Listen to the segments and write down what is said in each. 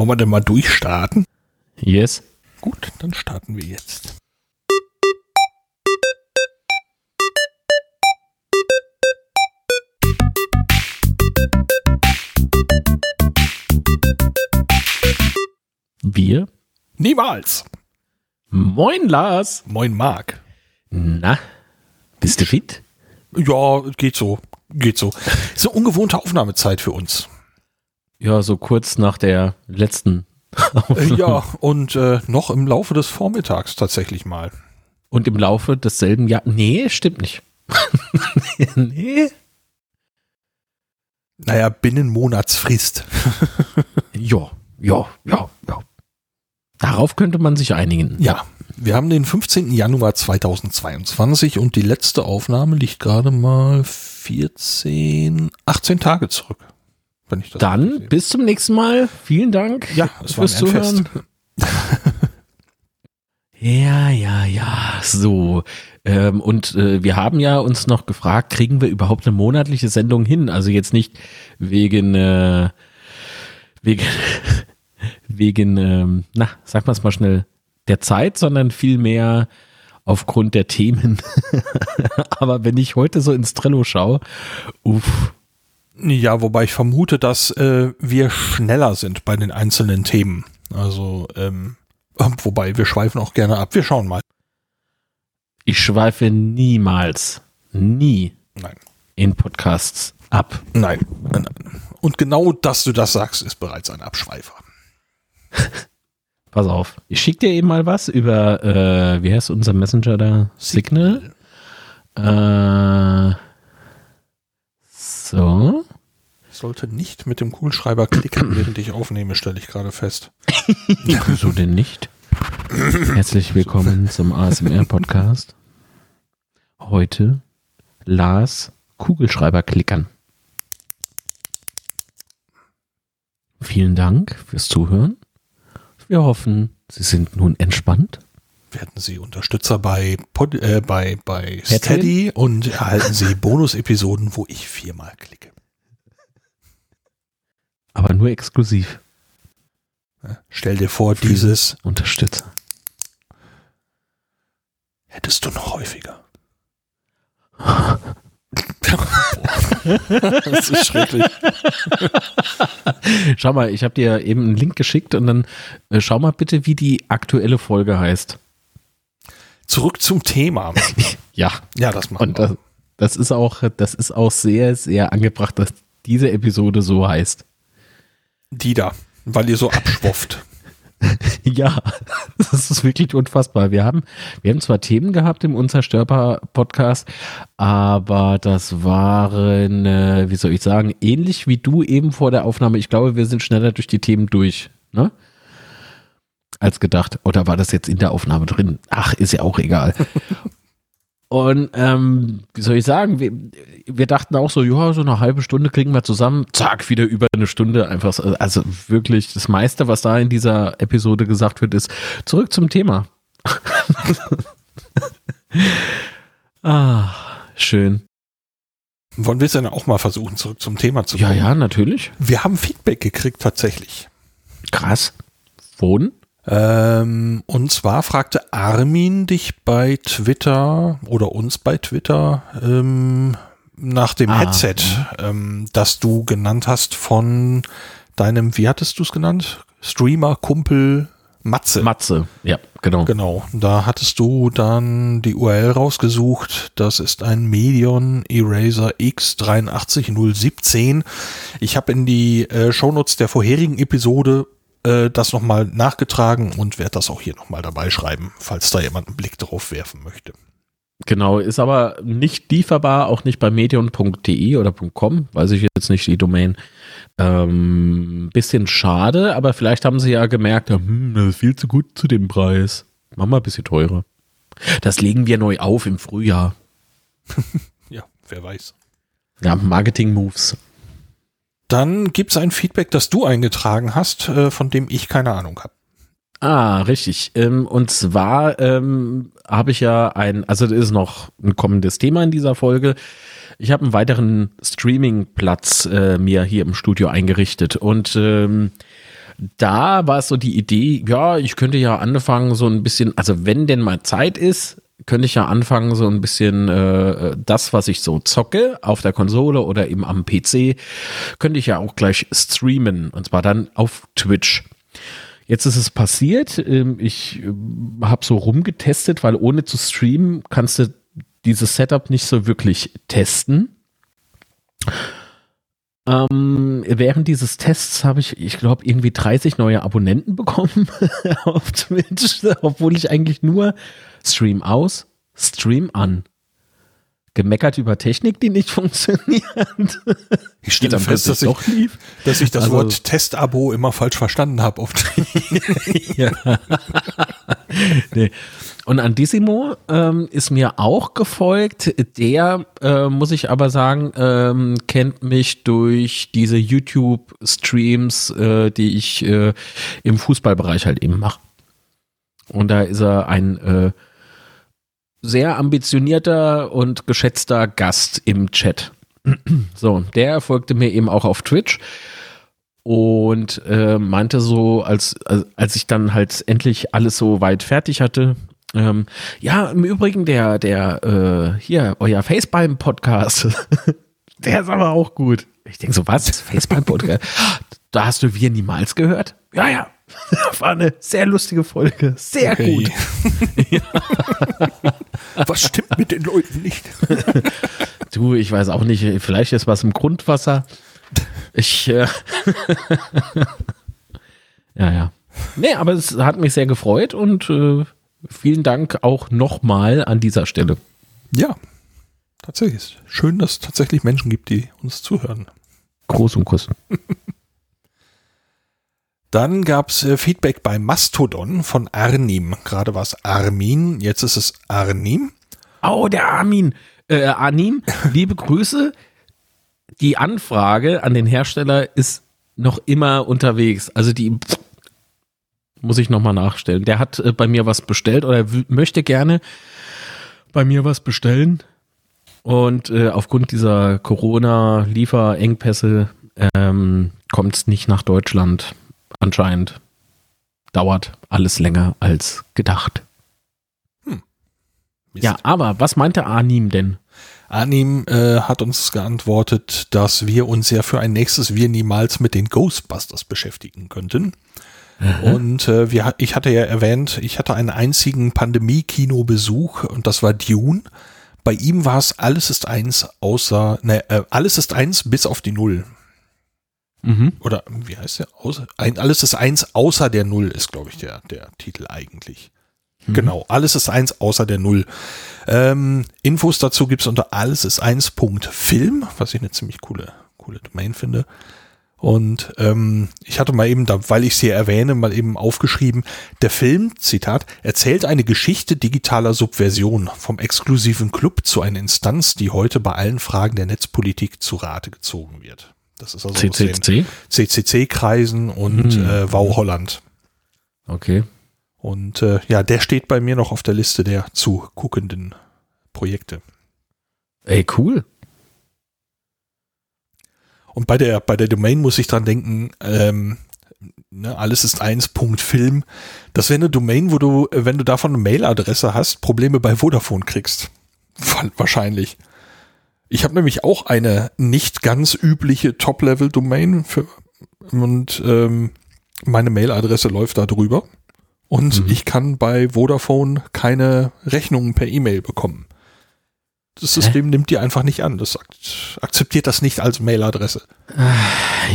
Wollen wir denn mal durchstarten? Yes. Gut, dann starten wir jetzt. Wir? Niemals. Moin, Lars. Moin, Marc. Na, bist du fit? Ja, geht so. Geht so. Ist eine ungewohnte Aufnahmezeit für uns. Ja, so kurz nach der letzten. Äh, ja, und äh, noch im Laufe des Vormittags tatsächlich mal. Und im Laufe desselben Jahr. Nee, stimmt nicht. nee. Naja, binnen Monatsfrist. Ja, ja, ja, ja. Darauf könnte man sich einigen. Ja, wir haben den 15. Januar 2022 und die letzte Aufnahme liegt gerade mal 14, 18 Tage zurück. Wenn ich das Dann bis zum nächsten Mal. Vielen Dank Ja, es fürs. Zuhören. Ja, ja, ja, so. Ähm, und äh, wir haben ja uns noch gefragt, kriegen wir überhaupt eine monatliche Sendung hin? Also jetzt nicht wegen, äh, wegen, wegen, ähm, na, sag mal's mal schnell, der Zeit, sondern vielmehr aufgrund der Themen. Aber wenn ich heute so ins Trello schaue, uff, Ja, wobei ich vermute, dass äh, wir schneller sind bei den einzelnen Themen. Also, ähm, wobei wir schweifen auch gerne ab. Wir schauen mal. ich schweife niemals, nie Nein. in Podcasts ab. Nein. Und genau, dass du das sagst, ist bereits ein Abschweifer. Pass auf, ich schicke dir eben mal was über, äh, wie heißt unser Messenger da? Signal. Äh, so. Ich sollte nicht mit dem Kugelschreiber klicken, während ich aufnehme, stelle ich gerade fest. Wieso denn nicht? Herzlich willkommen zum ASMR-Podcast. Heute Lars Kugelschreiber klickern. Vielen Dank fürs Zuhören. Wir hoffen, Sie sind nun entspannt. Werden Sie Unterstützer bei, Pod, äh, bei, bei? Steady und erhalten Sie Bonus-Episoden, wo ich viermal klicke. Aber nur exklusiv. Stell dir vor, dieses Unterstützer. hättest du noch häufiger. das ist schrecklich. Schau mal, ich habe dir eben einen Link geschickt und dann äh, schau mal bitte, wie die aktuelle Folge heißt. Zurück zum Thema. Ja, Ja, das machen und wir. das, das ist auch, das ist auch sehr, sehr angebracht, dass diese Episode so heißt. Die da, weil ihr so abschwofft. Ja, das ist wirklich unfassbar. Wir haben, wir haben zwar Themen gehabt im Unzerstörbar-Podcast, aber das waren, äh, wie soll ich sagen, ähnlich wie du eben vor der Aufnahme. Ich glaube, wir sind schneller durch die Themen durch, ne? Als gedacht. Oder war das jetzt in der Aufnahme drin? Ach, ist ja auch egal. Und ähm, wie soll ich sagen, wir, wir dachten auch so, ja, so eine halbe Stunde kriegen wir zusammen, zack, wieder über eine Stunde einfach. so. Also wirklich, das meiste, was da in dieser Episode gesagt wird, ist zurück zum Thema. ah, schön. Wollen wir es dann auch mal versuchen, zurück zum Thema zu Ja, kommen? ja, natürlich. Wir haben Feedback gekriegt tatsächlich. Krass. Wohnen? Ähm, und zwar fragte Armin dich bei Twitter oder uns bei Twitter ähm, nach dem Ah, Headset, ähm, das du genannt hast von deinem, wie hattest du es genannt? Streamer-Kumpel Matze. Matze. Ja, genau. Genau, da hattest du dann die URL rausgesucht. Das ist ein Medion Eraser X83017. Ich habe in die äh, Shownotes der vorherigen Episode äh, das nochmal nachgetragen und werde das auch hier nochmal dabei schreiben, falls da jemand einen Blick drauf werfen möchte. Genau, ist aber nicht lieferbar, auch nicht bei medion.de oder .com, weiß ich jetzt nicht die Domain. Ähm, bisschen schade, aber vielleicht haben sie ja gemerkt, hm, das ist viel zu gut zu dem Preis. Machen wir ein bisschen teurer. Das legen wir neu auf im Frühjahr. Ja, wer weiß. Ja, Marketing-Moves. Dann gibt es ein Feedback, das du eingetragen hast, äh, von dem ich keine Ahnung habe. Ah, richtig. Ähm, und zwar ähm, habe ich ja ein, also das ist noch ein kommendes Thema in dieser Folge. Ich habe einen weiteren Streaming-Platz äh, mir hier im Studio eingerichtet und ähm, da war es so die Idee, ja, ich könnte ja anfangen, so ein bisschen, also wenn denn mal Zeit ist, könnte ich ja anfangen, so ein bisschen äh, das, was ich so zocke, auf der Konsole oder eben am PC, könnte ich ja auch gleich streamen. Und zwar dann auf Twitch. Jetzt ist es passiert, ähm, ich ähm, habe so rumgetestet, weil ohne zu streamen kannst du dieses Setup nicht so wirklich testen. Ähm, während dieses Tests habe ich, ich glaube, irgendwie 30 neue Abonnenten bekommen auf Twitch, obwohl ich eigentlich nur Stream aus, Stream an. Gemeckert über Technik, die nicht funktioniert. Ich stelle fest, dass ich, lief. dass ich das also, Wort Testabo immer falsch verstanden habe. ja. nee. Und Andissimo ähm, ist mir auch gefolgt. Der, äh, muss ich aber sagen, ähm, kennt mich durch diese YouTube-Streams, äh, die ich äh, im Fußballbereich halt eben mache. Und da ist er ein äh, sehr ambitionierter und geschätzter Gast im Chat. so, der folgte mir eben auch auf Twitch und äh, meinte so, als, als ich dann halt endlich alles so weit fertig hatte, ähm, ja, im Übrigen, der, der, äh, hier, euer Facebeim-Podcast, der ist aber auch gut. Ich denke so, was? Facebeim-Podcast? da hast du wir niemals gehört? Ja, ja. War eine sehr lustige Folge. Sehr okay. gut. ja. Was stimmt mit den Leuten nicht? du, ich weiß auch nicht. Vielleicht ist was im Grundwasser. Ich, äh ja, ja. Nee, aber es hat mich sehr gefreut und äh, vielen Dank auch nochmal an dieser Stelle. Ja, tatsächlich. Schön, dass es tatsächlich Menschen gibt, die uns zuhören. Groß und Kuss. Dann gab es äh, Feedback bei Mastodon von Arnim. Gerade war es Armin, jetzt ist es Arnim. Oh, der Armin. Äh, Arnim, liebe Grüße. Die Anfrage an den Hersteller ist noch immer unterwegs. Also die muss ich nochmal nachstellen. Der hat äh, bei mir was bestellt oder möchte gerne bei mir was bestellen. Und äh, aufgrund dieser Corona-Lieferengpässe ähm, kommt es nicht nach Deutschland. Anscheinend dauert alles länger als gedacht. Hm. Ja, aber was meinte Arnim denn? Arnim äh, hat uns geantwortet, dass wir uns ja für ein nächstes Wir niemals mit den Ghostbusters beschäftigen könnten. Mhm. Und äh, wir, ich hatte ja erwähnt, ich hatte einen einzigen Pandemie-Kinobesuch und das war Dune. Bei ihm war es alles ist eins außer, ne, äh, alles ist eins bis auf die Null. Mhm. Oder wie heißt der? Außer, ein, alles ist eins außer der Null ist, glaube ich, der, der Titel eigentlich. Mhm. Genau, alles ist eins außer der Null. Ähm, Infos dazu gibt's unter alles ist eins Punkt Film, was ich eine ziemlich coole, coole Domain finde. Und ähm, ich hatte mal eben, da, weil ich sie erwähne, mal eben aufgeschrieben, der Film, Zitat, erzählt eine Geschichte digitaler Subversion vom exklusiven Club zu einer Instanz, die heute bei allen Fragen der Netzpolitik zu Rate gezogen wird. Das ist also CCC? CCC-Kreisen und hm. äh, Wow Holland. Okay. Und äh, ja, der steht bei mir noch auf der Liste der zu guckenden Projekte. Ey, cool. Und bei der, bei der Domain muss ich dran denken, ähm, ne, alles ist eins Punkt Film. Das wäre eine Domain, wo du, wenn du davon eine Mailadresse hast, Probleme bei Vodafone kriegst. Wahrscheinlich. Ich habe nämlich auch eine nicht ganz übliche Top-Level-Domain und ähm, meine Mailadresse läuft da drüber und mhm. ich kann bei Vodafone keine Rechnungen per E-Mail bekommen. Das System Hä? nimmt die einfach nicht an. Das akzeptiert das nicht als Mailadresse. Ah,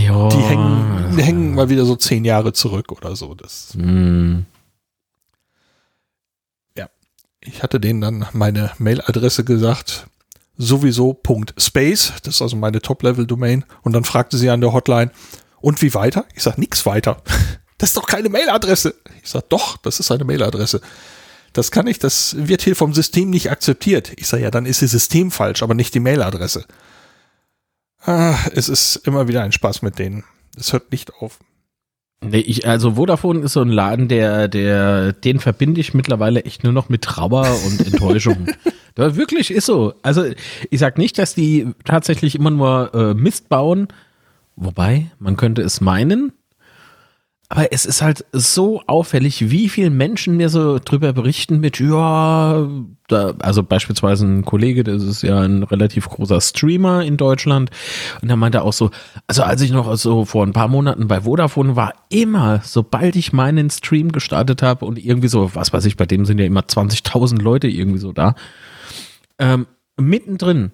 jo, die hängen, die hängen mal wieder so zehn Jahre zurück oder so. Das. Mm. Ja. Ich hatte denen dann meine Mailadresse gesagt. Sowieso .space. Das ist also meine Top-Level-Domain. Und dann fragte sie an der Hotline, und wie weiter? Ich sag nix weiter. Das ist doch keine Mailadresse. Ich sag doch, das ist eine Mailadresse das kann ich, das wird hier vom System nicht akzeptiert. Ich sage ja, dann ist das System falsch, aber nicht die Mailadresse. Ah, es ist immer wieder ein Spaß mit denen. Es hört nicht auf. Nee, ich, also Vodafone ist so ein Laden, der, der, den verbinde ich mittlerweile echt nur noch mit Trauer und Enttäuschung. das wirklich ist so. Also ich sag nicht, dass die tatsächlich immer nur äh, Mist bauen, wobei man könnte es meinen. Aber es ist halt so auffällig, wie viele Menschen mir so drüber berichten mit, ja, da, also beispielsweise ein Kollege, das ist ja ein relativ großer Streamer in Deutschland und der meinte auch so, also als ich noch so vor ein paar Monaten bei Vodafone war, immer, sobald ich meinen Stream gestartet habe und irgendwie so, was weiß ich, bei dem sind ja immer 20.000 Leute irgendwie so da, ähm, mittendrin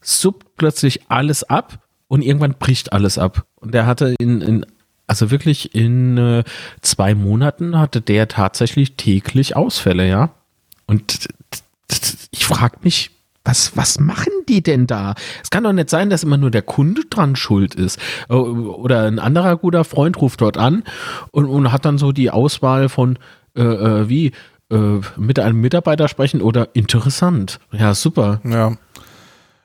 suppt plötzlich alles ab und irgendwann bricht alles ab. Und der hatte in, in also wirklich in äh, zwei Monaten hatte der tatsächlich täglich Ausfälle, ja. Und ich frage mich, was, was machen die denn da? Es kann doch nicht sein, dass immer nur der Kunde dran schuld ist. Oder ein anderer guter Freund ruft dort an und, und hat dann so die Auswahl von äh, äh wie äh, mit einem Mitarbeiter sprechen oder interessant. Ja, super. Ja.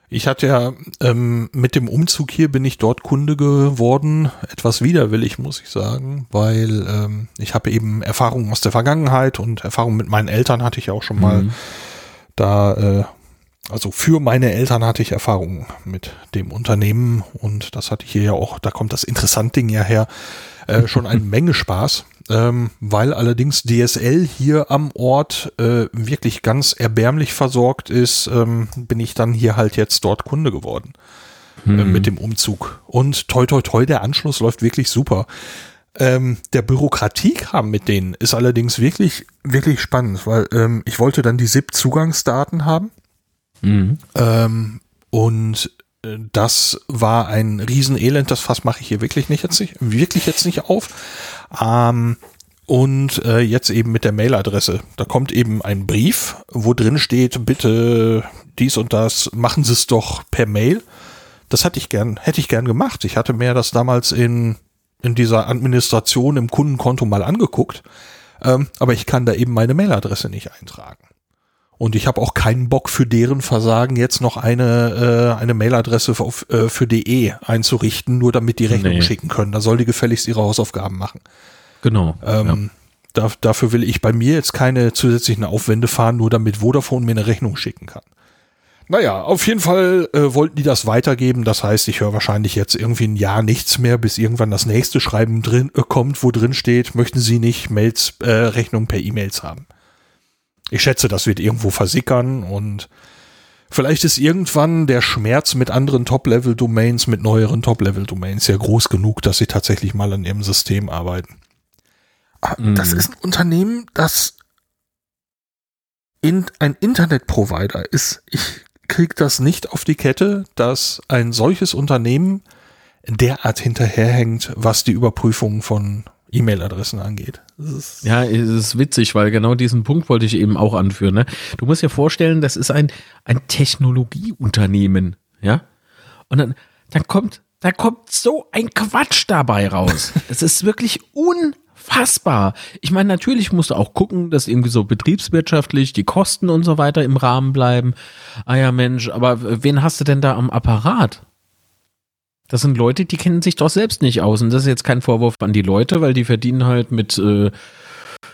Ich hatte ja ähm, mit dem Umzug hier bin ich dort Kunde geworden, etwas widerwillig muss ich sagen, weil ähm, ich habe eben Erfahrungen aus der Vergangenheit und Erfahrungen mit meinen Eltern hatte ich auch schon mal. Mhm. da, äh, also für meine Eltern hatte ich Erfahrungen mit dem Unternehmen und das hatte ich hier ja auch, da kommt das Interessant-Ding ja her, äh, schon eine Menge Spaß ähm, weil allerdings DSL hier am Ort äh, wirklich ganz erbärmlich versorgt ist, ähm, bin ich dann hier halt jetzt dort Kunde geworden äh, hm. mit dem Umzug. Und toi toi toi, der Anschluss läuft wirklich super. Ähm, der Bürokratiekram mit denen ist allerdings wirklich, wirklich spannend, weil ähm, ich wollte dann die SIP-Zugangsdaten haben. Mhm. Ähm, und äh, das war ein Riesenelend. Das Fass mache ich hier wirklich nicht jetzt nicht, wirklich jetzt nicht auf. Ähm, und äh, jetzt eben mit der Mailadresse. Da kommt eben ein Brief, wo drin steht, bitte dies und das, machen Sie es doch per Mail. Das hatte ich gern, hätte ich gern gemacht. Ich hatte mir das damals in, in dieser Administration im Kundenkonto mal angeguckt. Ähm, aber ich kann da eben meine Mailadresse nicht eintragen. Und ich habe auch keinen Bock für deren Versagen jetzt noch eine, äh, eine Mailadresse für, äh, für DE einzurichten, nur damit die Rechnung nee. schicken können. Da soll die gefälligst ihre Hausaufgaben machen. Genau. Ähm, ja. da, dafür will ich bei mir jetzt keine zusätzlichen Aufwände fahren, nur damit Vodafone mir eine Rechnung schicken kann. Naja, auf jeden Fall äh, wollten die das weitergeben. Das heißt, ich höre wahrscheinlich jetzt irgendwie ein Jahr nichts mehr, bis irgendwann das nächste Schreiben drin äh, kommt, wo drin steht, möchten Sie nicht Mails, äh, Rechnung per E-Mails haben. Ich schätze, das wird irgendwo versickern und vielleicht ist irgendwann der Schmerz mit anderen Top-Level-Domains, mit neueren Top-Level-Domains ja groß genug, dass sie tatsächlich mal an ihrem System arbeiten. Mhm. das ist ein Unternehmen, das in, ein Internetprovider ist. Ich kriege das nicht auf die Kette, dass ein solches Unternehmen derart hinterherhängt, was die Überprüfung von E-Mail-Adressen angeht. Ja, es ist witzig, weil genau diesen Punkt wollte ich eben auch anführen. Ne? Du musst dir vorstellen, das ist ein, ein Technologieunternehmen, ja. Und dann, dann kommt, da kommt so ein Quatsch dabei raus. Es ist wirklich unfassbar. Ich meine, natürlich musst du auch gucken, dass irgendwie so betriebswirtschaftlich die Kosten und so weiter im Rahmen bleiben. Ah ja, Mensch, aber wen hast du denn da am Apparat? Das sind Leute, die kennen sich doch selbst nicht aus. Und das ist jetzt kein Vorwurf an die Leute, weil die verdienen halt mit äh,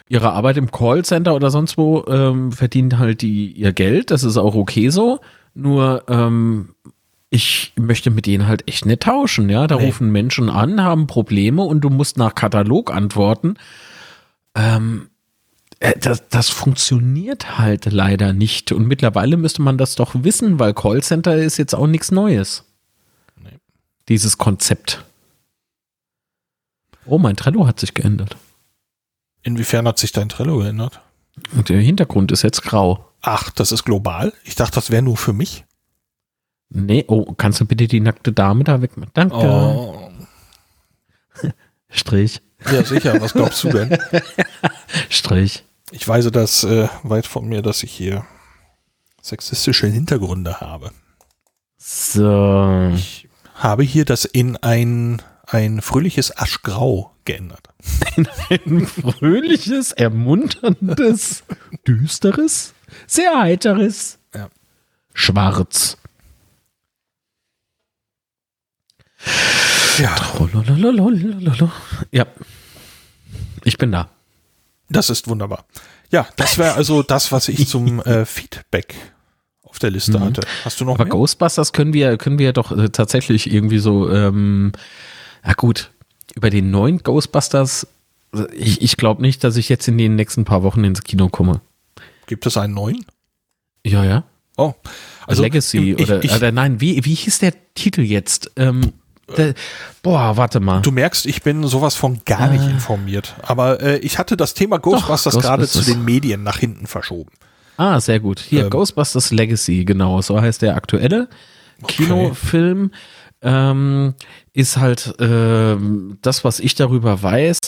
ihrer Arbeit im Callcenter oder sonst wo, ähm, verdienen halt die ihr Geld. Das ist auch okay so. Nur ähm, ich möchte mit denen halt echt nicht tauschen. Ja, da nee. rufen Menschen an, haben Probleme und du musst nach Katalog antworten. Ähm, äh, das, das funktioniert halt leider nicht. Und mittlerweile müsste man das doch wissen, weil Callcenter ist jetzt auch nichts Neues dieses Konzept. Oh, mein Trello hat sich geändert. Inwiefern hat sich dein Trello geändert? Und der Hintergrund ist jetzt grau. Ach, das ist global? Ich dachte, das wäre nur für mich. Nee, oh, kannst du bitte die nackte Dame da weg? Danke. Oh. Strich. Ja, sicher. Was glaubst du denn? Strich. Ich weise das äh, weit von mir, dass ich hier sexistische Hintergründe habe. So. Ich habe hier das in ein, ein fröhliches Aschgrau geändert. In ein fröhliches, ermunterndes, düsteres, sehr heiteres, ja. schwarz. Ja. Ja. Ich bin da. Das ist wunderbar. Ja, das wäre also das, was ich zum äh, Feedback auf der Liste mhm. hatte. Hast du noch Aber mehr? Ghostbusters können wir, können wir doch äh, tatsächlich irgendwie so, ähm, ja gut, über den neuen Ghostbusters, ich, ich glaube nicht, dass ich jetzt in den nächsten paar Wochen ins Kino komme. Gibt es einen neuen? Ja, ja. Oh, also Legacy ich, oder, ich, oder nein, wie, wie hieß der Titel jetzt? Ähm, der, boah, warte mal. Du merkst, ich bin sowas von gar nicht äh, informiert. Aber äh, ich hatte das Thema Ghostbusters, Ghostbusters gerade zu den Medien nach hinten verschoben. Ah, sehr gut. Hier, ähm, Ghostbusters Legacy, genau. So heißt der aktuelle okay. Kinofilm. Ähm, ist halt äh, das, was ich darüber weiß.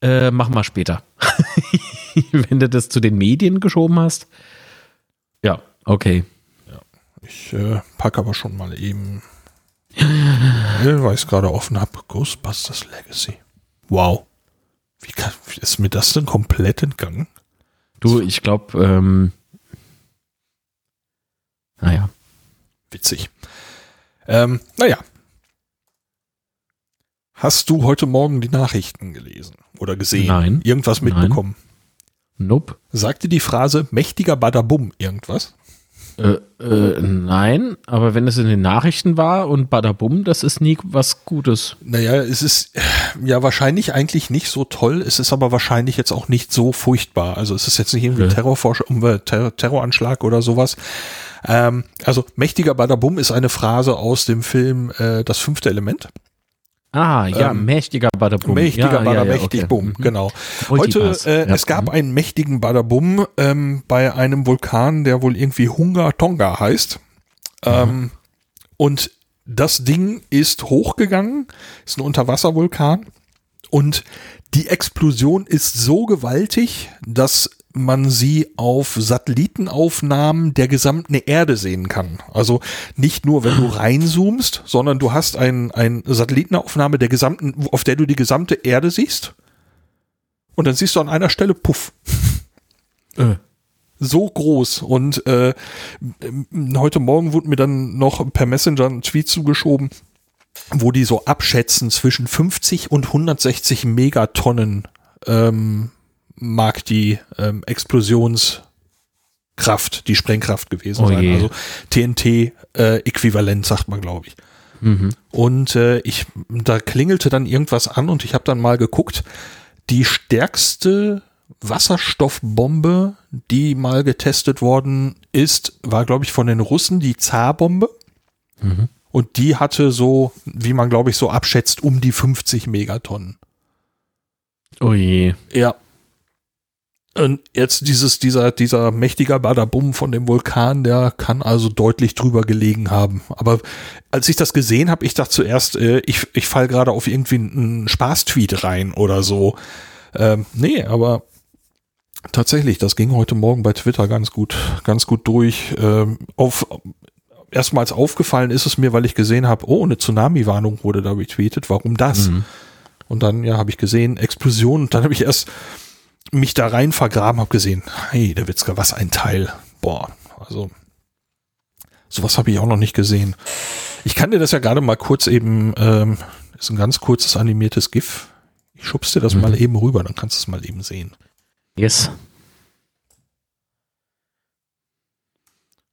Äh, mach mal später. Wenn du das zu den Medien geschoben hast. Ja, okay. Ja, ich äh, packe aber schon mal eben, weil ich es gerade offen habe, Ghostbusters Legacy. Wow. Wie, kann, ist mir das denn komplett entgangen? Du, ich glaube, ähm, naja. Witzig. Ähm, naja. Hast du heute Morgen die Nachrichten gelesen oder gesehen? Nein. Irgendwas mitbekommen? Nein. Nope. Sagte die Phrase mächtiger Badabum irgendwas? Äh, äh, nein, aber wenn es in den Nachrichten war und Badabum, das ist nie was Gutes. Naja, es ist ja wahrscheinlich eigentlich nicht so toll, es ist aber wahrscheinlich jetzt auch nicht so furchtbar. Also es ist jetzt nicht irgendwie ein Terrorforsch äh, Terror Terroranschlag oder sowas. Ähm, also mächtiger Badabum ist eine Phrase aus dem Film äh, Das fünfte Element. Ah, ja, ähm, mächtiger Badabum. Mächtiger ja, Bada, ja, ja, okay. Mhm. genau. Heute, äh, ja. es gab mhm. einen mächtigen Badabum ähm, bei einem Vulkan, der wohl irgendwie Hunga Tonga heißt. Ähm, und das Ding ist hochgegangen, ist ein Unterwasservulkan und die Explosion ist so gewaltig, dass man sie auf Satellitenaufnahmen der gesamten Erde sehen kann. Also nicht nur, wenn du reinzoomst, sondern du hast ein, ein Satellitenaufnahme der gesamten, auf der du die gesamte Erde siehst. Und dann siehst du an einer Stelle Puff. Äh. So groß. Und äh, heute Morgen wurde mir dann noch per Messenger ein Tweet zugeschoben, wo die so abschätzen zwischen 50 und 160 Megatonnen ähm, mag die ähm, Explosionskraft, die Sprengkraft gewesen oh sein. Je. Also TNT-Äquivalent, äh, sagt man, glaube ich. Mhm. Und äh, ich, da klingelte dann irgendwas an und ich habe dann mal geguckt. Die stärkste Wasserstoffbombe, die mal getestet worden ist, war, glaube ich, von den Russen die Zarbombe. Mhm. Und die hatte so, wie man, glaube ich, so abschätzt, um die 50 Megatonnen. Oh je. Ja, und jetzt dieses, dieser, dieser mächtiger Badabum von dem Vulkan, der kann also deutlich drüber gelegen haben. Aber als ich das gesehen habe, ich dachte zuerst, äh, ich, ich fall gerade auf irgendwie einen Spaß-Tweet rein oder so. Ähm, nee, aber tatsächlich, das ging heute Morgen bei Twitter ganz gut, ganz gut durch. Ähm, auf, erstmals aufgefallen ist es mir, weil ich gesehen habe, oh, eine Tsunami-Warnung wurde da retweetet. Warum das? Mhm. Und dann, ja, habe ich gesehen, Explosion. Und dann habe ich erst mich da rein vergraben, habe gesehen, hey, der Witzka, was ein Teil. Boah, also sowas habe ich auch noch nicht gesehen. Ich kann dir das ja gerade mal kurz eben, ähm, ist ein ganz kurzes animiertes GIF. Ich schubst dir das mhm. mal eben rüber, dann kannst du es mal eben sehen. Yes.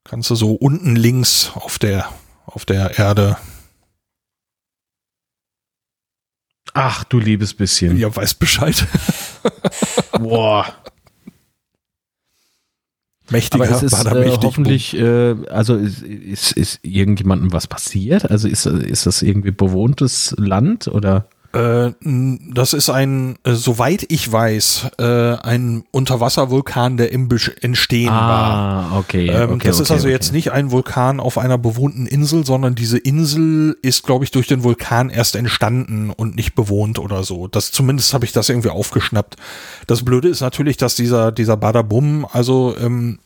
Kannst du so unten links auf der, auf der Erde Ach, du liebes bisschen. Ja, weiß Bescheid. Boah. Mächtiger Aber ist es, äh, hoffentlich, äh, also ist, ist, ist irgendjemandem was passiert? Also ist, ist das irgendwie bewohntes Land oder? Äh, das ist ein, äh, soweit ich weiß, äh, ein Unterwasservulkan, der im Entstehen ah, war. Okay, ähm, okay. Das okay, ist also okay. jetzt nicht ein Vulkan auf einer bewohnten Insel, sondern diese Insel ist, glaube ich, durch den Vulkan erst entstanden und nicht bewohnt oder so. Das zumindest habe ich das irgendwie aufgeschnappt. Das Blöde ist natürlich, dass dieser dieser Badabum, also ähm,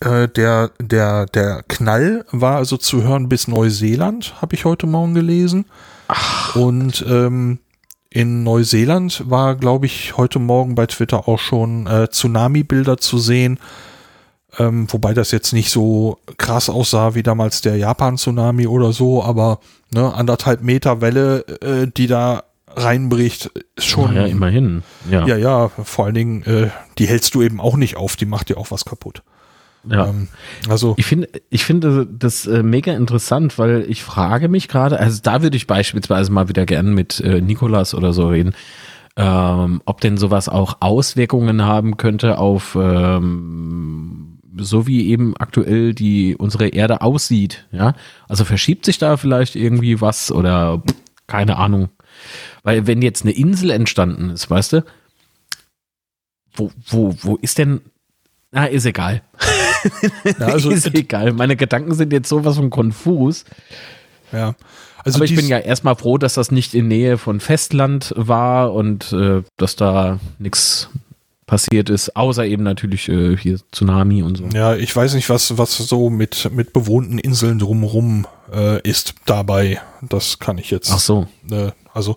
äh, der der der Knall war also zu hören bis Neuseeland, habe ich heute Morgen gelesen. Ach. Und ähm, in Neuseeland war, glaube ich, heute Morgen bei Twitter auch schon äh, Tsunami-Bilder zu sehen. Ähm, wobei das jetzt nicht so krass aussah wie damals der Japan-Tsunami oder so, aber ne, anderthalb Meter Welle, äh, die da reinbricht, ist schon. Ja, immerhin. Ja, ja, ja vor allen Dingen, äh, die hältst du eben auch nicht auf, die macht dir auch was kaputt. Ja. Ähm, also ich finde, ich finde das äh, mega interessant, weil ich frage mich gerade, also da würde ich beispielsweise mal wieder gern mit äh, Nikolas oder so reden, ähm, ob denn sowas auch Auswirkungen haben könnte auf ähm, so wie eben aktuell die unsere Erde aussieht, ja. Also verschiebt sich da vielleicht irgendwie was oder keine Ahnung. Weil wenn jetzt eine Insel entstanden ist, weißt du, wo, wo, wo ist denn na, ist egal. Ja, also ist egal. Meine Gedanken sind jetzt sowas von konfus. Ja. Also Aber ich bin ja erstmal froh, dass das nicht in Nähe von Festland war und äh, dass da nichts passiert ist, außer eben natürlich äh, hier Tsunami und so. Ja, ich weiß nicht, was, was so mit, mit bewohnten Inseln drumherum äh, ist dabei. Das kann ich jetzt. Ach so. Äh, also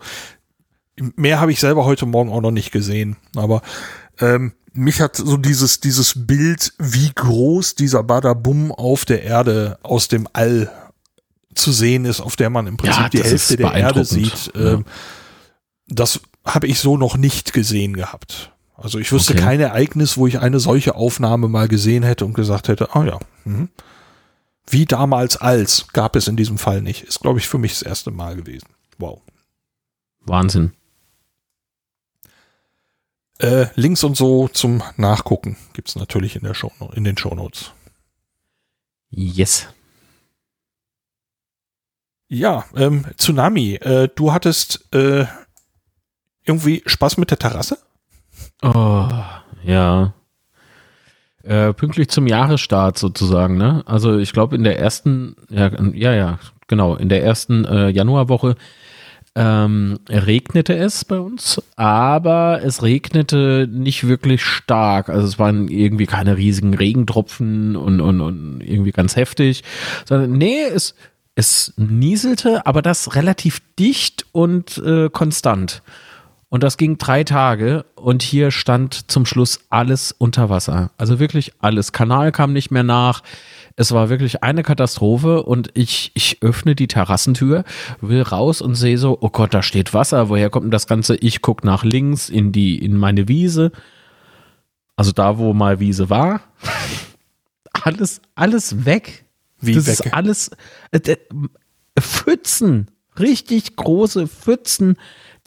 mehr habe ich selber heute Morgen auch noch nicht gesehen. Aber ähm, mich hat so dieses, dieses Bild, wie groß dieser Badabum auf der Erde aus dem All zu sehen ist, auf der man im Prinzip ja, die Hälfte der Erde sieht. Ja. Ähm, das habe ich so noch nicht gesehen gehabt. Also ich wüsste okay. kein Ereignis, wo ich eine solche Aufnahme mal gesehen hätte und gesagt hätte, ah ja, mh. wie damals als gab es in diesem Fall nicht. Ist, glaube ich, für mich das erste Mal gewesen. Wow. Wahnsinn. Äh, Links und so zum Nachgucken gibt es natürlich in, der Show, in den Shownotes. Yes. Ja, ähm, Tsunami, äh, du hattest äh, irgendwie Spaß mit der Terrasse? Oh, ja. Äh, pünktlich zum Jahresstart sozusagen, ne? Also ich glaube in der ersten, ja, ja, ja, genau, in der ersten äh, Januarwoche ähm, regnete es bei uns, aber es regnete nicht wirklich stark. Also es waren irgendwie keine riesigen Regentropfen und, und, und irgendwie ganz heftig, sondern nee, es, es nieselte, aber das relativ dicht und äh, konstant. Und das ging drei Tage und hier stand zum Schluss alles unter Wasser. Also wirklich alles. Kanal kam nicht mehr nach. Es war wirklich eine Katastrophe und ich, ich öffne die Terrassentür, will raus und sehe so, oh Gott, da steht Wasser, woher kommt denn das Ganze? Ich gucke nach links in die, in meine Wiese. Also da, wo mal Wiese war. alles, alles weg. Wie das weg? ist alles äh, Pfützen, richtig große Pfützen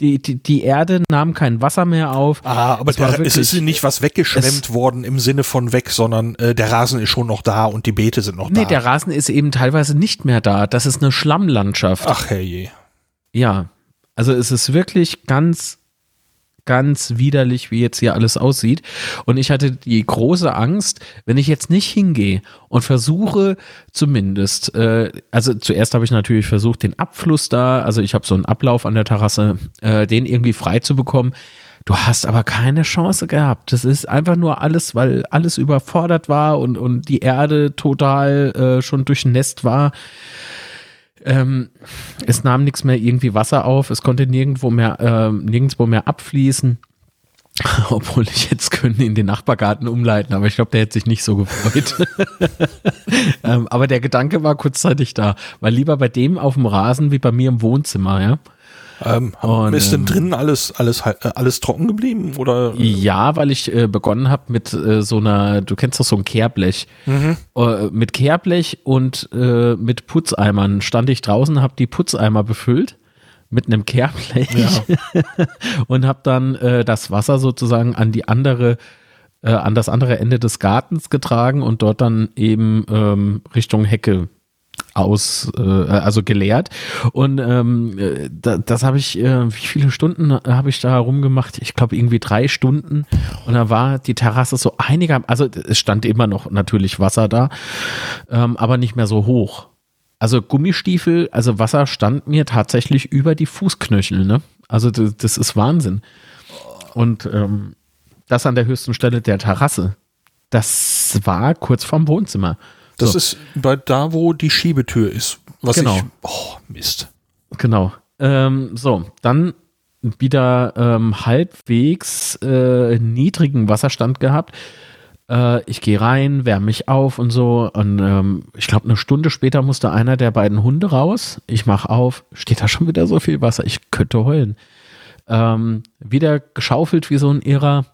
die, die, die Erde nahm kein Wasser mehr auf. Ah, aber es, der, es ist nicht was weggeschwemmt worden im Sinne von weg, sondern äh, der Rasen ist schon noch da und die Beete sind noch nee, da. Nee, der Rasen ist eben teilweise nicht mehr da. Das ist eine Schlammlandschaft. Ach herrje. Ja, also es ist wirklich ganz ganz widerlich, wie jetzt hier alles aussieht. Und ich hatte die große Angst, wenn ich jetzt nicht hingehe und versuche zumindest, äh, also zuerst habe ich natürlich versucht, den Abfluss da, also ich habe so einen Ablauf an der Terrasse, äh, den irgendwie frei zu bekommen. Du hast aber keine Chance gehabt. Das ist einfach nur alles, weil alles überfordert war und, und die Erde total äh, schon durchnässt war. Ähm, es nahm nichts mehr irgendwie Wasser auf, es konnte nirgendwo mehr, äh, nirgendwo mehr abfließen. Obwohl ich jetzt könnte in den Nachbargarten umleiten, aber ich glaube, der hätte sich nicht so gefreut. ähm, aber der Gedanke war kurzzeitig da, weil lieber bei dem auf dem Rasen wie bei mir im Wohnzimmer, ja. Ähm, und, ist denn ähm, drinnen alles, alles, äh, alles trocken geblieben? Oder? Ja, weil ich äh, begonnen habe mit äh, so einer, du kennst doch so ein Kehrblech. Mhm. Äh, mit Kehrblech und äh, mit Putzeimern stand ich draußen, habe die Putzeimer befüllt mit einem Kehrblech ja. und habe dann äh, das Wasser sozusagen an die andere an das andere Ende des Gartens getragen und dort dann eben ähm, Richtung Hecke aus, äh, also geleert. Und ähm, da, das habe ich, äh, wie viele Stunden habe ich da rumgemacht? Ich glaube irgendwie drei Stunden. Und da war die Terrasse so einiger, also es stand immer noch natürlich Wasser da, ähm, aber nicht mehr so hoch. Also Gummistiefel, also Wasser stand mir tatsächlich über die Fußknöchel, ne? Also das, das ist Wahnsinn. Und ähm, das an der höchsten Stelle der Terrasse. Das war kurz vorm Wohnzimmer. Das so. ist bei da, wo die Schiebetür ist. Was genau. ich. Oh, Mist. Genau. Ähm, so, dann wieder ähm, halbwegs äh, niedrigen Wasserstand gehabt. Äh, ich gehe rein, wärme mich auf und so. Und ähm, ich glaube, eine Stunde später musste einer der beiden Hunde raus. Ich mache auf, steht da schon wieder so viel Wasser. Ich könnte heulen. Ähm, wieder geschaufelt wie so ein Irrer.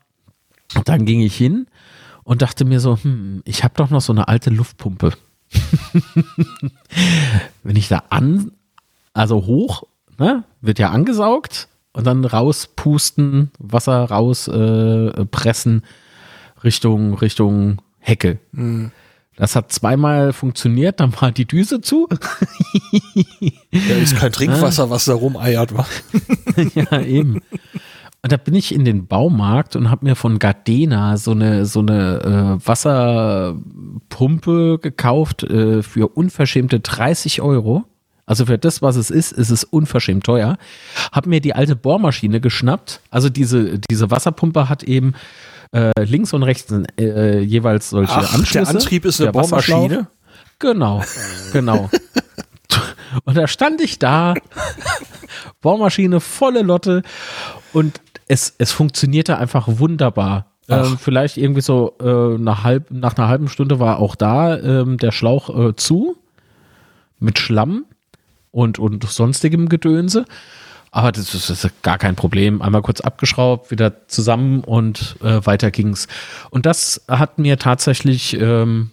Dann ging ich hin und dachte mir so, hm, ich habe doch noch so eine alte Luftpumpe. Wenn ich da an, also hoch, ne, wird ja angesaugt und dann rauspusten, Wasser rauspressen äh, Richtung, Richtung Hecke. Mhm. Das hat zweimal funktioniert, dann war die Düse zu. ja, ist kein Trinkwasser, was da rumeiert war. ja, eben. Und da bin ich in den Baumarkt und habe mir von Gardena so eine, so eine äh, Wasserpumpe gekauft äh, für unverschämte 30 Euro. Also für das, was es ist, ist es unverschämt teuer. Hab mir die alte Bohrmaschine geschnappt. Also diese, diese Wasserpumpe hat eben äh, links und rechts äh, jeweils solche Ach, Anschlüsse. Der Antrieb ist eine Bohrmaschine? Genau, genau. und da stand ich da, Bohrmaschine, volle Lotte und es, es funktionierte einfach wunderbar. Ähm, vielleicht irgendwie so äh, nach, halb, nach einer halben Stunde war auch da ähm, der Schlauch äh, zu mit Schlamm und, und sonstigem Gedönse. Aber das ist, das ist, gar kein Problem. Einmal kurz abgeschraubt, wieder zusammen und äh, weiter ging's. Und das hat mir tatsächlich ähm,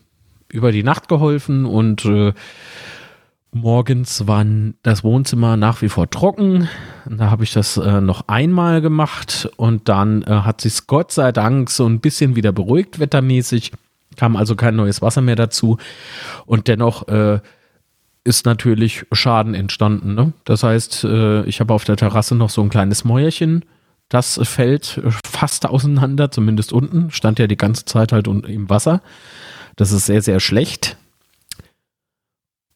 über die Nacht geholfen und äh, Morgens war das Wohnzimmer nach wie vor trocken. Da habe ich das äh, noch einmal gemacht und dann äh, hat sich Gott sei Dank so ein bisschen wieder beruhigt wettermäßig. Kam also kein neues Wasser mehr dazu und dennoch äh, ist natürlich Schaden entstanden. Ne? Das heißt, äh, ich habe auf der Terrasse noch so ein kleines Mäuerchen. Das fällt fast auseinander, zumindest unten. Stand ja die ganze Zeit halt im Wasser. Das ist sehr, sehr schlecht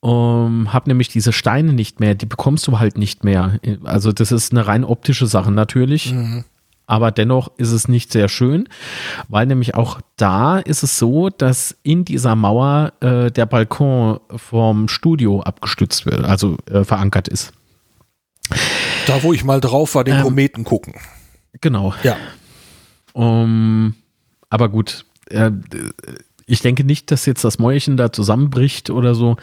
um, hab nämlich diese Steine nicht mehr, die bekommst du halt nicht mehr. Also das ist eine rein optische Sache natürlich. Mhm. Aber dennoch ist es nicht sehr schön, weil nämlich auch da ist es so, dass in dieser Mauer äh, der Balkon vom Studio abgestützt wird, also äh, verankert ist. Da, wo ich mal drauf war, den ähm, Kometen gucken. Genau. Ja. Um, aber gut, äh, ich denke nicht, dass jetzt das Mäuerchen da zusammenbricht oder so.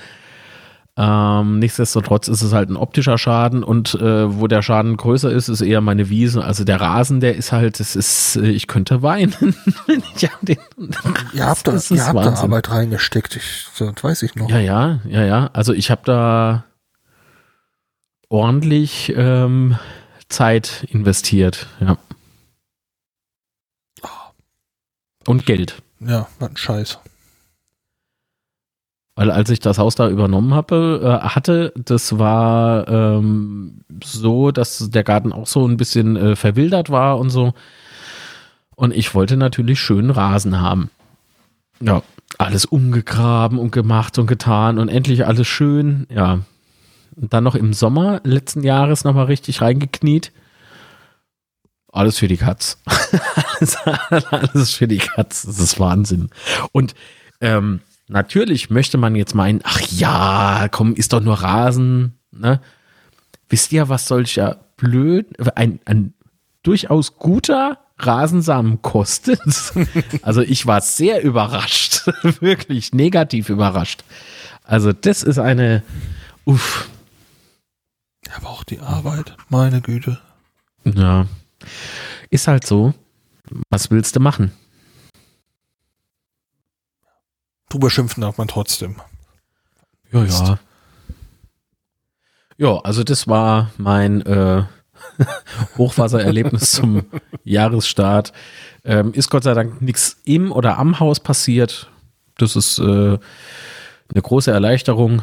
Ähm, nichtsdestotrotz ist es halt ein optischer Schaden und äh, wo der Schaden größer ist, ist eher meine Wiese. Also der Rasen, der ist halt, das ist, äh, ich könnte weinen. ja, den, ihr habt, da, ihr habt da Arbeit reingesteckt, ich, das weiß ich noch. Ja, ja, ja, ja. Also ich habe da ordentlich ähm, Zeit investiert, ja. Und Geld. Ja, was ein Scheiß. Weil als ich das Haus da übernommen habe, äh, hatte, das war ähm, so, dass der Garten auch so ein bisschen äh, verwildert war und so. Und ich wollte natürlich schönen Rasen haben. Ja, alles umgegraben und gemacht und getan und endlich alles schön. Ja. Und dann noch im Sommer letzten Jahres nochmal richtig reingekniet. Alles für die Katz. alles für die Katz. Das ist Wahnsinn. Und ähm, Natürlich möchte man jetzt meinen, ach ja, komm, ist doch nur Rasen. Ne? Wisst ihr, was solcher blöd, ein, ein durchaus guter Rasensamen kostet? also ich war sehr überrascht, wirklich negativ überrascht. Also das ist eine, uff. Aber auch die Arbeit, meine Güte. Ja, ist halt so. Was willst du machen? Drüber schimpfen darf man trotzdem. Ja, ja. Ja, also das war mein äh, Hochwassererlebnis zum Jahresstart. Ähm, ist Gott sei Dank nichts im oder am Haus passiert. Das ist äh, eine große Erleichterung.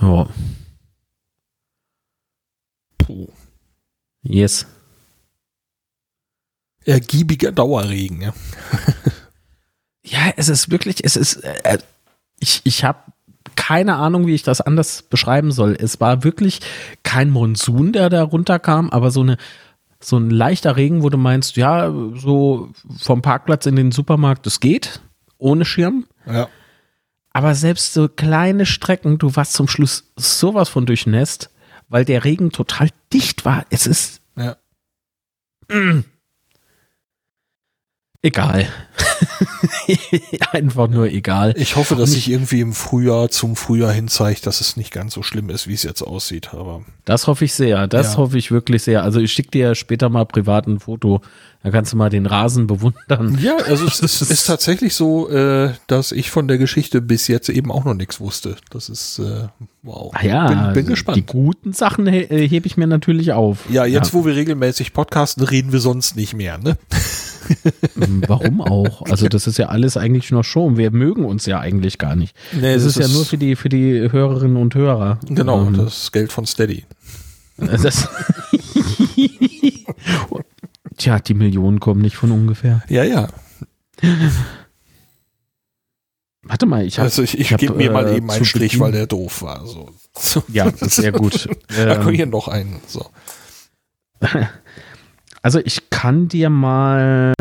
Ja. Puh. Yes. Ergiebiger Dauerregen, ja. Ja, es ist wirklich, es ist, äh, ich, ich habe keine Ahnung, wie ich das anders beschreiben soll. Es war wirklich kein Monsun, der da runterkam, aber so eine so ein leichter Regen, wo du meinst, ja, so vom Parkplatz in den Supermarkt, das geht ohne Schirm. Ja. Aber selbst so kleine Strecken, du warst zum Schluss sowas von durchnässt, weil der Regen total dicht war. Es ist ja. Mm. Egal. Einfach nur egal. Ich hoffe, dass sich irgendwie im Frühjahr zum Frühjahr hin zeigt, dass es nicht ganz so schlimm ist, wie es jetzt aussieht. Aber Das hoffe ich sehr. Das Ja. hoffe ich wirklich sehr. Also ich schicke dir später mal privat ein Foto. Da kannst du mal den Rasen bewundern. ja, also es ist, ist tatsächlich so, äh, dass ich von der Geschichte bis jetzt eben auch noch nichts wusste. Das ist äh, wow. Ah ja, bin, bin gespannt. die guten Sachen he äh, hebe ich mir natürlich auf. Ja, jetzt wo wir regelmäßig podcasten, reden wir sonst nicht mehr, ne? Hm, Warum auch? Also das ist ja alles eigentlich nur Show. Wir mögen uns ja eigentlich gar nicht. Nee, das, ist ja nur für die, für die Hörerinnen und Hörer. Genau, Ähm, das Geld von Steady. das Tja, die Millionen kommen nicht von ungefähr. Ja, ja. Warte mal, ich habe Also ich, ich hab, gebe mir mal äh, eben einen Strich, Beginn- weil der doof war. So. ja, das ist sehr gut. Da Ähm, kommt hier noch einen. So. Also ich kann dir mal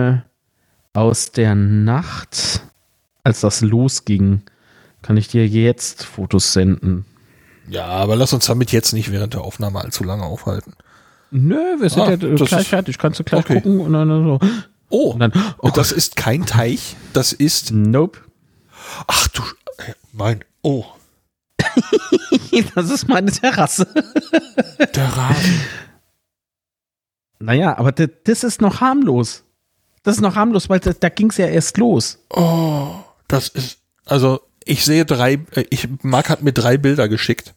aus der Nacht, als das losging, kann ich dir jetzt Fotos senden. Ja, aber lass uns damit jetzt nicht während der Aufnahme allzu lange aufhalten. Nö, wir sind Ah, ja gleich fertig. Kannst du gleich okay. gucken und dann so. Oh, Und dann, oh das ist kein Teich. Das ist. nope. Ach du. Äh, Mein. Oh, Das ist meine Terrasse. der Rasen. Naja, aber das, das ist noch harmlos. Das ist noch harmlos, weil da, da ging es ja erst los. Oh, das ist. Also, ich sehe drei. äh, Ich, Marc hat mir drei Bilder geschickt.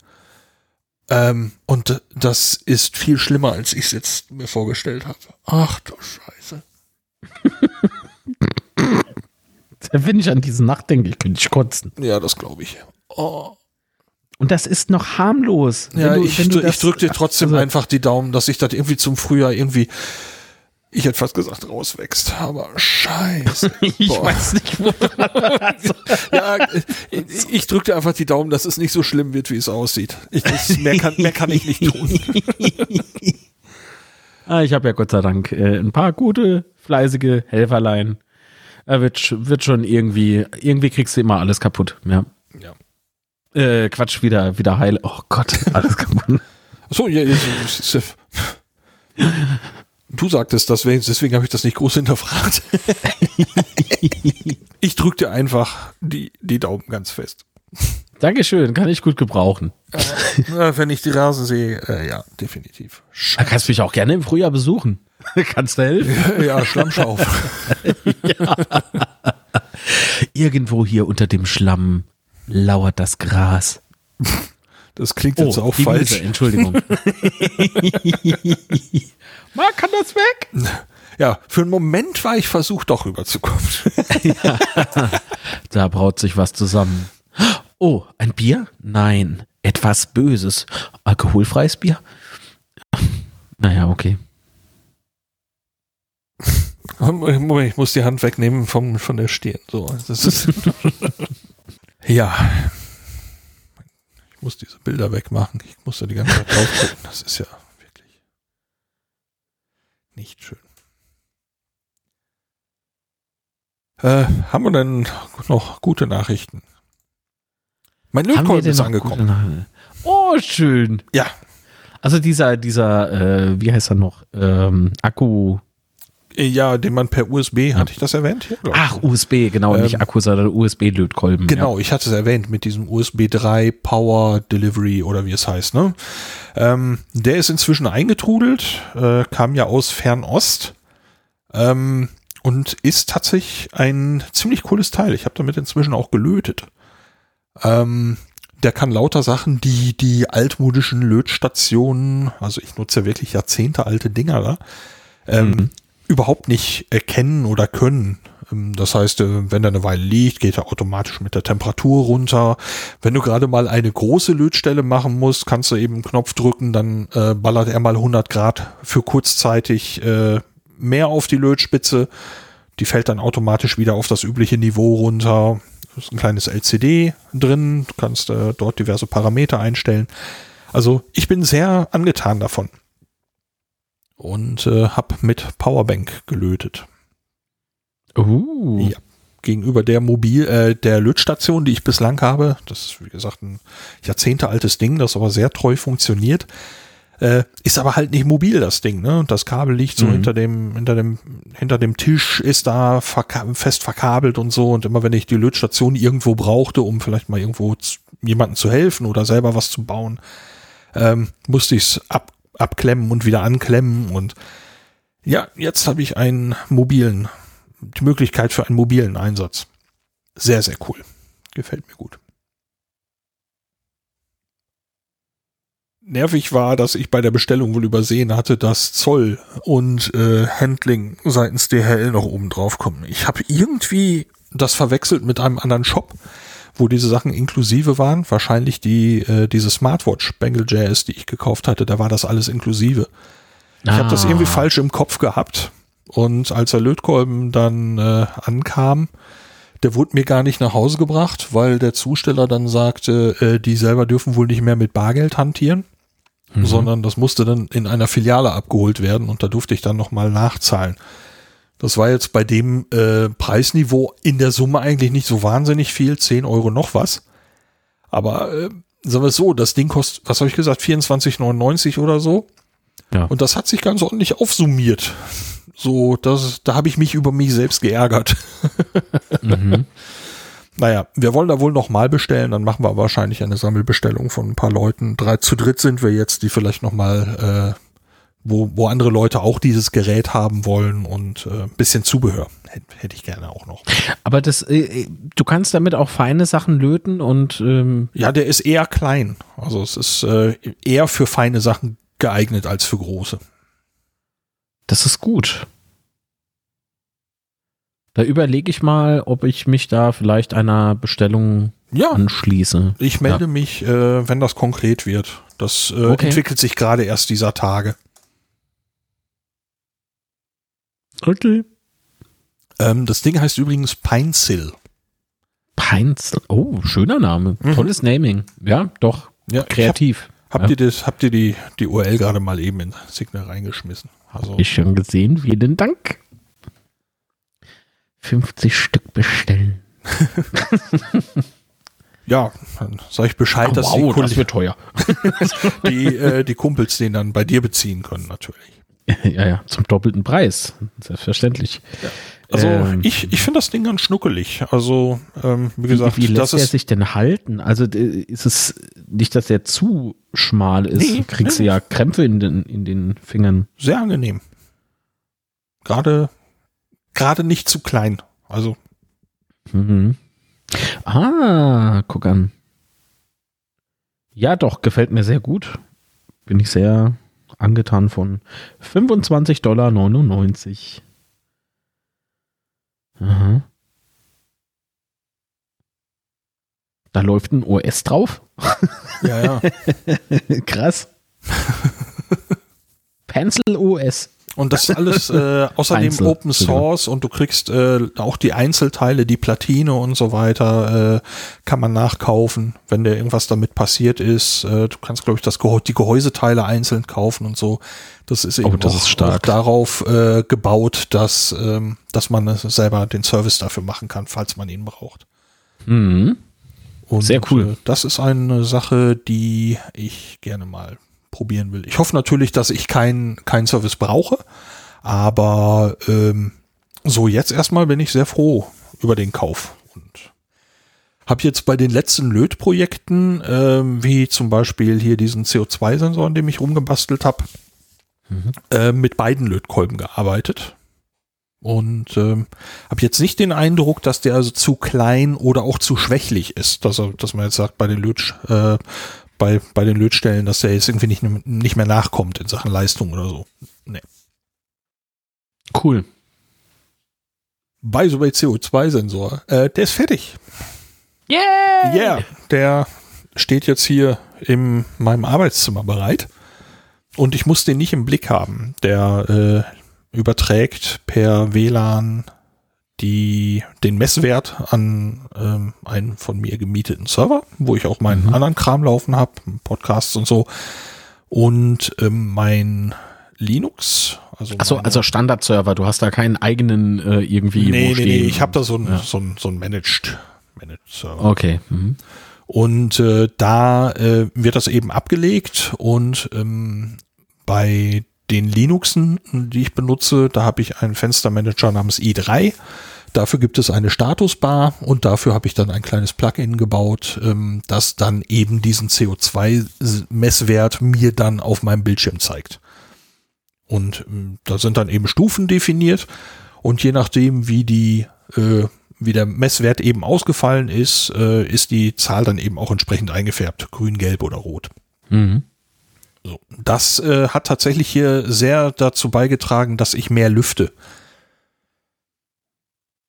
Ähm, und das ist viel schlimmer, als ich es jetzt mir vorgestellt habe. Ach du Scheiße. Wenn ich an diese Nacht denke, ich könnte ich kotzen. Ja, das glaube ich. Oh. Und das ist noch harmlos. Ja, du- ich, drück- ich das- drücke dir trotzdem also- einfach die Daumen, dass sich das irgendwie zum Frühjahr irgendwie, ich hätte fast gesagt, rauswächst. Aber scheiße. Ich Boah. weiß nicht, wo. Also, Ja, ich, ich drücke dir einfach die Daumen, dass es nicht so schlimm wird, wie es aussieht. Ich, das, mehr, kann, mehr kann ich nicht tun. ah, ich habe ja Gott sei Dank äh, ein paar gute, fleißige Helferlein. Er wird, sch- wird schon irgendwie, irgendwie kriegst du immer alles kaputt. Ja. Ja. Äh, Quatsch, wieder, wieder heil. Oh Gott, alles kaputt. So, ja, ja, ja, ja. du sagtest das, deswegen habe ich das nicht groß hinterfragt. ich drücke dir einfach die, die Daumen ganz fest. Dankeschön, kann ich gut gebrauchen. Ja, wenn ich die Rasen sehe, äh, ja, definitiv. Da kannst du mich auch gerne im Frühjahr besuchen. kannst du helfen? Ja, Schlammschauf. Irgendwo hier unter dem Schlamm lauert das Gras. Das klingt jetzt auch Oh, die falsch. Wiese, Entschuldigung. Marc, kann das weg? Ja, für einen Moment war ich versucht, doch rüberzukommen. Da braut sich was zusammen. Oh, ein Bier? Nein, etwas Böses. Alkoholfreies Bier? Naja, okay. Moment, ich muss die Hand wegnehmen vom, von der Stirn. So, das ist. Ja. Ich muss diese Bilder wegmachen. Ich muss da die ganze Zeit drauf gucken. Das ist ja wirklich nicht schön. Äh, haben wir denn noch gute Nachrichten? Mein Lötkolben ist angekommen. Oh, schön. Ja, Also dieser, dieser, äh, wie heißt er noch? Ähm, Akku. Äh, ja, den man per USB, hatte ich das erwähnt? ich. Ach, USB, genau, Ähm, nicht Akku, sondern USB-Lötkolben. Genau, ich hatte es erwähnt mit diesem USB 3 Power Delivery oder wie es heißt. Ne? Ähm, der ist inzwischen eingetrudelt, äh, kam ja aus Fernost ähm, und ist tatsächlich ein ziemlich cooles Teil. Ich habe damit inzwischen auch gelötet. Ähm, der kann lauter Sachen, die die altmodischen Lötstationen, also ich nutze ja wirklich jahrzehntealte Dinger da, ähm, Mhm. Überhaupt nicht erkennen oder können. Ähm, Das heißt, äh, wenn er eine Weile liegt, geht er automatisch mit der Temperatur runter. Wenn du gerade mal eine große Lötstelle machen musst, kannst du eben einen Knopf drücken, dann äh, ballert er mal 100 Grad für kurzzeitig äh, mehr auf die Lötspitze. Die fällt dann automatisch wieder auf das übliche Niveau runter. Ist ein kleines LCD drin, du kannst äh, dort diverse Parameter einstellen. Also ich bin sehr angetan davon und äh, habe mit Powerbank gelötet. Uh. Ja. Gegenüber der Mobil, äh, der Lötstation, die ich bislang habe, das ist wie gesagt ein jahrzehntealtes Ding, das aber sehr treu funktioniert, Äh, ist aber halt nicht mobil, das Ding, ne? Und das Kabel liegt so Mhm. hinter dem, hinter dem, hinter dem Tisch, ist da verka fest verkabelt und so. Und immer wenn ich die Lötstation irgendwo brauchte, um vielleicht mal irgendwo zu, jemandem zu helfen oder selber was zu bauen, ähm, musste ich es ab, abklemmen und wieder anklemmen. Und ja, jetzt habe ich einen mobilen, die Möglichkeit für einen mobilen Einsatz. Sehr, sehr cool. Gefällt mir gut. Nervig war, dass ich bei der Bestellung wohl übersehen hatte, dass Zoll und äh, Handling seitens DHL noch oben drauf kommen. Ich habe irgendwie das verwechselt mit einem anderen Shop, wo diese Sachen inklusive waren. Wahrscheinlich die äh, diese Smartwatch Bengal Jazz, die ich gekauft hatte, da war das alles inklusive. Ich habe das Ah. irgendwie falsch im Kopf gehabt. Und als der Lötkolben dann äh, ankam, der wurde mir gar nicht nach Hause gebracht, weil der Zusteller dann sagte, äh, die selber dürfen wohl nicht mehr mit Bargeld hantieren, Mhm. sondern das musste dann in einer Filiale abgeholt werden und da durfte ich dann nochmal nachzahlen. Das war jetzt bei dem äh, Preisniveau in der Summe eigentlich nicht so wahnsinnig viel, 10 Euro noch was. Aber äh, sagen wir es so, das Ding kostet, was habe ich gesagt, 24,99 oder so. Ja. Und das hat sich ganz ordentlich aufsummiert. So, das, da habe ich mich über mich selbst geärgert. Mhm. Naja, wir wollen da wohl nochmal bestellen, dann machen wir wahrscheinlich eine Sammelbestellung von ein paar Leuten. Drei zu dritt sind wir jetzt, die vielleicht nochmal, äh, wo, wo andere Leute auch dieses Gerät haben wollen und äh, ein bisschen Zubehör. Hätte, ich gerne auch noch. Aber das, äh, du kannst damit auch feine Sachen löten und ähm, Ja, der ist eher klein. Also es ist äh, eher für feine Sachen geeignet als für große. das ist gut. Da überlege ich mal, ob ich mich da vielleicht einer Bestellung Ja, anschließe. ich melde mich, äh, wenn das konkret wird. Das äh, Okay. entwickelt sich gerade erst dieser Tage. Okay. Ähm, das Ding heißt übrigens Pinesill. Peinz. Oh, schöner Name. Mhm. Tolles Naming. Ja, doch. Ja, ich hab- Kreativ. Habt Ja. ihr das, habt ihr die, die URL gerade mal eben in Signal reingeschmissen? Also, Ich schon gesehen. Vielen Dank. 50 Stück bestellen. ja, dann sag ich Bescheid, Oh, dass wow, die, das Kul- wird teuer. die, äh, die Kumpels den dann bei dir beziehen können, natürlich. ja, ja, zum doppelten Preis. Selbstverständlich. Also, Ähm, ich, ich finde das Ding ganz schnuckelig. Also, ähm, wie Wie, gesagt, wie das lässt er sich denn halten? Also ist es nicht, dass er zu schmal ist? Nee, Kriegst nee, du ja Krämpfe in den, in den Fingern. sehr angenehm. Gerade, gerade nicht zu klein. Also, Mhm. Ah, guck an. Ja, doch, gefällt mir sehr gut. Bin ich sehr angetan von 25,99 Dollar. Aha. Da läuft ein OS drauf. ja, ja. Krass. Pencil OS. Und das ist alles äh, außerdem Einzel, Open. Source und du kriegst äh, auch die Einzelteile, die Platine und so weiter, äh, kann man nachkaufen, wenn dir irgendwas damit passiert ist. Äh, du kannst, glaube ich, das Gehäu die Gehäuseteile einzeln kaufen und so. Das ist eben Oh, das auch, ist stark. auch darauf äh, gebaut, dass, ähm, dass man selber den Service dafür machen kann, falls man ihn braucht. Mhm. Und, Sehr cool. Äh, das ist eine Sache, die ich gerne mal probieren will. Ich hoffe natürlich, dass ich keinen keinen Service brauche, aber ähm, so jetzt erstmal bin ich sehr froh über den Kauf und habe jetzt bei den letzten Lötprojekten, ähm, wie zum Beispiel hier diesen CO2-Sensor, an dem ich rumgebastelt habe, Mhm. äh, mit beiden Lötkolben gearbeitet. Und ähm, habe jetzt nicht den Eindruck, dass der also zu klein oder auch zu schwächlich ist, dass, er, dass man jetzt sagt, bei den, Löt, äh, bei, bei den Lötstellen, dass der jetzt irgendwie nicht, nicht mehr nachkommt in Sachen Leistung oder so. Nee. Cool. Bei so bei CO2-Sensor, äh, der ist fertig. Yeah! Ja, yeah, der steht jetzt hier in meinem Arbeitszimmer bereit. Und ich muss den nicht im Blick haben. Der äh, überträgt per WLAN die, den Messwert an ähm, einen von mir gemieteten Server, wo ich auch meinen Mhm. anderen Kram laufen habe, Podcasts und so. Und ähm, mein Linux, also, Achso, also Standardserver, du hast da keinen eigenen äh, irgendwie nee, nee, nee, ich habe da so ein, Ja. so ein, so ein Managed, Managed Server. Okay. Mhm. Und äh, da äh, wird das eben abgelegt und ähm, bei den Linuxen, die ich benutze, da habe ich einen Fenstermanager namens i3. Dafür gibt es eine Statusbar und dafür habe ich dann ein kleines Plugin gebaut, ähm, das dann eben diesen CO2-Messwert mir dann auf meinem Bildschirm zeigt. Und ähm, da sind dann eben Stufen definiert und je nachdem, wie die äh, wie der Messwert eben ausgefallen ist, äh, ist die Zahl dann eben auch entsprechend eingefärbt, grün, gelb oder rot. Mhm. So, das äh, hat tatsächlich hier sehr dazu beigetragen, dass ich mehr lüfte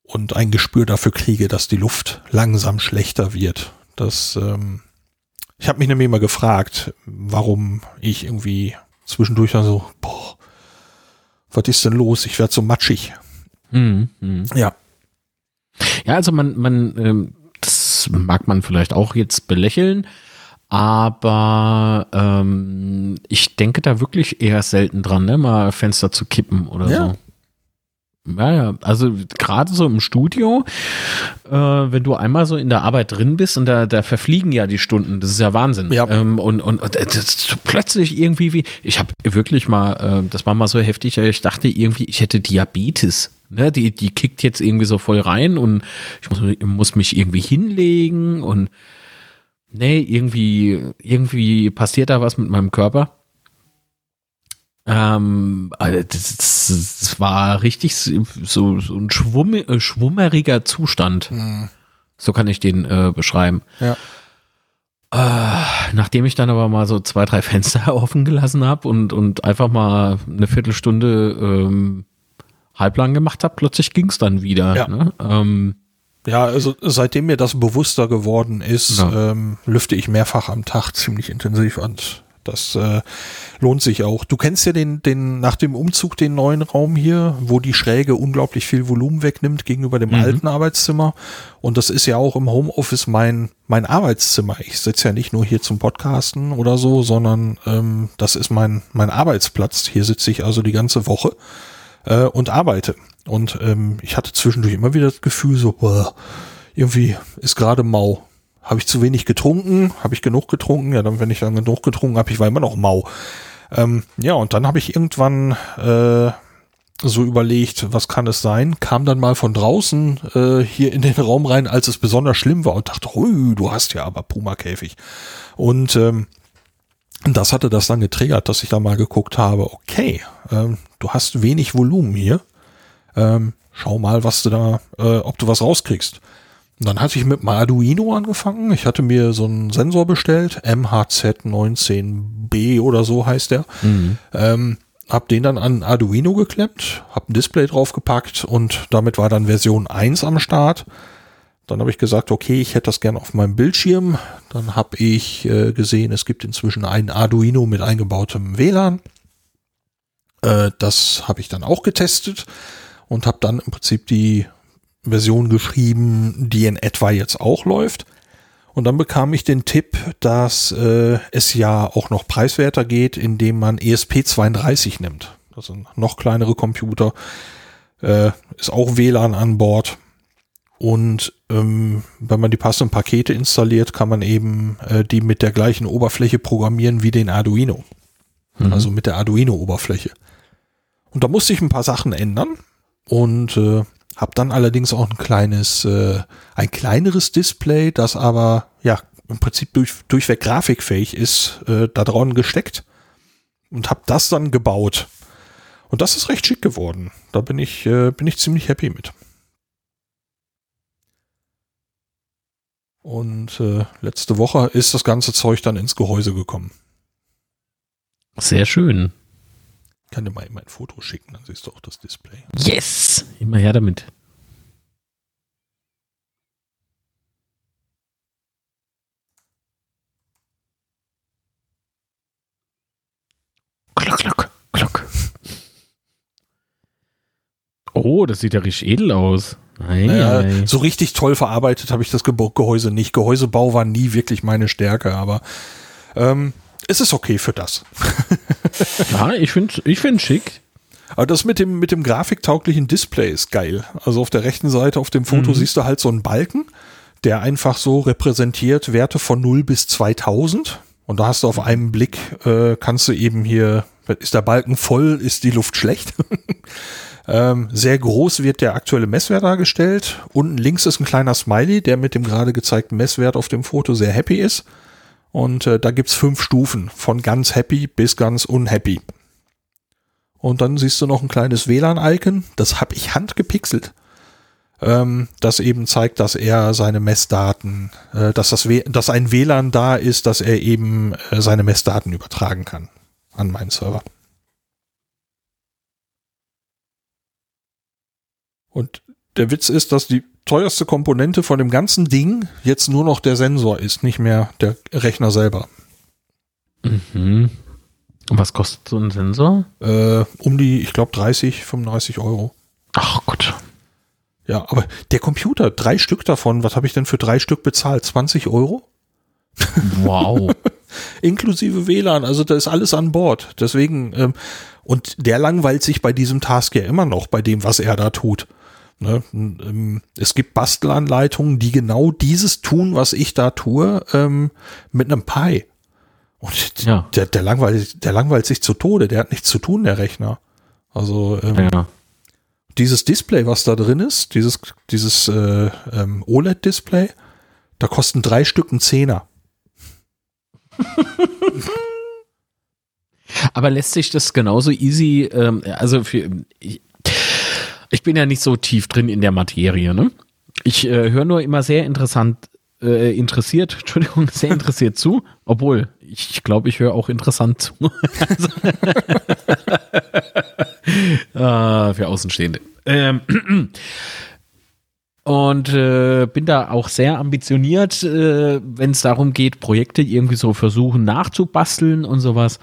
und ein Gespür dafür kriege, dass die Luft langsam schlechter wird. Das, ähm, ich habe mich nämlich immer gefragt, warum ich irgendwie zwischendurch dann so, boah, was ist denn los? Ich werde so matschig. Mhm, mh. Ja. Ja, also man, man, ähm, das mag man vielleicht auch jetzt belächeln, aber ähm, ich denke da wirklich eher selten dran, ne, mal Fenster zu kippen oder ja. so. Ja, ja, also gerade so im Studio, äh, wenn du einmal so in der Arbeit drin bist und da, da verfliegen ja die Stunden, das ist ja Wahnsinn. Ja. Ähm, und, und, und das plötzlich irgendwie wie, ich habe wirklich mal, äh, das war mal so heftig, ich dachte irgendwie, ich hätte Diabetes. Ne? Die, die kickt jetzt irgendwie so voll rein und ich muss, muss mich irgendwie hinlegen und nee, irgendwie, irgendwie passiert da was mit meinem Körper. Ähm, also das, das, war richtig so, so ein schwumm, äh, schwummeriger Zustand. Mhm. So kann ich den äh, beschreiben. Ja. Äh, nachdem ich dann aber mal so zwei, drei Fenster offen gelassen habe und, und einfach mal eine Viertelstunde ähm, halblang gemacht habe, plötzlich ging es dann wieder. Ja. Ne? Ähm, ja, also seitdem mir das bewusster geworden ist, ja. ähm, lüfte ich mehrfach am Tag ziemlich intensiv und das äh, lohnt sich auch. Du kennst ja den, den nach dem Umzug den neuen Raum hier, wo die Schräge unglaublich viel Volumen wegnimmt gegenüber dem mhm. alten Arbeitszimmer. Und das ist ja auch im Homeoffice mein mein Arbeitszimmer. Ich sitze ja nicht nur hier zum Podcasten oder so, sondern ähm, das ist mein mein Arbeitsplatz. Hier sitze ich also die ganze Woche äh, und arbeite. Und ähm, ich hatte zwischendurch immer wieder das Gefühl so, boah, irgendwie ist gerade mau habe ich zu wenig getrunken? Habe ich genug getrunken? Ja, dann, wenn ich dann genug getrunken habe, ich war immer noch mau. Ähm, ja, und dann habe ich irgendwann äh, so überlegt, was kann es sein? Kam dann mal von draußen äh, hier in den Raum rein, als es besonders schlimm war und dachte, hui, du hast ja aber Puma-Käfig. Und ähm, das hatte das dann getriggert, dass ich da mal geguckt habe, okay, ähm, du hast wenig Volumen hier. Ähm, schau mal, was du da, äh, ob du was rauskriegst. Und dann hatte ich mit dem Arduino angefangen. Ich hatte mir so einen Sensor bestellt, MHZ19B oder so heißt der. Mhm. Ähm, hab den dann an Arduino geklemmt, hab ein Display draufgepackt und damit war dann Version 1 am Start. Dann habe ich gesagt, okay, ich hätte das gerne auf meinem Bildschirm. Dann habe ich äh, gesehen, es gibt inzwischen ein Arduino mit eingebautem WLAN. Äh, das habe ich dann auch getestet und habe dann im Prinzip die Version geschrieben, die in etwa jetzt auch läuft. Und dann bekam ich den Tipp, dass äh, es ja auch noch preiswerter geht, indem man ESP32 nimmt. Das sind noch kleinere Computer, äh, ist auch WLAN an Bord. Und ähm, wenn man die passenden Pakete installiert, kann man eben äh, die mit der gleichen Oberfläche programmieren wie den Arduino. Mhm. Also mit der Arduino-Oberfläche. Und da musste ich ein paar Sachen ändern. Und äh, hab dann allerdings auch ein kleines, äh, ein kleineres Display, das aber ja im Prinzip durch, durchweg grafikfähig ist, äh, da dran gesteckt und hab das dann gebaut. Und das ist recht schick geworden. Da bin ich, äh, bin ich ziemlich happy mit. Und äh, letzte Woche ist das ganze Zeug dann ins Gehäuse gekommen. Sehr schön kann dir mal ein Foto schicken, dann siehst du auch das Display. Yes! Immer her damit. Klock, klock, klock. Oh, das sieht ja richtig edel aus. Ei, naja, ei. So richtig toll verarbeitet habe ich das Ge Gehäuse nicht. Gehäusebau war nie wirklich meine Stärke, aber ähm, es ist okay für das. ja, ich finde ich find schick. Aber das mit dem, mit dem grafiktauglichen Display ist geil. Also auf der rechten Seite auf dem Foto mhm. siehst du halt so einen Balken, der einfach so repräsentiert Werte von 0 bis 2000. Und da hast du auf einen Blick, äh, kannst du eben hier Ist der Balken voll, ist die Luft schlecht. ähm, sehr groß wird der aktuelle Messwert dargestellt. Unten links ist ein kleiner Smiley, der mit dem gerade gezeigten Messwert auf dem Foto sehr happy ist. Und äh, da gibt's fünf Stufen, von ganz happy bis ganz unhappy. Und dann siehst du noch ein kleines WLAN-Icon, das habe ich handgepixelt ähm, das eben zeigt, dass er seine Messdaten, äh, dass das w dass ein WLAN da ist, dass er eben äh, seine Messdaten übertragen kann an meinen Server. Und der Witz ist, dass die teuerste Komponente von dem ganzen Ding jetzt nur noch der Sensor ist, nicht mehr der Rechner selber. Mhm. Und was kostet so ein Sensor? Äh, um die, ich glaube, 30, 35 Euro. Ach Gott. Ja, aber der Computer, drei Stück davon, was habe ich denn für drei Stück bezahlt? 20 Euro? Wow. Inklusive WLAN, also da ist alles an Bord. Deswegen, ähm, und der langweilt sich bei diesem Task ja immer noch, bei dem, was er da tut. Ne? Ähm, es gibt Bastelanleitungen, die genau dieses tun, was ich da tue, ähm, mit einem Pi. Und ja. der, der, langweilt, der langweilt sich zu Tode, der hat nichts zu tun, der Rechner. Also ähm, ja dieses Display, was da drin ist, dieses, dieses äh, ähm, OLED-Display, da kosten drei Stück ein Zehner. Aber lässt sich das genauso easy, ähm, also für, ich, ich, bin ja nicht so tief drin in der Materie, ne? Ich äh, höre nur immer sehr interessant, äh, interessiert, Entschuldigung, sehr interessiert zu, obwohl ich glaube, ich höre auch interessant zu. also, ah, für Außenstehende. Ähm, und äh, bin da auch sehr ambitioniert, äh, wenn es darum geht, Projekte irgendwie so versuchen nachzubasteln und sowas.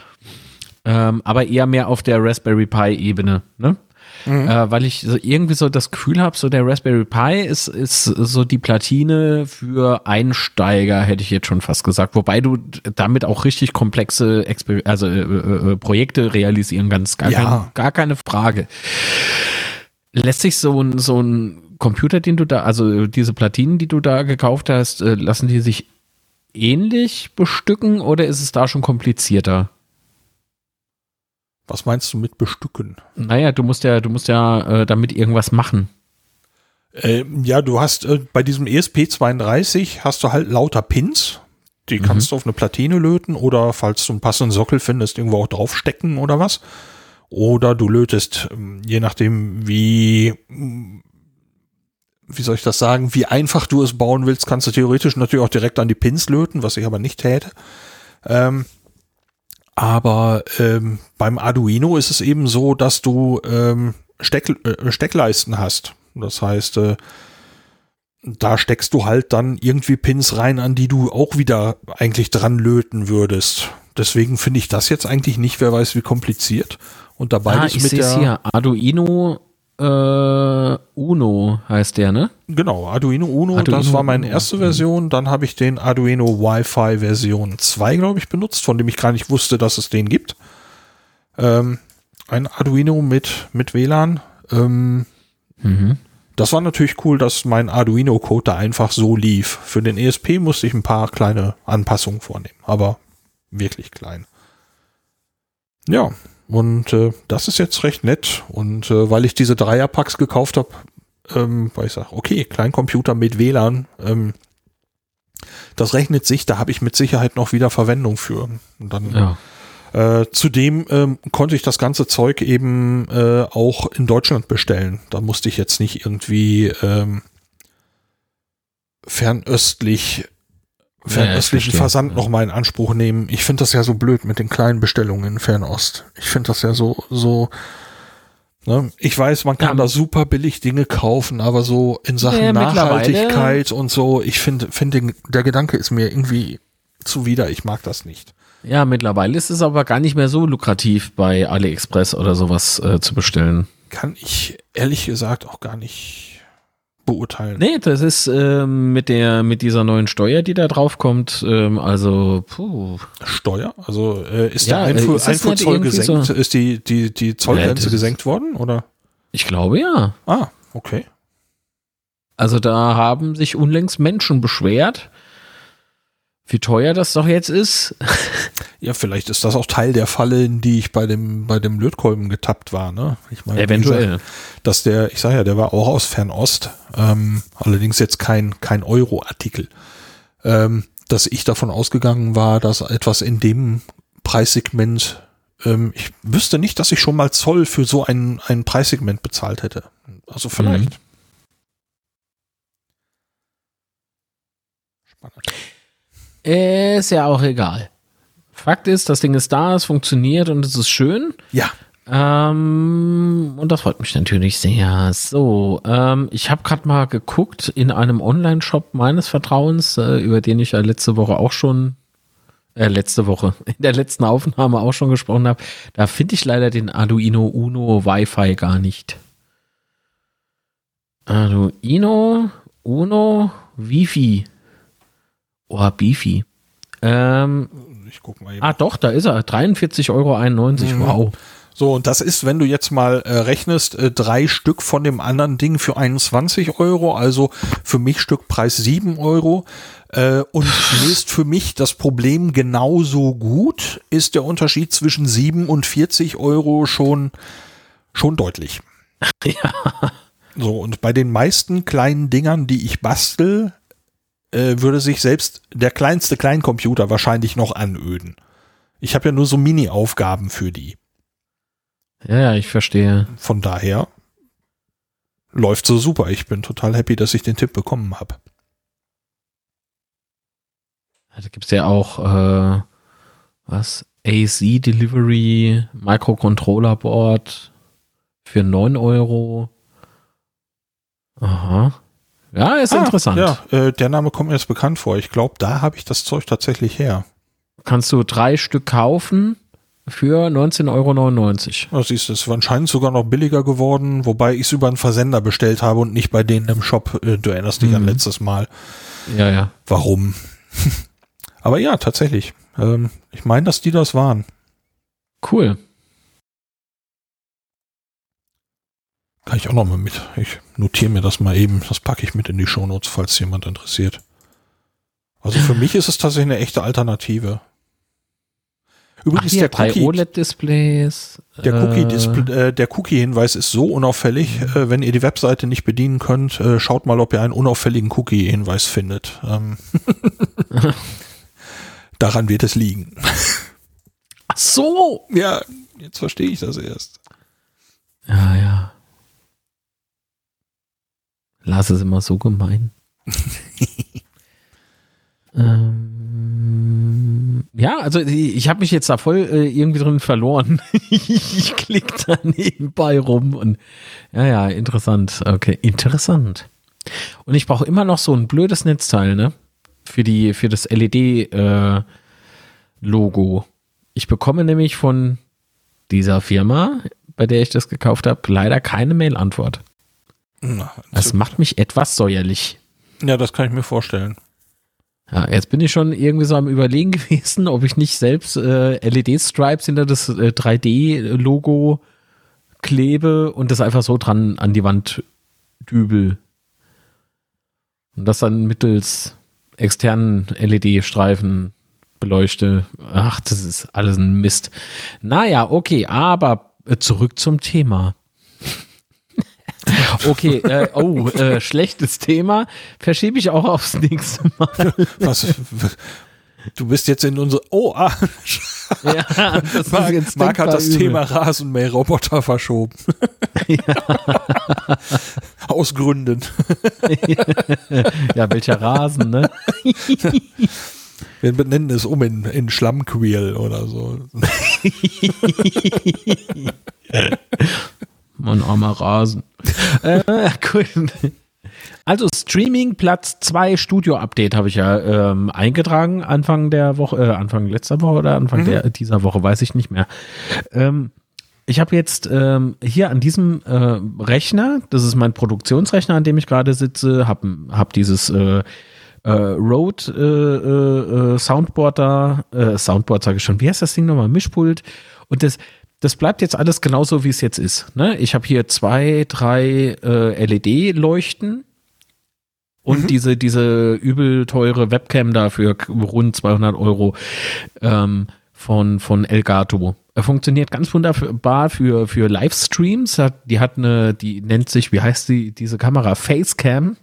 Ähm, aber eher mehr auf der Raspberry Pi-Ebene. Ne? Mhm. Äh, weil ich so irgendwie so das Gefühl habe, so der Raspberry Pi ist, ist so die Platine für Einsteiger, hätte ich jetzt schon fast gesagt. Wobei du damit auch richtig komplexe Exper also, äh, äh, Projekte realisieren kannst. Gar, ja. kein, gar keine Frage. Lässt sich so ein, so ein Computer, den du da, also diese Platinen, die du da gekauft hast, äh, lassen die sich ähnlich bestücken oder ist es da schon komplizierter? Was meinst du mit bestücken? Naja, du musst ja, du musst ja äh, damit irgendwas machen. Äh, ja, du hast äh, bei diesem ESP32 hast du halt lauter Pins. Die mhm. kannst du auf eine Platine löten oder falls du einen passenden Sockel findest, irgendwo auch draufstecken oder was. Oder du lötest, ähm, je nachdem wie, wie soll ich das sagen, wie einfach du es bauen willst, kannst du theoretisch natürlich auch direkt an die Pins löten, was ich aber nicht täte. Ähm, aber ähm, beim Arduino ist es eben so, dass du ähm, Steck, äh, Steckleisten hast. Das heißt, äh, da steckst du halt dann irgendwie Pins rein, an die du auch wieder eigentlich dran löten würdest. Deswegen finde ich das jetzt eigentlich nicht, wer weiß wie kompliziert. Und dabei ah, ich mit der hier Arduino äh, Uno heißt der, ne? Genau, Arduino Uno, Arduino das war meine erste Uno. Version. Dann habe ich den Arduino Wi-Fi Version 2, glaube ich, benutzt, von dem ich gar nicht wusste, dass es den gibt. Ähm, ein Arduino mit, mit WLAN. Ähm, mhm. Das war natürlich cool, dass mein Arduino-Code da einfach so lief. Für den ESP musste ich ein paar kleine Anpassungen vornehmen, aber wirklich klein. Ja, und äh, das ist jetzt recht nett. Und äh, weil ich diese Dreierpacks gekauft habe, ähm, weil ich sage, okay, Kleincomputer mit WLAN, ähm, das rechnet sich, da habe ich mit Sicherheit noch wieder Verwendung für. Und dann ja. Äh, zudem ähm, konnte ich das ganze Zeug eben äh, auch in Deutschland bestellen. Da musste ich jetzt nicht irgendwie ähm, fernöstlich fernöstlichen ja, Versand ja. noch mal in Anspruch nehmen. Ich finde das ja so blöd mit den kleinen Bestellungen in Fernost. Ich finde das ja so, so, ne? Ich weiß, man kann ja. da super billig Dinge kaufen, aber so in Sachen ja, Nachhaltigkeit und so, ich finde, finde, der Gedanke ist mir irgendwie zuwider. Ich mag das nicht. Ja, mittlerweile ist es aber gar nicht mehr so lukrativ bei AliExpress oder sowas äh, zu bestellen. Kann ich ehrlich gesagt auch gar nicht beurteilen. Nee, das ist ähm, mit der mit dieser neuen Steuer, die da drauf kommt, ähm, also puh. Steuer? Also äh, ist ja, der Einfuhr, ist Einfuhrzoll gesenkt? So ist die, die, die Zollgrenze ja, gesenkt worden, oder? Ich glaube ja. Ah, okay. Also da haben sich unlängst Menschen beschwert, wie teuer das doch jetzt ist. Ja, vielleicht ist das auch Teil der Falle, in die ich bei dem, bei dem Lötkolben getappt war, ne? Ich meine, Eventuell. Gesagt, dass der, ich sage ja, der war auch aus Fernost, ähm, allerdings jetzt kein, kein Euro-Artikel. Ähm, dass ich davon ausgegangen war, dass etwas in dem Preissegment, ähm, ich wüsste nicht, dass ich schon mal Zoll für so ein, ein Preissegment bezahlt hätte. Also vielleicht. Mhm. Spannend. Ist ja auch egal. Fakt ist, das Ding ist da, es funktioniert und es ist schön. Ja. Ähm, und das freut mich natürlich sehr. So, ähm, ich habe gerade mal geguckt in einem Online-Shop meines Vertrauens, äh, über den ich ja letzte Woche auch schon, äh, letzte Woche, in der letzten Aufnahme auch schon gesprochen habe. Da finde ich leider den Arduino Uno Wi-Fi gar nicht. Arduino Uno Wi-Fi. Oh, Beefy. Ähm, ich guck mal eben. Ah, doch, da ist er. 43,91 Euro. Mhm. Wow. So, und das ist, wenn du jetzt mal äh, rechnest, äh, drei Stück von dem anderen Ding für 21 Euro, also für mich Stückpreis 7 Euro. Äh, und löst für mich das Problem genauso gut, ist der Unterschied zwischen 7 und 40 Euro schon, schon deutlich. Ja. So, und bei den meisten kleinen Dingern, die ich bastel, äh, würde sich selbst der kleinste Kleincomputer wahrscheinlich noch anöden. Ich habe ja nur so Mini-Aufgaben für die. Ja, ja, ich verstehe. Von daher läuft so super. Ich bin total happy, dass ich den Tipp bekommen habe. Da gibt es ja auch äh, was? AC Delivery Microcontroller Board für 9 Euro. Aha. Ja, ist ah, interessant. Ja, äh, der Name kommt mir jetzt bekannt vor. Ich glaube, da habe ich das Zeug tatsächlich her. Kannst du drei Stück kaufen für 19,99 Euro. Ja, siehst du, es ist anscheinend sogar noch billiger geworden, wobei ich es über einen Versender bestellt habe und nicht bei denen im Shop. Äh, du erinnerst dich mhm. an letztes Mal. Ja, ja. Warum? Aber ja, tatsächlich. Ähm, ich meine, dass die das waren. Cool. Kann ich auch noch mal mit. Ich notiere mir das mal eben. Das packe ich mit in die Shownotes, falls jemand interessiert. Also für mich ist es tatsächlich eine echte Alternative. Übrigens Ach, der Cookie, OLED-Displays. Der Cookie, äh, äh, Cookie-Hinweis ist so unauffällig. Mhm. Äh, wenn ihr die Webseite nicht bedienen könnt, äh, schaut mal, ob ihr einen unauffälligen Cookie-Hinweis findet. Ähm Daran wird es liegen. Ach so. Ja, jetzt verstehe ich das erst. Ja, ja. Lars ist immer so gemein. ähm, ja, also ich habe mich jetzt da voll äh, irgendwie drin verloren. ich klicke da nebenbei rum und ja, ja, interessant. Okay, interessant. Und ich brauche immer noch so ein blödes Netzteil, ne? Für die, für das LED-Logo. Äh, ich bekomme nämlich von dieser Firma, bei der ich das gekauft habe, leider keine Mail-Antwort. Na, das macht mich etwas säuerlich. Ja, das kann ich mir vorstellen. Ja, jetzt bin ich schon irgendwie so am Überlegen gewesen, ob ich nicht selbst äh, LED-Stripes hinter das äh, 3D-Logo klebe und das einfach so dran an die Wand dübel. Und das dann mittels externen LED-Streifen beleuchte. Ach, das ist alles ein Mist. Naja, okay, aber äh, zurück zum Thema. Okay, äh, oh, äh, schlechtes Thema. Verschiebe ich auch aufs nächste Mal. Was? Du bist jetzt in unsere. Oh, ah. Ja, das Marc, ist Marc hat das übel. Thema Rasenmäherroboter verschoben. Ja. Aus Gründen. ja, welcher Rasen, ne? Wir benennen es um in, in Schlammqueel oder so. Mein armer Rasen. äh, cool. Also Streaming Platz 2 Studio Update habe ich ja ähm, eingetragen Anfang der Woche, äh, Anfang letzter Woche oder Anfang mhm. der, dieser Woche, weiß ich nicht mehr. Ähm, ich habe jetzt ähm, hier an diesem äh, Rechner, das ist mein Produktionsrechner, an dem ich gerade sitze, habe hab dieses äh, äh, Rode äh, äh, Soundboard da, Soundboard sage ich schon, wie heißt das Ding nochmal? Mischpult. Und das, das bleibt jetzt alles genauso, wie es jetzt ist. Ne? Ich habe hier zwei, drei äh, LED-Leuchten und mhm. diese, diese übel teure Webcam da für rund 200 Euro ähm, von, von Elgato. Er funktioniert ganz wunderbar für, für Livestreams. Hat, die hat eine, die nennt sich, wie heißt die, diese Kamera? Facecam.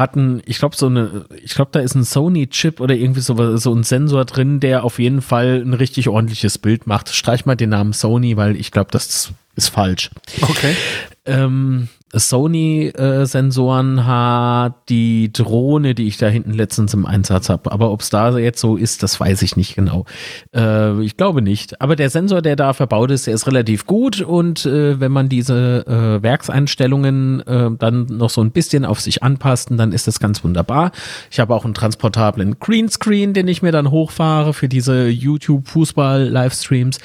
Hatten, ich glaube, so eine, ich glaube, da ist ein Sony-Chip oder irgendwie so, so ein Sensor drin, der auf jeden Fall ein richtig ordentliches Bild macht. Streich mal den Namen Sony, weil ich glaube, das ist falsch. Okay. Ähm, Sony-Sensoren hat die Drohne, die ich da hinten letztens im Einsatz habe. Aber ob es da jetzt so ist, das weiß ich nicht genau. Äh, ich glaube nicht. Aber der Sensor, der da verbaut ist, der ist relativ gut. Und äh, wenn man diese äh, Werkseinstellungen äh, dann noch so ein bisschen auf sich anpasst, dann ist das ganz wunderbar. Ich habe auch einen transportablen Greenscreen, den ich mir dann hochfahre für diese YouTube-Fußball-Livestreams.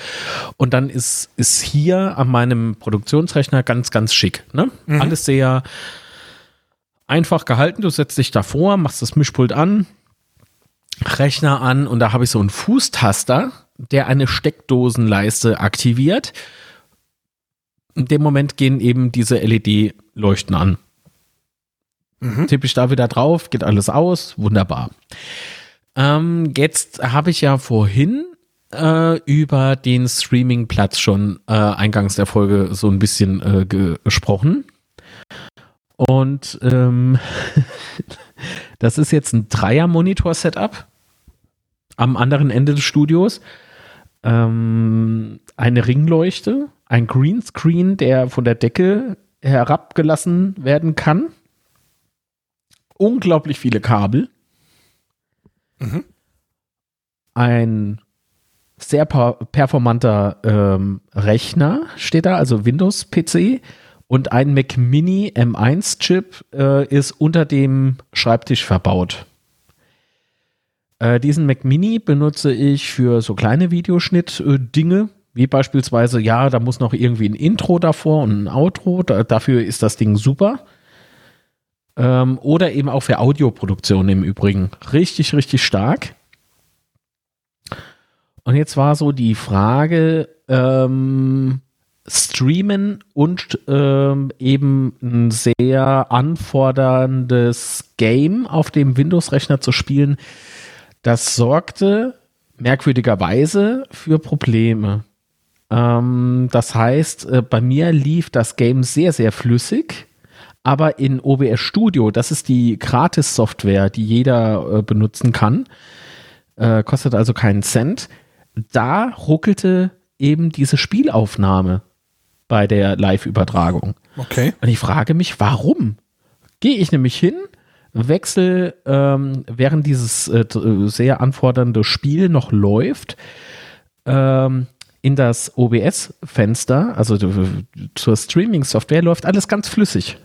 Und dann ist, ist hier an meinem Produktionsrechner ganz, ganz schick. Ne? Mhm. Alles sehr einfach gehalten. Du setzt dich davor, machst das Mischpult an, Rechner an und da habe ich so einen Fußtaster, der eine Steckdosenleiste aktiviert. In dem Moment gehen eben diese LED-Leuchten an. Mhm. Tippe ich da wieder drauf, geht alles aus, wunderbar. Ähm, jetzt habe ich ja vorhin äh, über den Streaming-Platz schon äh, eingangs der Folge so ein bisschen äh, gesprochen. Und ähm, das ist jetzt ein Dreier-Monitor-Setup am anderen Ende des Studios. Ähm, eine Ringleuchte, ein Greenscreen, der von der Decke herabgelassen werden kann. Unglaublich viele Kabel. Mhm. Ein sehr performanter ähm, Rechner steht da, also Windows-PC und ein Mac Mini M1-Chip äh, ist unter dem Schreibtisch verbaut. Äh, diesen Mac Mini benutze ich für so kleine Videoschnitt-Dinge, wie beispielsweise, ja, da muss noch irgendwie ein Intro davor und ein Outro, da, dafür ist das Ding super. Ähm, oder eben auch für Audioproduktion im Übrigen. Richtig, richtig stark. Und jetzt war so die Frage, ähm, streamen und ähm, eben ein sehr anforderndes Game auf dem Windows-Rechner zu spielen, das sorgte merkwürdigerweise für Probleme. Ähm, das heißt, äh, bei mir lief das Game sehr, sehr flüssig, aber in OBS Studio, das ist die Gratis-Software, die jeder äh, benutzen kann, äh, kostet also keinen Cent, da ruckelte eben diese Spielaufnahme bei der Live-Übertragung. Okay. Und ich frage mich, warum? Gehe ich nämlich hin, wechsel, ähm, während dieses äh, sehr anfordernde Spiel noch läuft, ähm, in das OBS-Fenster, also zur Streaming-Software, läuft alles ganz flüssig.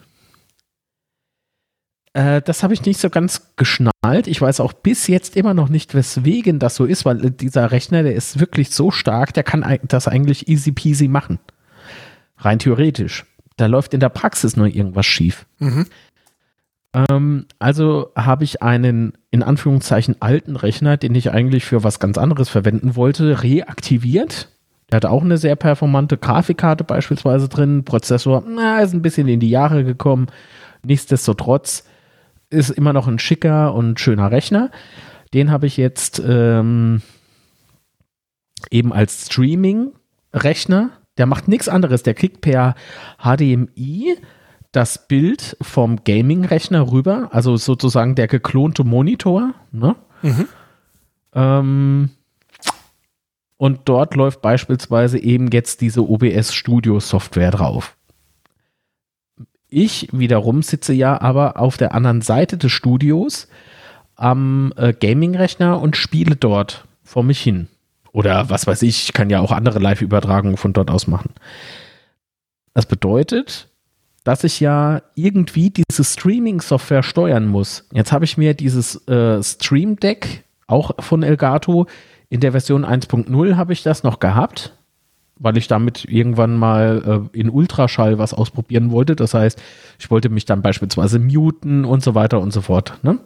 Äh, das habe ich nicht so ganz geschnallt. Ich weiß auch bis jetzt immer noch nicht, weswegen das so ist, weil dieser Rechner, der ist wirklich so stark, der kann das eigentlich easy peasy machen. Rein theoretisch. Da läuft in der Praxis nur irgendwas schief. Mhm. Ähm, also habe ich einen in Anführungszeichen alten Rechner, den ich eigentlich für was ganz anderes verwenden wollte, reaktiviert. Der hat auch eine sehr performante Grafikkarte beispielsweise drin. Prozessor, na, ist ein bisschen in die Jahre gekommen. Nichtsdestotrotz ist immer noch ein schicker und schöner Rechner. Den habe ich jetzt ähm, eben als Streaming-Rechner der macht nichts anderes. Der kriegt per HDMI das Bild vom Gaming-Rechner rüber, also sozusagen der geklonte Monitor. Ne? Mhm. Ähm, und dort läuft beispielsweise eben jetzt diese OBS Studio Software drauf. Ich wiederum sitze ja aber auf der anderen Seite des Studios am äh, Gaming-Rechner und spiele dort vor mich hin. Oder was weiß ich, ich kann ja auch andere Live-Übertragungen von dort aus machen. Das bedeutet, dass ich ja irgendwie diese Streaming-Software steuern muss. Jetzt habe ich mir dieses äh, Stream Deck, auch von Elgato, in der Version 1.0 habe ich das noch gehabt, weil ich damit irgendwann mal äh, in Ultraschall was ausprobieren wollte. Das heißt, ich wollte mich dann beispielsweise muten und so weiter und so fort. Ne?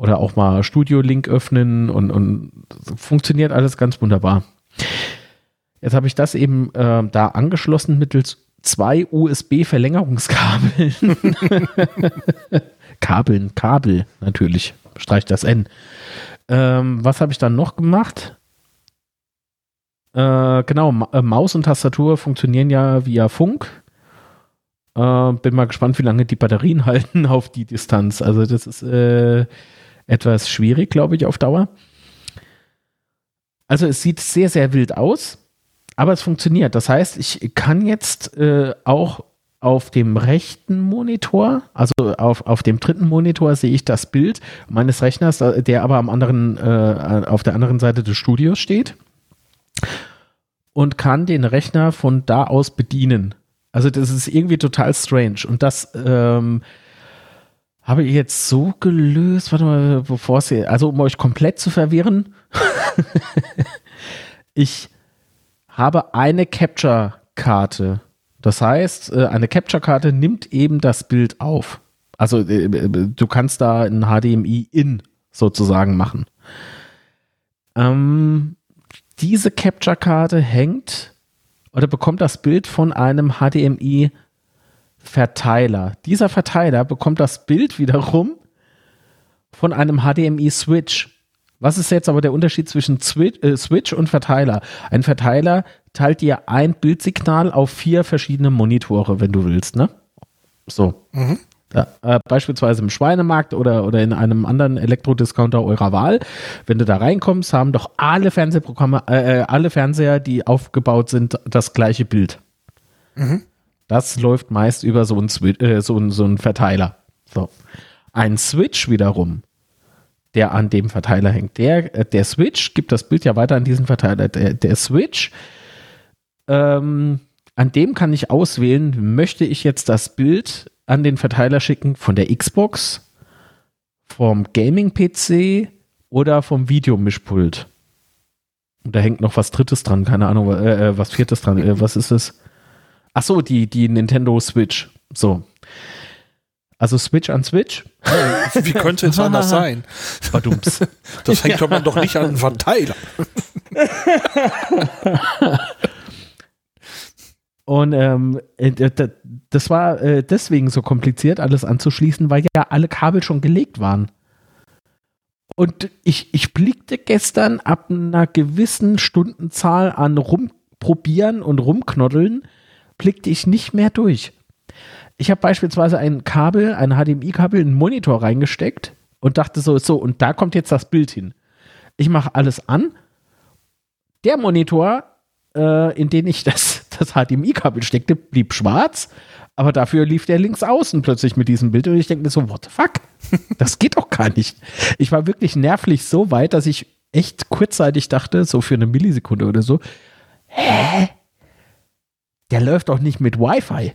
Oder auch mal Studio-Link öffnen und, und funktioniert alles ganz wunderbar. Jetzt habe ich das eben äh, da angeschlossen mittels zwei USB-Verlängerungskabeln. Kabeln, Kabel natürlich. Streich das N. Ähm, was habe ich dann noch gemacht? Äh, genau, Ma äh, Maus und Tastatur funktionieren ja via Funk. Äh, bin mal gespannt, wie lange die Batterien halten auf die Distanz. Also das ist äh, etwas schwierig, glaube ich, auf Dauer. Also es sieht sehr, sehr wild aus, aber es funktioniert. Das heißt, ich kann jetzt äh, auch auf dem rechten Monitor, also auf, auf dem dritten Monitor sehe ich das Bild meines Rechners, äh, der aber am anderen, äh, auf der anderen Seite des Studios steht und kann den Rechner von da aus bedienen. Also das ist irgendwie total strange und das ähm, habe ich jetzt so gelöst, warte mal, bevor es, also um euch komplett zu verwirren, ich habe eine Capture-Karte das heißt, äh, eine Capture-Karte nimmt eben das Bild auf. Also äh, äh, du kannst da ein HDMI-In sozusagen machen. Ähm, diese Capture-Karte hängt oder bekommt das Bild von einem HDMI-Verteiler. Dieser Verteiler bekommt das Bild wiederum von einem HDMI-Switch. Was ist jetzt aber der Unterschied zwischen äh, Switch und Verteiler? Ein Verteiler teilt dir ein Bildsignal auf vier verschiedene Monitore, wenn du willst, ne? So. Mhm. Ja, äh, beispielsweise im Schweinemarkt oder, oder in einem anderen Elektrodiscounter eurer Wahl. Wenn du da reinkommst, haben doch alle Fernsehprogramme, äh, äh alle Fernseher, die aufgebaut sind, das gleiche Bild. Mhm. Das läuft meist über so einen, äh, so, so einen Verteiler. So. Ein Switch wiederum der an dem Verteiler hängt. Der, äh, der Switch gibt das Bild ja weiter an diesen Verteiler. Der, der Switch, ähm, an dem kann ich auswählen, möchte ich jetzt das Bild an den Verteiler schicken von der Xbox, vom Gaming-PC oder vom Videomischpult. Und da hängt noch was Drittes dran, keine Ahnung, äh, äh was Viertes dran. Äh, was ist es? Ach so, die, die Nintendo Switch. So. Also Switch an Switch. Wie könnte es anders sein? Badums. Das hängt ja. man doch nicht an einen Verteiler. Und ähm, äh, das war äh, deswegen so kompliziert, alles anzuschließen, weil ja alle Kabel schon gelegt waren. Und ich, ich blickte gestern ab einer gewissen Stundenzahl an rumprobieren und rumknoddeln, blickte ich nicht mehr durch ich habe beispielsweise ein Kabel, ein HDMI-Kabel, in einen Monitor reingesteckt und dachte so, so, und da kommt jetzt das Bild hin. Ich mache alles an. Der Monitor, äh, in den ich das, das HDMI-Kabel steckte, blieb schwarz, aber dafür lief der links außen plötzlich mit diesem Bild und ich denke mir so, what the fuck? Das geht doch gar nicht. Ich war wirklich nervlich so weit, dass ich echt kurzzeitig dachte, so für eine Millisekunde oder so, hä? Der läuft doch nicht mit Wi-Fi.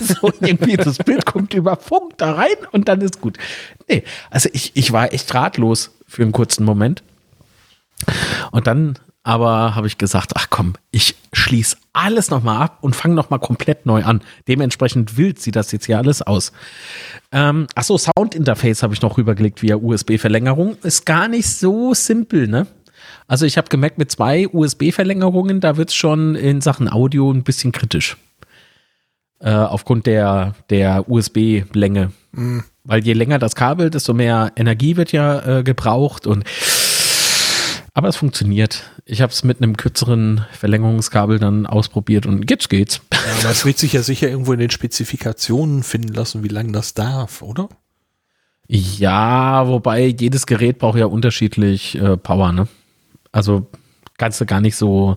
so irgendwie das Bild kommt über Funk da rein und dann ist gut. Nee, also ich, ich war echt ratlos für einen kurzen Moment. Und dann aber habe ich gesagt, ach komm, ich schließe alles nochmal ab und fange nochmal komplett neu an. Dementsprechend wild sieht das jetzt hier alles aus. Ähm, ach so, Soundinterface habe ich noch rübergelegt via USB-Verlängerung. Ist gar nicht so simpel, ne? Also ich habe gemerkt, mit zwei USB-Verlängerungen, da wird es schon in Sachen Audio ein bisschen kritisch. Äh, aufgrund der, der USB-Länge. Mhm. Weil je länger das Kabel, desto mehr Energie wird ja äh, gebraucht und aber es funktioniert. Ich habe es mit einem kürzeren Verlängerungskabel dann ausprobiert und jetzt geht's. Ja, das wird sich ja sicher irgendwo in den Spezifikationen finden lassen, wie lange das darf, oder? Ja, wobei jedes Gerät braucht ja unterschiedlich äh, Power, ne? Also kannst du gar nicht so,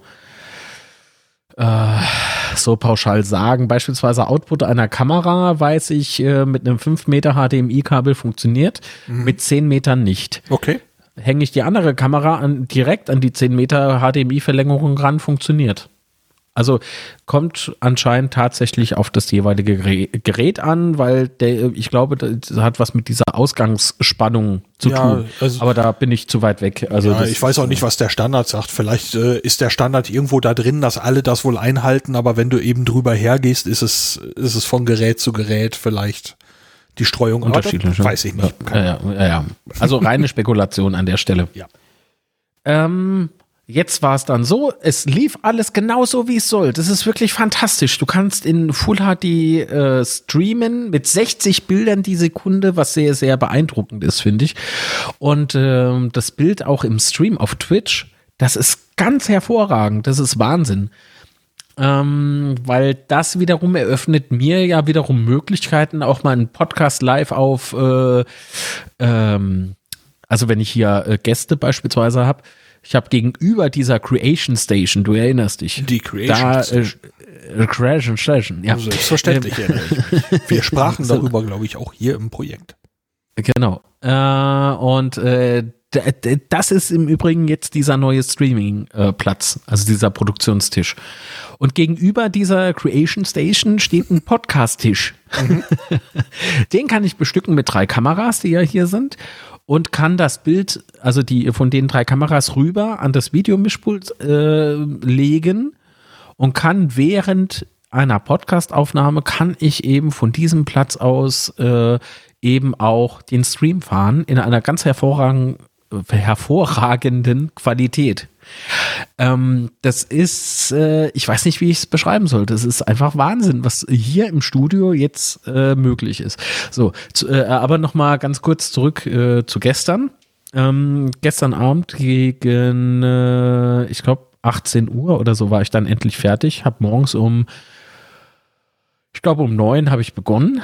äh, so pauschal sagen. Beispielsweise Output einer Kamera, weiß ich, äh, mit einem 5 Meter HDMI-Kabel funktioniert, mhm. mit 10 Metern nicht. Okay. Hänge ich die andere Kamera an, direkt an die 10 Meter HDMI-Verlängerung ran, funktioniert. Also kommt anscheinend tatsächlich auf das jeweilige Gerät an, weil der, ich glaube, das hat was mit dieser Ausgangsspannung zu ja, tun. Also, Aber da bin ich zu weit weg. Also ja, ich weiß auch nicht, was der Standard sagt. Vielleicht äh, ist der Standard irgendwo da drin, dass alle das wohl einhalten, aber wenn du eben drüber hergehst, ist es, ist es von Gerät zu Gerät vielleicht die Streuung unterschiedlich. Weiß ich nicht. Ja, ja, ja, Also reine Spekulation an der Stelle. Ja. Ähm, jetzt war es dann so, es lief alles genauso wie es soll. Das ist wirklich fantastisch. Du kannst in Full HD äh, streamen mit 60 Bildern die Sekunde, was sehr, sehr beeindruckend ist, finde ich. Und äh, das Bild auch im Stream auf Twitch, das ist ganz hervorragend. Das ist Wahnsinn. Ähm, weil das wiederum eröffnet mir ja wiederum Möglichkeiten, auch mal einen Podcast live auf, äh, ähm, also wenn ich hier äh, Gäste beispielsweise habe, ich habe gegenüber dieser Creation Station, du erinnerst dich. Die Creation da, Station. Äh, Creation Station, ja. Selbstverständlich. Ähm, Wir sprachen darüber, glaube ich, auch hier im Projekt. Genau. Äh, und äh, das ist im Übrigen jetzt dieser neue Streaming-Platz, also dieser Produktionstisch. Und gegenüber dieser Creation Station steht ein Podcast-Tisch. Mhm. Den kann ich bestücken mit drei Kameras, die ja hier sind und kann das Bild, also die von den drei Kameras rüber an das Videomischpult äh, legen und kann während einer Podcastaufnahme kann ich eben von diesem Platz aus äh, eben auch den Stream fahren in einer ganz hervorragenden, hervorragenden Qualität. Ähm, das ist, äh, ich weiß nicht, wie ich es beschreiben soll. Das ist einfach Wahnsinn, was hier im Studio jetzt äh, möglich ist. So, zu, äh, aber noch mal ganz kurz zurück äh, zu gestern. Ähm, gestern Abend gegen, äh, ich glaube, 18 Uhr oder so war ich dann endlich fertig. Hab morgens um, ich glaube, um neun habe ich begonnen.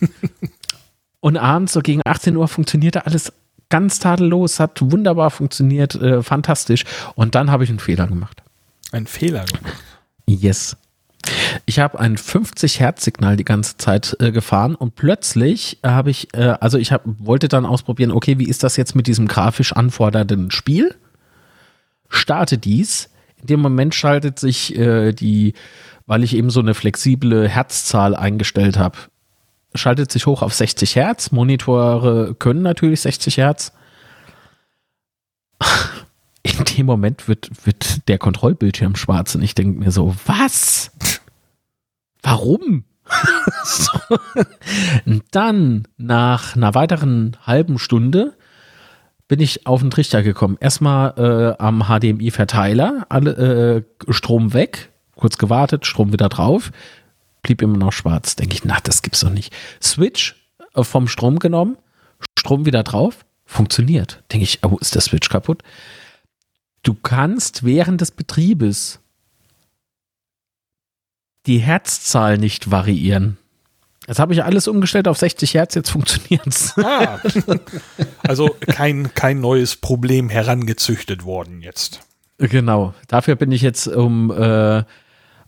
Und abends so gegen 18 Uhr funktionierte alles ganz tadellos, hat wunderbar funktioniert, äh, fantastisch. Und dann habe ich einen Fehler gemacht. Ein Fehler gemacht? Yes. Ich habe ein 50 Hertz Signal die ganze Zeit äh, gefahren und plötzlich habe ich, äh, also ich hab, wollte dann ausprobieren, okay, wie ist das jetzt mit diesem grafisch anfordernden Spiel? Starte dies. In dem Moment schaltet sich äh, die, weil ich eben so eine flexible Herzzahl eingestellt habe, schaltet sich hoch auf 60 Hertz. Monitore können natürlich 60 Hertz. In dem Moment wird, wird der Kontrollbildschirm schwarz und ich denke mir so, was? Warum? so. Dann, nach einer weiteren halben Stunde, bin ich auf den Trichter gekommen. Erstmal äh, am HDMI-Verteiler, alle äh, Strom weg, kurz gewartet, Strom wieder drauf blieb immer noch schwarz. Denke ich, na, das gibt's doch nicht. Switch äh, vom Strom genommen, Strom wieder drauf, funktioniert. Denke ich, oh, ist der Switch kaputt? Du kannst während des Betriebes die Herzzahl nicht variieren. Jetzt habe ich alles umgestellt auf 60 Hertz, jetzt funktioniert's. Ah, also kein, kein neues Problem herangezüchtet worden jetzt. Genau. Dafür bin ich jetzt um äh,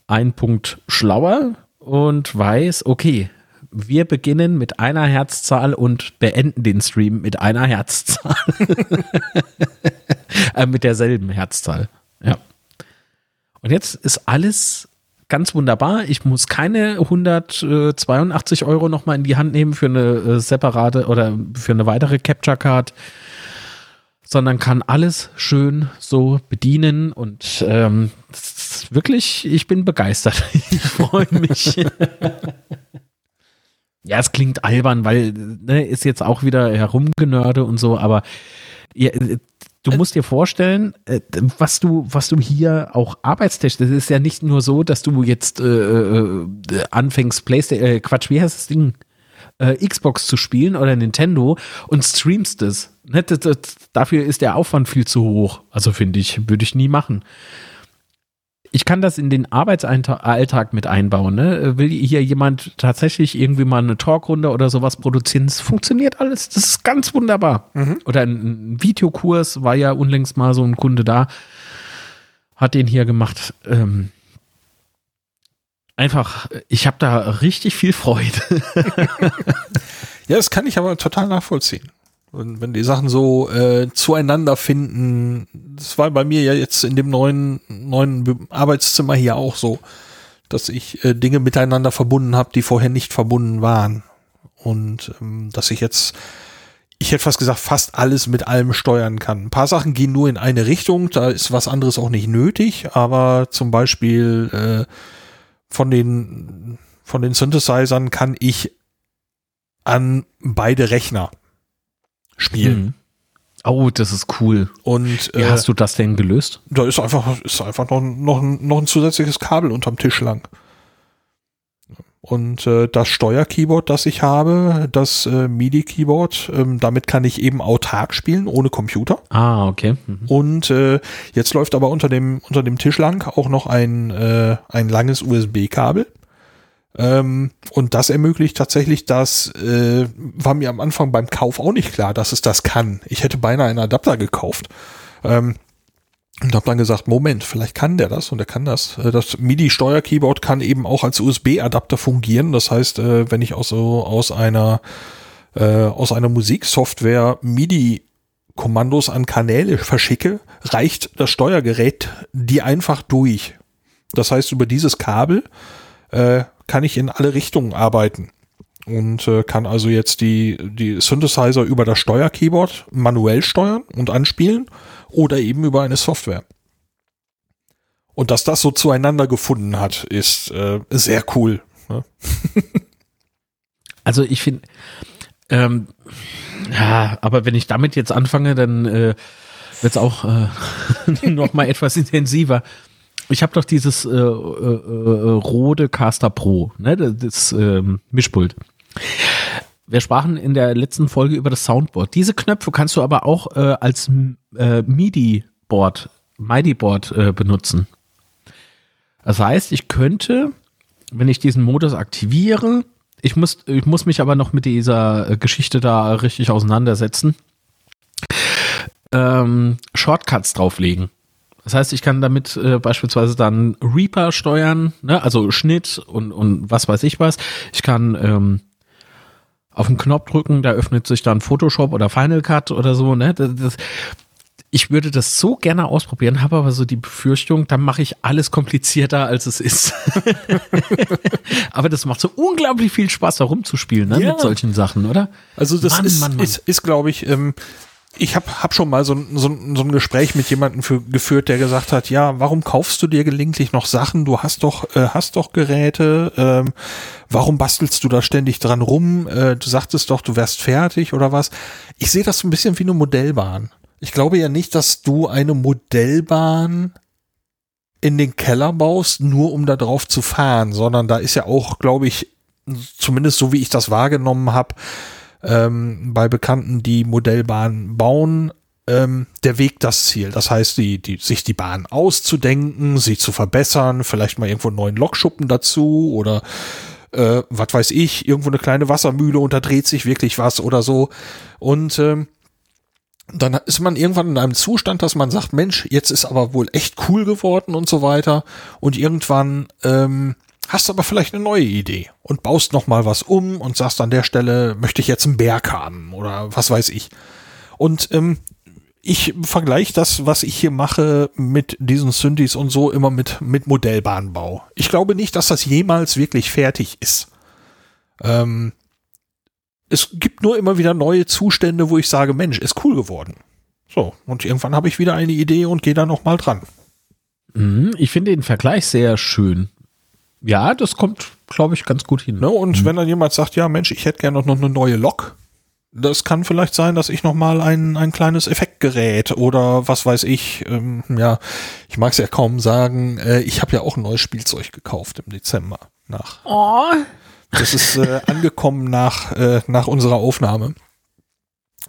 einen Punkt schlauer und weiß, okay, wir beginnen mit einer Herzzahl und beenden den Stream mit einer Herzzahl. äh, mit derselben Herzzahl. Ja. Und jetzt ist alles ganz wunderbar. Ich muss keine 182 Euro nochmal in die Hand nehmen für eine äh, separate oder für eine weitere Capture Card, sondern kann alles schön so bedienen und ähm, wirklich, ich bin begeistert. Ich freue mich. ja, es klingt albern, weil ne, ist jetzt auch wieder herumgenörde und so, aber ja, du musst dir vorstellen, äh, was du, was du hier auch arbeitstechnisch, das ist ja nicht nur so, dass du jetzt äh, äh anfängst, Playstation, äh, Quatsch, wie heißt das Ding? Äh, Xbox zu spielen oder Nintendo und streamst es. Ne, das, das, dafür ist der Aufwand viel zu hoch. Also finde ich, würde ich nie machen ich kann das in den Arbeitsalltag mit einbauen. Ne? Will hier jemand tatsächlich irgendwie mal eine Talkrunde oder sowas produzieren? Das funktioniert alles. Das ist ganz wunderbar. Mhm. Oder ein, ein, Videokurs war ja unlängst mal so ein Kunde da, hat den hier gemacht. Ähm, einfach, ich habe da richtig viel Freude. ja, das kann ich aber total nachvollziehen. Und wenn die Sachen so äh, zueinander finden, das war bei mir ja jetzt in dem neuen, neuen Arbeitszimmer hier auch so, dass ich äh, Dinge miteinander verbunden habe, die vorher nicht verbunden waren. Und ähm, dass ich jetzt, ich hätte fast gesagt, fast alles mit allem steuern kann. Ein paar Sachen gehen nur in eine Richtung, da ist was anderes auch nicht nötig, aber zum Beispiel äh, von den von den Synthesizern kann ich an beide Rechner spielen. Mhm. Oh, das ist cool. Und Wie äh, hast du das denn gelöst? da ist einfach, ist einfach noch, noch, ein- noch ein zusätzliches Kabel unterm Tisch lang. Und äh, das Steuerkeyboard, das ich habe, das äh, MIDI-Keyboard, ähm, damit kann ich eben autark spielen, ohne Computer. Ah, okay. Mhm. Und äh, jetzt läuft aber unter dem, unter dem Tisch lang auch noch ein, äh, ein langes USB-Kabel. Ähm, und das ermöglicht tatsächlich das, äh, war mir am Anfang beim Kauf auch nicht klar, dass es das kann. Ich hätte beinahe einen Adapter gekauft. Ähm, und habe dann gesagt, Moment, vielleicht kann der das und er kann das. Äh, Das MIDI-Steuer-Keyboard kann eben auch als USB-Adapter fungieren. Das heißt, äh, wenn ich aus so aus einer äh, aus einer Musiksoftware MIDI Kommandos an Kanäle verschicke, reicht das Steuergerät die einfach durch. Das heißt, über dieses Kabel äh, kann ich in alle Richtungen arbeiten und äh, kann also jetzt die, die Synthesizer über das Steuerkeyboard manuell steuern und anspielen oder eben über eine Software. Und dass das so zueinander gefunden hat, ist äh, sehr cool. Ne? Also ich finde, ähm, ja, aber wenn ich damit jetzt anfange, dann äh, wird es auch äh, noch mal etwas intensiver. Ich habe doch dieses äh, äh, äh, Rode Caster Pro, ne, das, ähm, Mischpult. Wir sprachen in der letzten Folge über das Soundboard. Diese Knöpfe kannst du aber auch äh, als äh, MIDI-Board, MIDI-Board äh, benutzen. Das heißt, ich könnte, wenn ich diesen Modus aktiviere, ich muss, ich muss mich aber noch mit dieser äh, Geschichte da richtig auseinandersetzen, ähm, Shortcuts drauflegen. Das heißt, ich kann damit äh, beispielsweise dann Reaper steuern, ne? also Schnitt und, und was weiß ich was. Ich kann ähm, auf den Knopf drücken, da öffnet sich dann Photoshop oder Final Cut oder so. Ne? Das, das, ich würde das so gerne ausprobieren, habe aber so die Befürchtung, dann mache ich alles komplizierter, als es ist. aber das macht so unglaublich viel Spaß, da rumzuspielen ne? Ja. mit solchen Sachen, oder? Also das Mann, ist, Mann, Mann. ist, ist glaube ich, ähm, ich habe hab schon mal so, ein- so, so ein Gespräch mit jemandem für, geführt, der gesagt hat, ja, warum kaufst du dir gelegentlich noch Sachen? Du hast doch, äh, hast doch Geräte. Ähm, warum bastelst du da ständig dran rum? Äh, du sagtest doch, du wärst fertig oder was? Ich sehe das so ein bisschen wie eine Modellbahn. Ich glaube ja nicht, dass du eine Modellbahn in den Keller baust, nur um da drauf zu fahren, sondern da ist ja auch, glaube ich, zumindest so wie ich das wahrgenommen habe, ähm, bei Bekannten, die Modellbahnen bauen, ähm, der Weg das Ziel. Das heißt, die, die, sich die Bahn auszudenken, sie zu verbessern, vielleicht mal irgendwo einen neuen Lokschuppen dazu oder äh, was weiß ich, irgendwo eine kleine Wassermühle und da dreht sich wirklich was oder so. Und ähm, dann ist man irgendwann in einem Zustand, dass man sagt, Mensch, jetzt ist aber wohl echt cool geworden und so weiter. Und irgendwann ähm, hast aber vielleicht eine neue Idee und baust noch mal was um und sagst an der Stelle, möchte ich jetzt einen Berg haben oder was weiß ich. Und ähm, ich vergleiche das, was ich hier mache mit diesen Synthes und so immer mit, mit Modellbahnbau. Ich glaube nicht, dass das jemals wirklich fertig ist. Ähm, es gibt nur immer wieder neue Zustände, wo ich sage, Mensch, ist cool geworden. So, und irgendwann habe ich wieder eine Idee und gehe da noch mal dran. Mhm, ich finde den Vergleich sehr schön. Ja, das kommt, glaube ich, ganz gut hin. Ne? Und wenn dann jemand sagt, ja Mensch, ich hätte gerne noch eine neue Lok, das kann vielleicht sein, dass ich noch mal ein, ein kleines Effektgerät oder was weiß ich, ähm, ja, ich mag es ja kaum sagen, äh, ich habe ja auch ein neues Spielzeug gekauft im Dezember nach. Oh. Das ist äh, angekommen nach, äh, nach unserer Aufnahme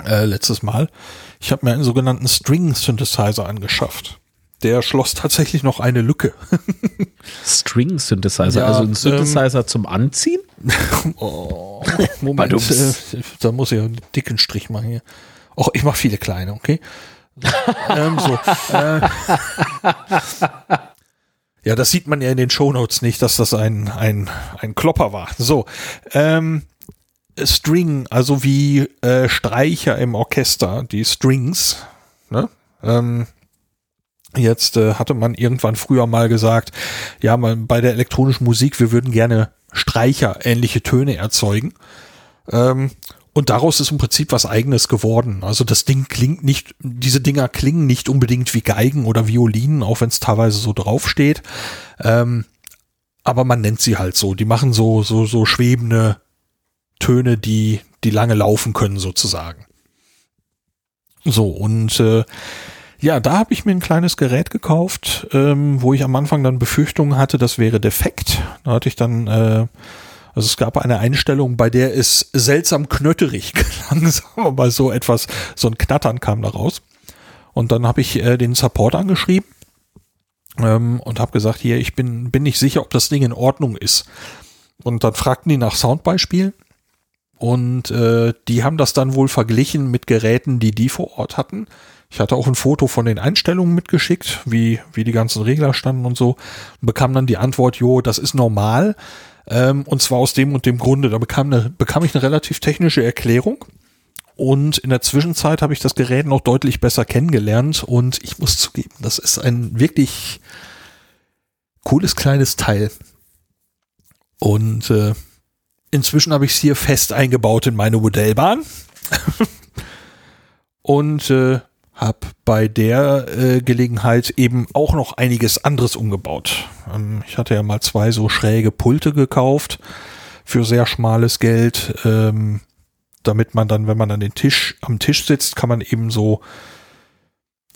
äh, letztes Mal. Ich habe mir einen sogenannten String Synthesizer angeschafft. Der schloss tatsächlich noch eine Lücke. String Synthesizer, Ja, also ein ähm, Synthesizer zum Anziehen? Oh, Moment, äh, da muss ich einen dicken Strich machen hier. Och, ich mache viele kleine, okay? ähm, so, äh, ja, das sieht man ja in den Shownotes nicht, dass das ein, ein, ein Klopper war. So, ähm, String, also wie äh, Streicher im Orchester, die Strings, ne? Ähm, Jetzt äh, hatte man irgendwann früher mal gesagt, ja, man, bei der elektronischen Musik, wir würden gerne Streicher ähnliche Töne erzeugen. Ähm, und daraus ist im Prinzip was eigenes geworden. Also das Ding klingt nicht, diese Dinger klingen nicht unbedingt wie Geigen oder Violinen, auch wenn es teilweise so draufsteht. Ähm, aber man nennt sie halt so. Die machen so, so, so schwebende Töne, die, die lange laufen können sozusagen. So, und äh, ja, da habe ich mir ein kleines Gerät gekauft, ähm, wo ich am Anfang dann Befürchtungen hatte, das wäre defekt. Da hatte ich dann, äh, also es gab eine Einstellung, bei der es seltsam knötterig wir mal so etwas, so ein Knattern kam da raus. Und dann habe ich äh, den Support angeschrieben ähm, und habe gesagt, hier, ich bin, bin nicht sicher, ob das Ding in Ordnung ist. Und dann fragten die nach Soundbeispielen und äh, die haben das dann wohl verglichen mit Geräten, die die vor Ort hatten. Ich hatte auch ein Foto von den Einstellungen mitgeschickt, wie, wie die ganzen Regler standen und so. Und bekam dann die Antwort, jo, das ist normal. Ähm, und zwar aus dem und dem Grunde. Da bekam, eine, bekam ich eine relativ technische Erklärung. Und in der Zwischenzeit habe ich das Gerät noch deutlich besser kennengelernt und ich muss zugeben, das ist ein wirklich cooles kleines Teil. Und äh, inzwischen habe ich es hier fest eingebaut in meine Modellbahn. und äh, habe bei der äh, Gelegenheit eben auch noch einiges anderes umgebaut. Ähm, ich hatte ja mal zwei so schräge Pulte gekauft für sehr schmales Geld. Ähm, damit man dann, wenn man an den Tisch, am Tisch sitzt, kann man eben so,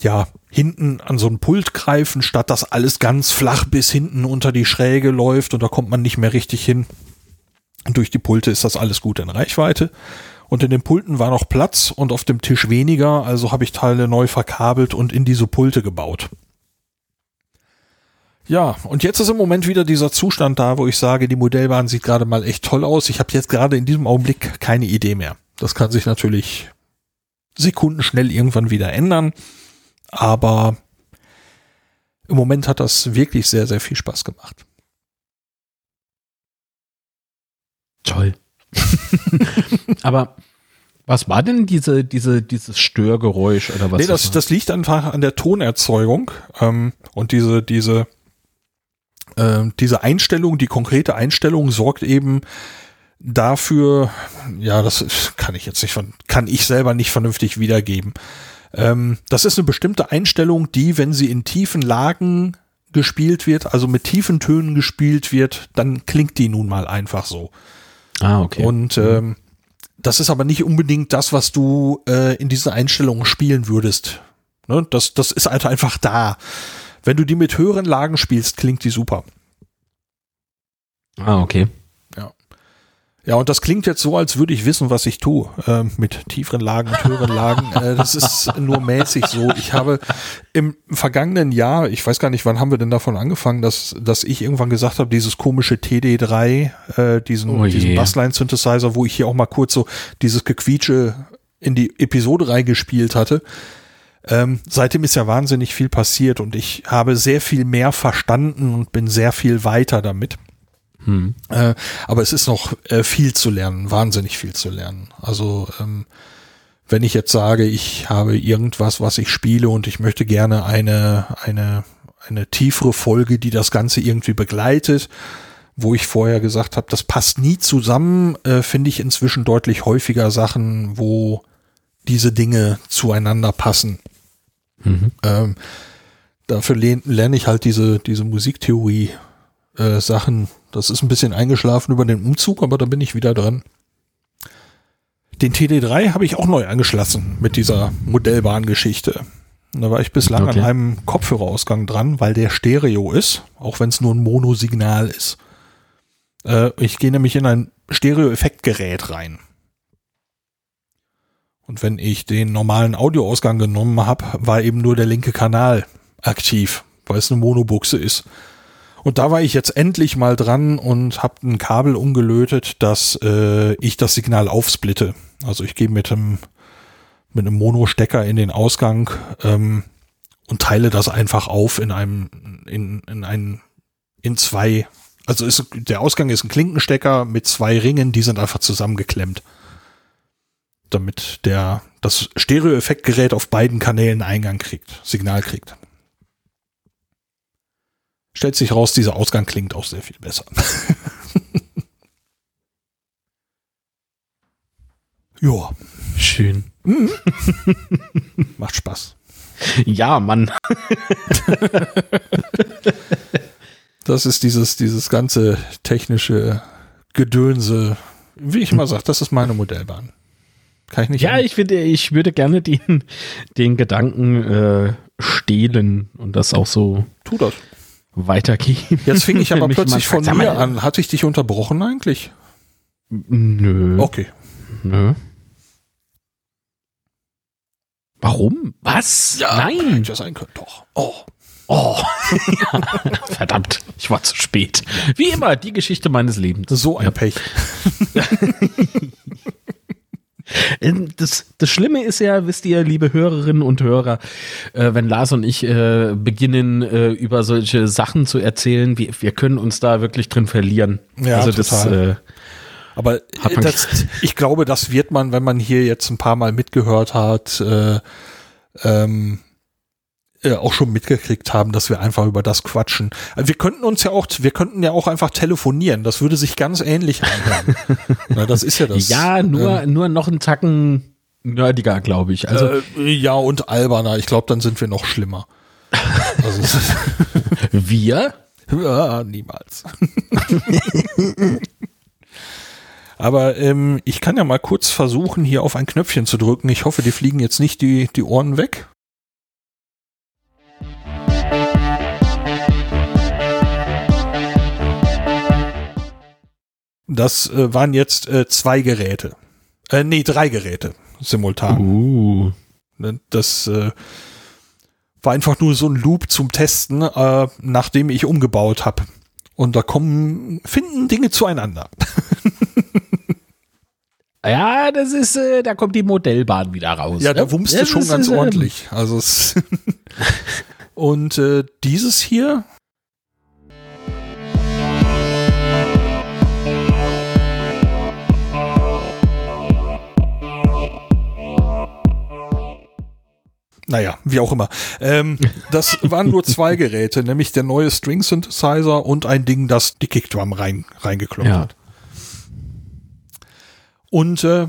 ja, hinten an so ein Pult greifen, statt dass alles ganz flach bis hinten unter die Schräge läuft und da kommt man nicht mehr richtig hin. Und durch die Pulte ist das alles gut in Reichweite. Und in den Pulten war noch Platz und auf dem Tisch weniger, also habe ich Teile neu verkabelt und in diese Pulte gebaut. Ja, und jetzt ist im Moment wieder dieser Zustand da, wo ich sage, die Modellbahn sieht gerade mal echt toll aus. Ich habe jetzt gerade in diesem Augenblick keine Idee mehr. Das kann sich natürlich sekundenschnell irgendwann wieder ändern, aber im Moment hat das wirklich sehr, sehr viel Spaß gemacht. Toll. aber was war denn diese, diese, dieses Störgeräusch oder was? Nee, das, das liegt einfach an der Tonerzeugung ähm, und diese, diese äh, diese Einstellung, die konkrete Einstellung sorgt eben dafür, ja, das kann ich jetzt nicht von, kann ich selber nicht vernünftig wiedergeben. Ähm, das ist eine bestimmte Einstellung, die, wenn sie in tiefen Lagen gespielt wird, also mit tiefen Tönen gespielt wird, dann klingt die nun mal einfach so. Ah, okay. Und ähm, das ist aber nicht unbedingt das, was du äh, in dieser Einstellung spielen würdest. Ne? Das, das ist halt einfach da. Wenn du die mit höheren Lagen spielst, klingt die super. Ah, okay. Ja. Und das klingt jetzt so, als würde ich wissen, was ich tue. Äh, mit tieferen Lagen und höheren Lagen. Äh, das ist nur mäßig so. Ich habe im vergangenen Jahr, ich weiß gar nicht, wann haben wir denn davon angefangen, dass, dass ich irgendwann gesagt habe, dieses komische TD3, äh, diesen, oh diesen Bassline-Synthesizer, wo ich hier auch mal kurz so dieses Gequietsche in die Episode reingespielt hatte. Ähm, seitdem ist ja wahnsinnig viel passiert und ich habe sehr viel mehr verstanden und bin sehr viel weiter damit. Hm. Äh, aber es ist noch äh, viel zu lernen, wahnsinnig viel zu lernen. Also ähm, wenn ich jetzt sage, ich habe irgendwas, was ich spiele und ich möchte gerne eine, eine, eine tiefere Folge, die das Ganze irgendwie begleitet, wo ich vorher gesagt habe, das passt nie zusammen, äh, finde ich inzwischen deutlich häufiger Sachen, wo diese Dinge zueinander passen. Mhm. Ähm, dafür lerne ich halt diese, diese Musiktheorie äh, Sachen. Das ist ein bisschen eingeschlafen über den Umzug, aber da bin ich wieder dran. Den TD3 habe ich auch neu angeschlossen mit dieser Modellbahngeschichte. Da war ich bislang okay. an einem Kopfhörerausgang dran, weil der Stereo ist, auch wenn es nur ein Monosignal ist. Äh, ich gehe nämlich in ein Stereo-Effektgerät rein. Und wenn ich den normalen Audioausgang genommen habe, war eben nur der linke Kanal aktiv, weil es eine Monobuchse ist. Und da war ich jetzt endlich mal dran und habe ein Kabel umgelötet, dass äh, ich das Signal aufsplitte. Also ich gehe mit einem mit einem Mono-Stecker in den Ausgang ähm, und teile das einfach auf in einem in in einen in zwei. Also ist, der Ausgang ist ein Klinkenstecker mit zwei Ringen, die sind einfach zusammengeklemmt damit der das Stereo-Effektgerät auf beiden Kanälen Eingang kriegt, Signal kriegt. Stellt sich raus, dieser Ausgang klingt auch sehr viel besser. ja. Schön. Mhm. Macht Spaß. Ja, Mann. das ist dieses, dieses ganze technische Gedönse. Wie ich immer sage, das ist meine Modellbahn. Kann ich nicht. Ja, ich, würde, ich würde gerne den, den Gedanken äh, stehlen und das auch so tu das. Weitergeben. Jetzt fing ich aber plötzlich von mir an. Hatte ich dich unterbrochen eigentlich? Nö. Okay. Nö. Warum? Was? Nein. Hätte ja sein können, doch. Oh. Oh. Verdammt, ich war zu spät. Wie immer, die Geschichte meines Lebens. So ein Pech. Ähm, Das, das Schlimme ist ja, wisst ihr, liebe Hörerinnen und Hörer, äh, wenn Lars und ich äh, beginnen, äh, über solche Sachen zu erzählen, wir, wir können uns da wirklich drin verlieren. Ja, also total. das, äh, Aber äh, man- das, ich glaube, das wird man, wenn man hier jetzt ein paar Mal mitgehört hat, äh, ähm, äh, auch schon mitgekriegt haben, dass wir einfach über das quatschen. Also wir könnten uns ja auch, wir könnten ja auch einfach telefonieren. Das würde sich ganz ähnlich anhören. Na, das ist ja das. ja, nur, nur noch einen Tacken nerdiger, glaube ich. Also äh, ja und alberner. Ich glaube, dann sind wir noch schlimmer. Also, wir, Ja, niemals. Aber ähm, ich kann ja mal kurz versuchen, hier auf ein Knöpfchen zu drücken. Ich hoffe, die fliegen jetzt nicht die, die Ohren weg. Das äh, waren jetzt äh, zwei Geräte. Äh, nee, drei Geräte simultan. uh, Ne, Das äh, war einfach nur so ein Loop zum Testen, äh, nachdem ich umgebaut habe. Und da kommen, finden Dinge zueinander. ja, das ist, äh, da kommt die Modellbahn wieder raus. Ja, ne? da wumste Das schon ist, ganz ähm, ordentlich. Also und äh, dieses hier. Naja, wie auch immer. Ähm, das waren nur zwei Geräte, nämlich der neue String Synthesizer und ein Ding, das die Kickdrum rein, reingekloppt Ja. hat. Und äh,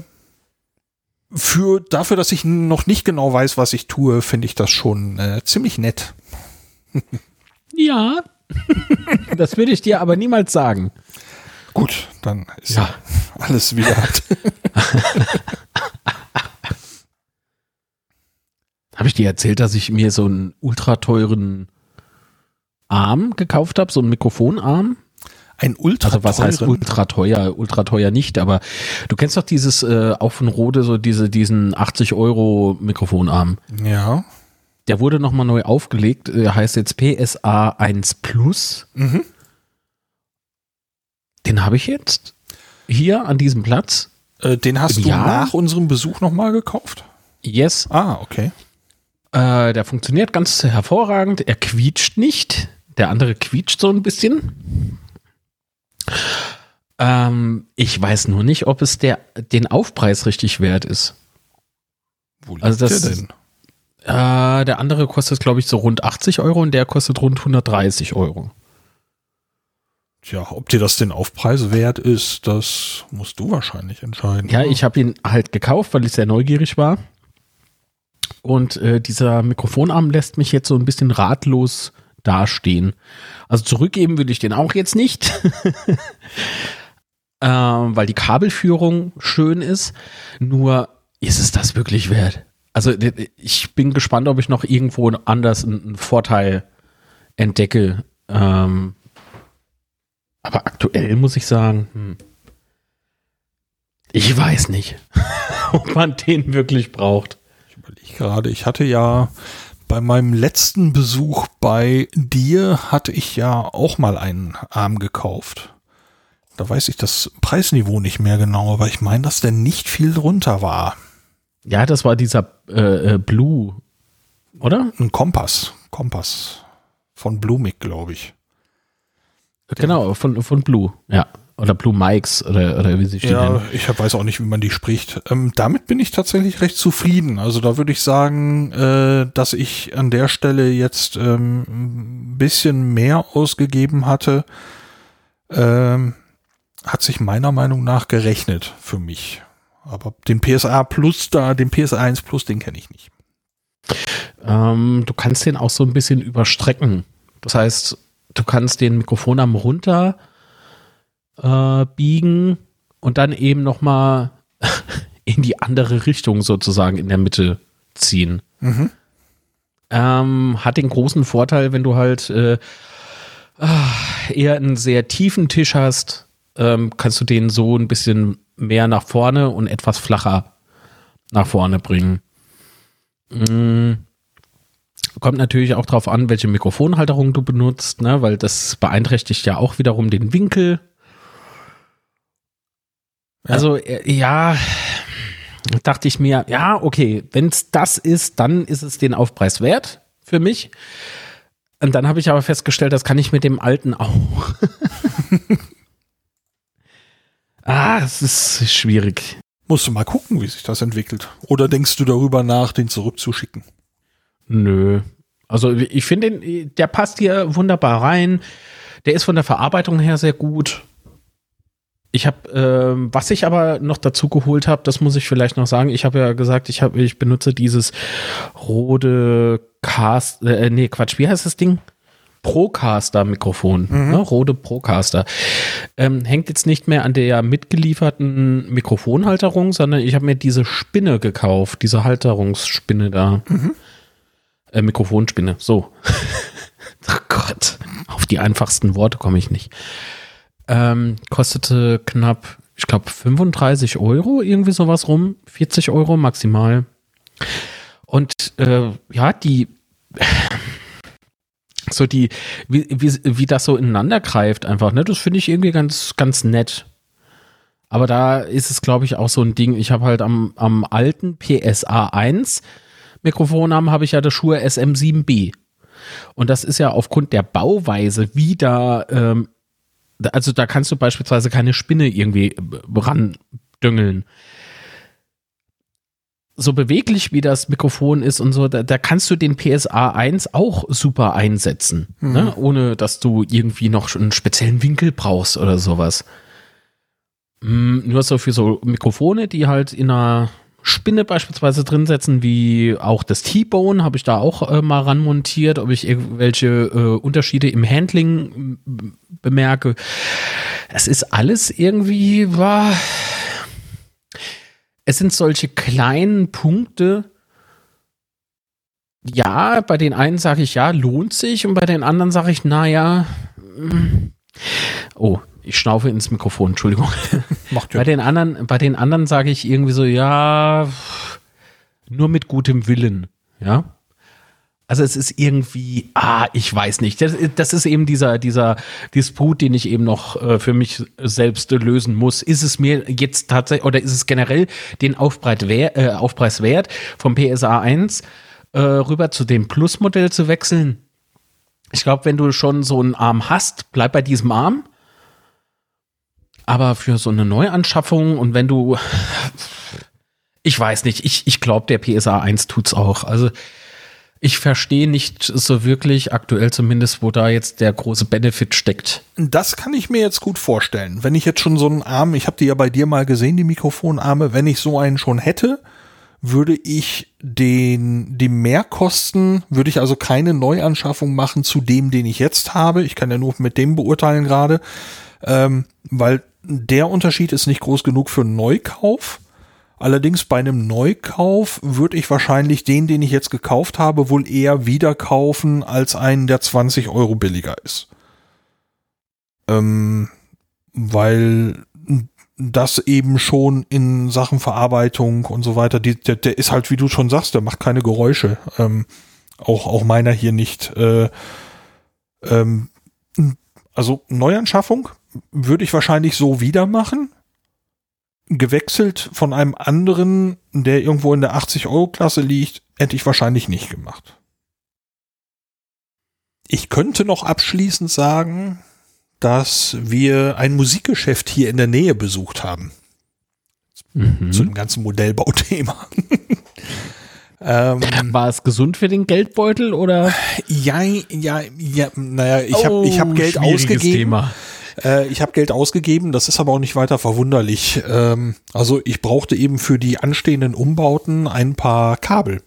für dafür, dass ich noch nicht genau weiß, was ich tue, finde ich das schon äh, ziemlich nett. Ja. das würde ich dir aber niemals sagen. Gut, dann ist Ja. alles wieder. Habe ich dir erzählt, dass ich mir so einen ultra teuren Arm gekauft habe, so einen Mikrofonarm? Ein ultra Also was heißt ultra teuer? Ultra teuer nicht, aber du kennst doch dieses äh, auch von Rode so diese diesen 80 Euro Mikrofonarm. Ja. Der wurde nochmal neu aufgelegt, äh, heißt jetzt PSA 1 Plus. Mhm. Den habe ich jetzt hier an diesem Platz. Äh, den hast du Ja. nach unserem Besuch nochmal gekauft? Yes, Ah, okay. Äh, der funktioniert ganz hervorragend. Er quietscht nicht. Der andere quietscht so ein bisschen. Ähm, ich weiß nur nicht, ob es der, den Aufpreis richtig wert ist. Wo liegt Also das- der denn? Äh, der andere kostet, glaube ich, so rund 80 Euro und der kostet rund 130 Euro. Tja, ob dir das den Aufpreis wert ist, das musst du wahrscheinlich entscheiden. Ja, ich habe ihn halt gekauft, weil ich sehr neugierig war. Und äh, dieser Mikrofonarm lässt mich jetzt so ein bisschen ratlos dastehen. Also zurückgeben würde ich den auch jetzt nicht, ähm, weil die Kabelführung schön ist. Nur ist es das wirklich wert? Also ich bin gespannt, ob ich noch irgendwo anders einen einen Vorteil entdecke. Ähm, aber aktuell muss ich sagen, hm, ich weiß nicht, ob man den wirklich braucht. Ich gerade, ich hatte ja bei meinem letzten Besuch bei dir hatte ich ja auch mal einen Arm gekauft. Da weiß ich das Preisniveau nicht mehr genau, aber ich meine, dass der nicht viel drunter war. Ja, das war dieser äh, äh, Blue, oder? Ein Kompass. Kompass. Von Blumig, glaube ich. Genau, von, von Blue, ja. Oder Blue Mikes oder, oder wie sie stehen. Ja, ich hab- weiß auch nicht, wie man die spricht. Ähm, damit bin ich tatsächlich recht zufrieden. Also da würde ich sagen, äh, dass ich an der Stelle jetzt ähm, ein bisschen mehr ausgegeben hatte, ähm, hat sich meiner Meinung nach gerechnet für mich. Aber den PSA Plus da, den PSA 1 Plus, den kenne ich nicht. Ähm, du kannst den auch so ein bisschen überstrecken. Das heißt, du kannst den Mikrofonarm runter äh, biegen und dann eben noch mal in die andere Richtung sozusagen in der Mitte ziehen. Mhm. Ähm, hat den großen Vorteil, wenn du halt äh, eher einen sehr tiefen Tisch hast, ähm, kannst du den so ein bisschen mehr nach vorne und etwas flacher nach vorne bringen. Mhm. Kommt natürlich auch darauf an, welche Mikrofonhalterung du benutzt, ne? weil das beeinträchtigt ja auch wiederum den Winkel. Also äh, ja, dachte ich mir, ja, okay, wenn es das ist, dann ist es den Aufpreis wert für mich. Und dann habe ich aber festgestellt, das kann ich mit dem alten auch. ah, es ist schwierig. Musst du mal gucken, wie sich das entwickelt. Oder denkst du darüber nach, den zurückzuschicken? Nö. Also ich finde, der passt hier wunderbar rein. Der ist von der Verarbeitung her sehr gut. Ich habe, ähm, was ich aber noch dazu geholt habe, das muss ich vielleicht noch sagen. Ich habe ja gesagt, ich habe, ich benutze dieses Rode Cast, äh, nee, Quatsch, wie heißt das Ding? Procaster-Mikrofon, Mhm. ne? Rode Procaster. Ähm, hängt jetzt nicht mehr an der mitgelieferten Mikrofonhalterung, sondern ich habe mir diese Spinne gekauft, diese Halterungsspinne da. Äh, Mikrofonspinne, so. oh Gott, auf die einfachsten Worte komme ich nicht. Ähm, kostete knapp, ich glaube, 35 Euro, irgendwie sowas rum. 40 Euro maximal. Und äh, ja, die so die, wie, wie, wie das so ineinander greift einfach, ne? Das finde ich irgendwie ganz, ganz nett. Aber da ist es, glaube ich, auch so ein Ding. Ich habe halt am, am alten PSA 1 Mikrofonarm habe ich ja das Shure SM7B. Und das ist ja aufgrund der Bauweise ähm, da- also da kannst du beispielsweise keine Spinne irgendwie äh, randüngeln. So beweglich wie das Mikrofon ist und so, da, da kannst du den PSA 1 auch super einsetzen, ne? ohne dass du irgendwie noch einen speziellen Winkel brauchst oder sowas. Mm, Nur so für so Mikrofone, die halt in einer Spinne beispielsweise drin setzen, wie auch das T-Bone, habe ich da auch äh, mal montiert, ob ich irgendwelche äh, Unterschiede im Handling bemerke. Es ist alles irgendwie, war. Es sind solche kleinen Punkte. Ja, bei den einen sage ich ja, lohnt sich und bei den anderen sage ich, naja. mm. Oh, ich schnaufe ins Mikrofon, Entschuldigung. Macht ja Bei den anderen, bei den anderen sage ich irgendwie so, ja, nur mit gutem Willen, ja. Also es ist irgendwie, ah, ich weiß nicht. Das, das ist eben dieser, dieser Disput, den ich eben noch äh, für mich selbst lösen muss. Ist es mir jetzt tatsächlich, oder ist es generell den Aufpreis, äh, Aufpreis wert, vom PSA 1 äh, rüber zu dem Plus-Modell zu wechseln? Ich glaube, wenn du schon so einen Arm hast, bleib bei diesem Arm. Aber für so eine Neuanschaffung und wenn du, ich weiß nicht, ich, ich glaube, der PSA 1 tut's auch. Also ich verstehe nicht so wirklich, aktuell zumindest, wo da jetzt der große Benefit steckt. Das kann ich mir jetzt gut vorstellen. Wenn ich jetzt schon so einen Arm, ich habe die ja bei dir mal gesehen, die Mikrofonarme, wenn ich so einen schon hätte, würde ich den, die Mehrkosten, würde ich also keine Neuanschaffung machen zu dem, den ich jetzt habe. Ich kann ja nur mit dem beurteilen gerade, ähm, weil der Unterschied ist nicht groß genug für einen Neukauf. Allerdings bei einem Neukauf würde ich wahrscheinlich den, den ich jetzt gekauft habe, wohl eher wieder kaufen als einen, der 20 Euro billiger ist. Ähm, weil das eben schon in Sachen Verarbeitung und so weiter, die, der, der ist halt, wie du schon sagst, der macht keine Geräusche. Ähm, auch, auch meiner hier nicht. Äh, ähm, also Neuanschaffung würde ich wahrscheinlich so wieder machen. Gewechselt von einem anderen, der irgendwo in der 80-Euro-Klasse liegt, hätte ich wahrscheinlich nicht gemacht. Ich könnte noch abschließend sagen, dass wir ein Musikgeschäft hier in der Nähe besucht haben. Mhm. Zu dem ganzen Modellbauthema. ähm, War es gesund für den Geldbeutel oder? ja, ja, ja, naja, ich habe ich hab Geld Oh, schwieriges ausgegeben. Thema. Äh, ich habe Geld ausgegeben, das ist aber auch nicht weiter verwunderlich. Ähm, also ich brauchte eben für die anstehenden Umbauten ein paar Kabel.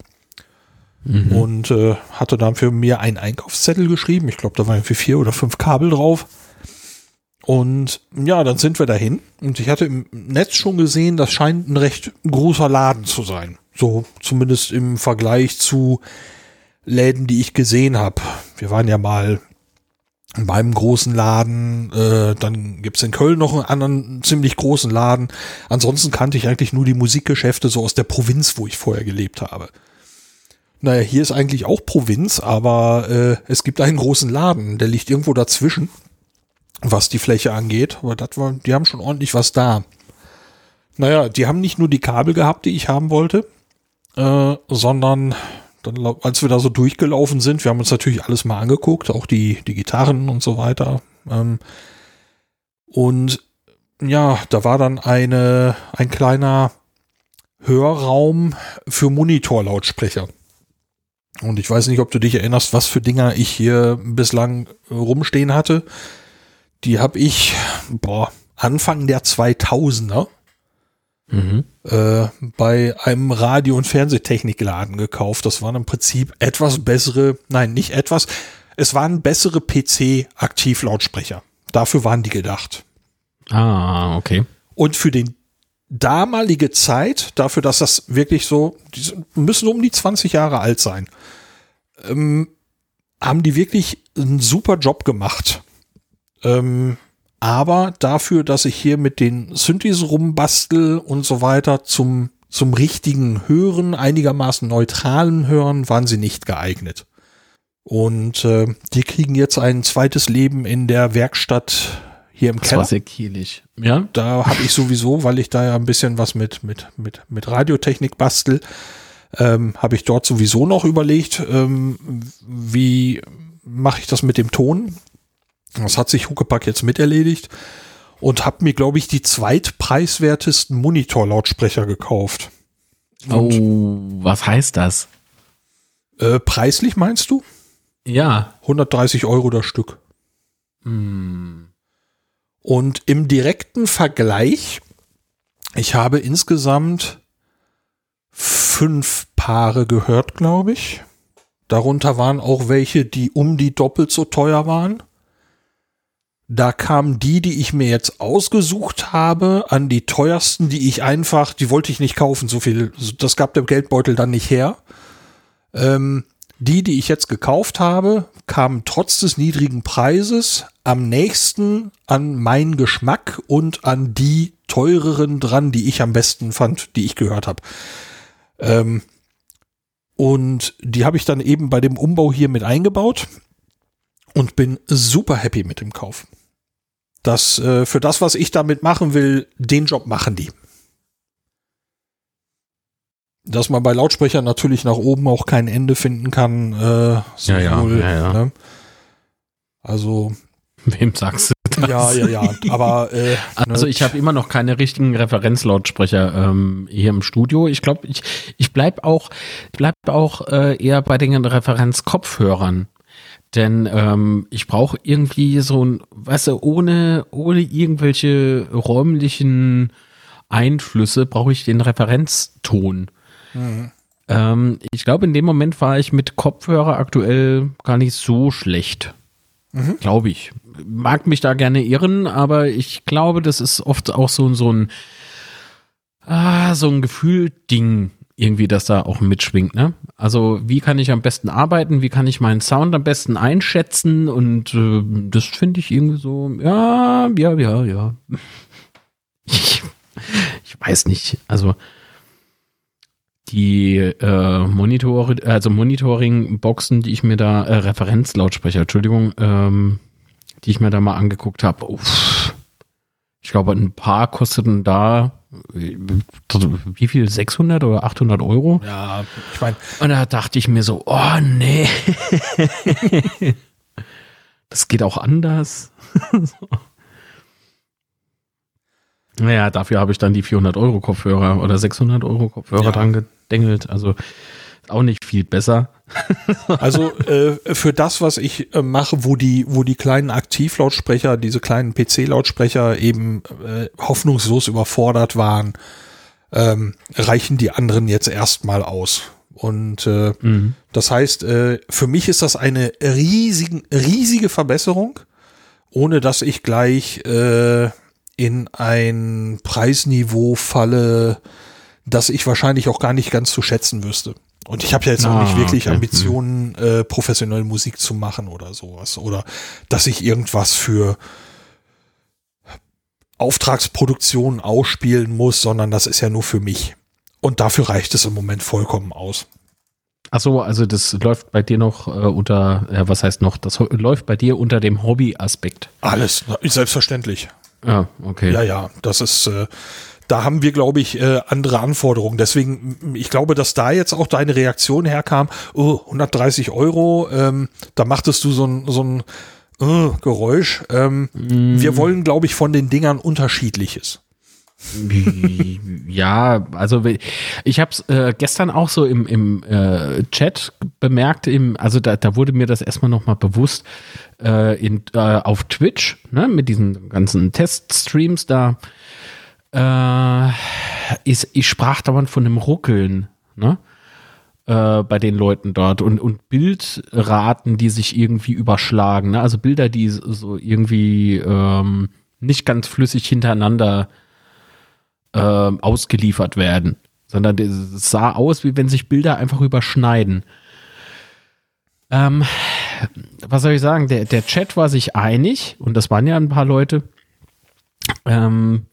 Und äh, hatte dann für mir einen Einkaufszettel geschrieben. Ich glaube, da waren für vier oder fünf Kabel drauf. Und ja, dann sind wir dahin. Und ich hatte im Netz schon gesehen, das scheint ein recht großer Laden zu sein. So zumindest im Vergleich zu Läden, die ich gesehen habe. Wir waren ja mal beim großen Laden, äh, dann gibt's in Köln noch einen anderen ziemlich großen Laden. Ansonsten kannte ich eigentlich nur die Musikgeschäfte so aus der Provinz, wo ich vorher gelebt habe. Naja, hier ist eigentlich auch Provinz, aber äh, es gibt einen großen Laden, der liegt irgendwo dazwischen, was die Fläche angeht. Aber das war, die haben schon ordentlich was da. Naja, die haben nicht nur die Kabel gehabt, die ich haben wollte, äh, sondern dann, als wir da so durchgelaufen sind, wir haben uns natürlich alles mal angeguckt, auch die, die Gitarren und so weiter. Ähm, und ja, da war dann eine, ein kleiner Hörraum für Monitorlautsprecher. Und ich weiß nicht, ob du dich erinnerst, was für Dinger ich hier bislang rumstehen hatte. Die habe ich, boah, Anfang der 2000er mhm. äh, bei einem Radio- und Fernsehtechnikladen gekauft. Das waren im Prinzip etwas bessere, nein, nicht etwas, es waren bessere PC-Aktivlautsprecher. Dafür waren die gedacht. Ah, okay. Und für den damalige Zeit, dafür, dass das wirklich so, die müssen um die 20 Jahre alt sein, ähm, haben die wirklich einen super Job gemacht. Ähm, aber dafür, dass ich hier mit den Synthes rumbastel und so weiter zum, zum richtigen Hören, einigermaßen neutralen Hören, waren sie nicht geeignet. Und äh, die kriegen jetzt ein zweites Leben in der Werkstatt hier im das Keller. War sehr kielig. Ja. Da habe ich sowieso, weil ich da ja ein bisschen was mit, mit, mit, mit Radiotechnik bastel, ähm, habe ich dort sowieso noch überlegt, ähm, wie mache ich das mit dem Ton? Das hat sich Huckepack jetzt miterledigt und habe mir, glaube ich, die zweitpreiswertesten Monitor-Lautsprecher gekauft. Und oh, was heißt das? Äh, preislich meinst du? Ja. 130 Euro das Stück. Hm. Und im direkten Vergleich, ich habe insgesamt fünf Paare gehört, glaube ich. Darunter waren auch welche, die um die doppelt so teuer waren. Da kamen die, die ich mir jetzt ausgesucht habe, an die teuersten, die ich einfach, die wollte ich nicht kaufen, so viel, das gab der Geldbeutel dann nicht her. Ähm, die, die ich jetzt gekauft habe, kamen trotz des niedrigen Preises am nächsten an meinen Geschmack und an die teureren dran, die ich am besten fand, die ich gehört habe. Ähm, und die habe ich dann eben bei dem Umbau hier mit eingebaut und bin super happy mit dem Kauf das äh, für das, was ich damit machen will, den Job machen die. Dass man bei Lautsprechern natürlich nach oben auch kein Ende finden kann. Äh, ja, ja, ja, ja. Ne? Also. Wem sagst du das? Ja, ja, ja. Aber äh, also ne? ich habe immer noch keine richtigen Referenzlautsprecher ähm, hier im Studio. Ich glaube, ich ich bleib auch bleib auch äh, eher bei den Referenzkopfhörern. Denn ähm, ich brauche irgendwie so ein, weißt du, ohne, ohne irgendwelche räumlichen Einflüsse brauche ich den Referenzton. Mhm. Ähm, ich glaube, in dem Moment war ich mit Kopfhörer aktuell gar nicht so schlecht. Mhm. Glaube ich. Mag mich da gerne irren, aber ich glaube, das ist oft auch so, so ein, ah, so ein Gefühl-Ding irgendwie, das da auch mitschwingt, ne? Also, wie kann ich am besten arbeiten? Wie kann ich meinen Sound am besten einschätzen? Und äh, das finde ich irgendwie so, ja, ja, ja, ja. Ich, ich weiß nicht. Also, die äh, Monitor, also Monitoring-Boxen, die ich mir da, äh, Referenzlautsprecher, Entschuldigung, ähm, die ich mir da mal angeguckt habe, ich glaube, ein paar kosteten da wie viel? 600 oder 800 Euro? Ja, ich meine. Und da dachte ich mir so, oh nee. das geht auch anders. Naja, dafür habe ich dann die 400 Euro Kopfhörer oder 600 Euro Kopfhörer ja. dran gedengelt. Also auch nicht viel besser. also äh, für das, was ich äh, mache, wo die, wo die kleinen Aktivlautsprecher, diese kleinen PC-Lautsprecher eben äh, hoffnungslos überfordert waren, ähm, reichen die anderen jetzt erstmal aus. Und äh, mhm. das heißt, äh, für mich ist das eine riesigen, riesige Verbesserung. ohne dass ich gleich äh, in ein Preisniveau falle, das ich wahrscheinlich auch gar nicht ganz zu schätzen wüsste. Und ich habe ja jetzt ah, auch nicht wirklich okay. Ambitionen, äh, professionell Musik zu machen oder sowas. Oder dass ich irgendwas für Auftragsproduktionen ausspielen muss, sondern das ist ja nur für mich. Und dafür reicht es im Moment vollkommen aus. Ach so, also das läuft bei dir noch äh, unter, ja, was heißt noch, das läuft bei dir unter dem Hobby-Aspekt. Alles, selbstverständlich. Ja, okay. Ja, ja, das ist, äh, da haben wir, glaube ich, äh, andere Anforderungen. Deswegen, ich glaube, dass da jetzt auch deine Reaktion herkam, oh, 130 Euro, ähm, da machtest du so ein, so ein äh, Geräusch. Ähm, mm. Wir wollen, glaube ich, von den Dingern unterschiedliches. ja, also ich habe es äh, gestern auch so im, im äh, Chat bemerkt, im, also da, da wurde mir das erstmal nochmal bewusst äh, in, äh, auf Twitch, ne, mit diesen ganzen Teststreams da, äh, ist, ich sprach dauernd von einem Ruckeln, ne? Äh, bei den Leuten dort und, und Bildraten, die sich irgendwie überschlagen, ne? also Bilder, die so irgendwie ähm, nicht ganz flüssig hintereinander äh, ausgeliefert werden, sondern es sah aus, wie wenn sich Bilder einfach überschneiden. Ähm, was soll ich sagen? Der, der Chat war sich einig, und das waren ja ein paar Leute. Ähm,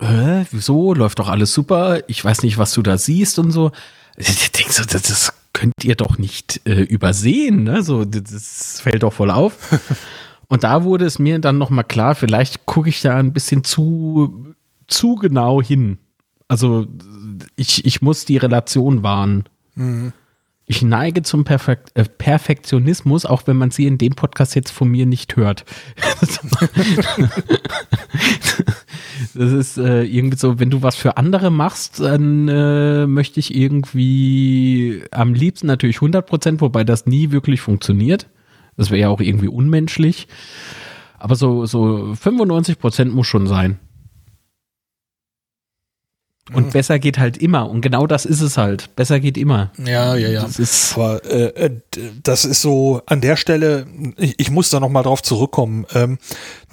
äh, wieso? Läuft doch alles super. Ich weiß nicht, was du da siehst und so. Ich denke so, das, das könnt ihr doch nicht äh, übersehen, ne? So, das fällt doch voll auf. Und da wurde es mir dann nochmal klar, vielleicht gucke ich da ein bisschen zu zu genau hin. Also ich, ich muss die Relation wahren. Mhm. Ich neige zum Perfekt, äh, Perfektionismus, auch wenn man sie in dem Podcast jetzt von mir nicht hört. das ist äh, irgendwie so, wenn du was für andere machst, dann äh, möchte ich irgendwie am liebsten natürlich 100 Prozent, wobei das nie wirklich funktioniert. Das wäre ja auch irgendwie unmenschlich. Aber so, so 95 Prozent muss schon sein. Und mhm. besser geht halt immer. Und genau das ist es halt. Besser geht immer. Ja, ja, ja. Das ist Aber äh, äh das ist so an der Stelle, ich, ich muss da nochmal drauf zurückkommen. Ähm,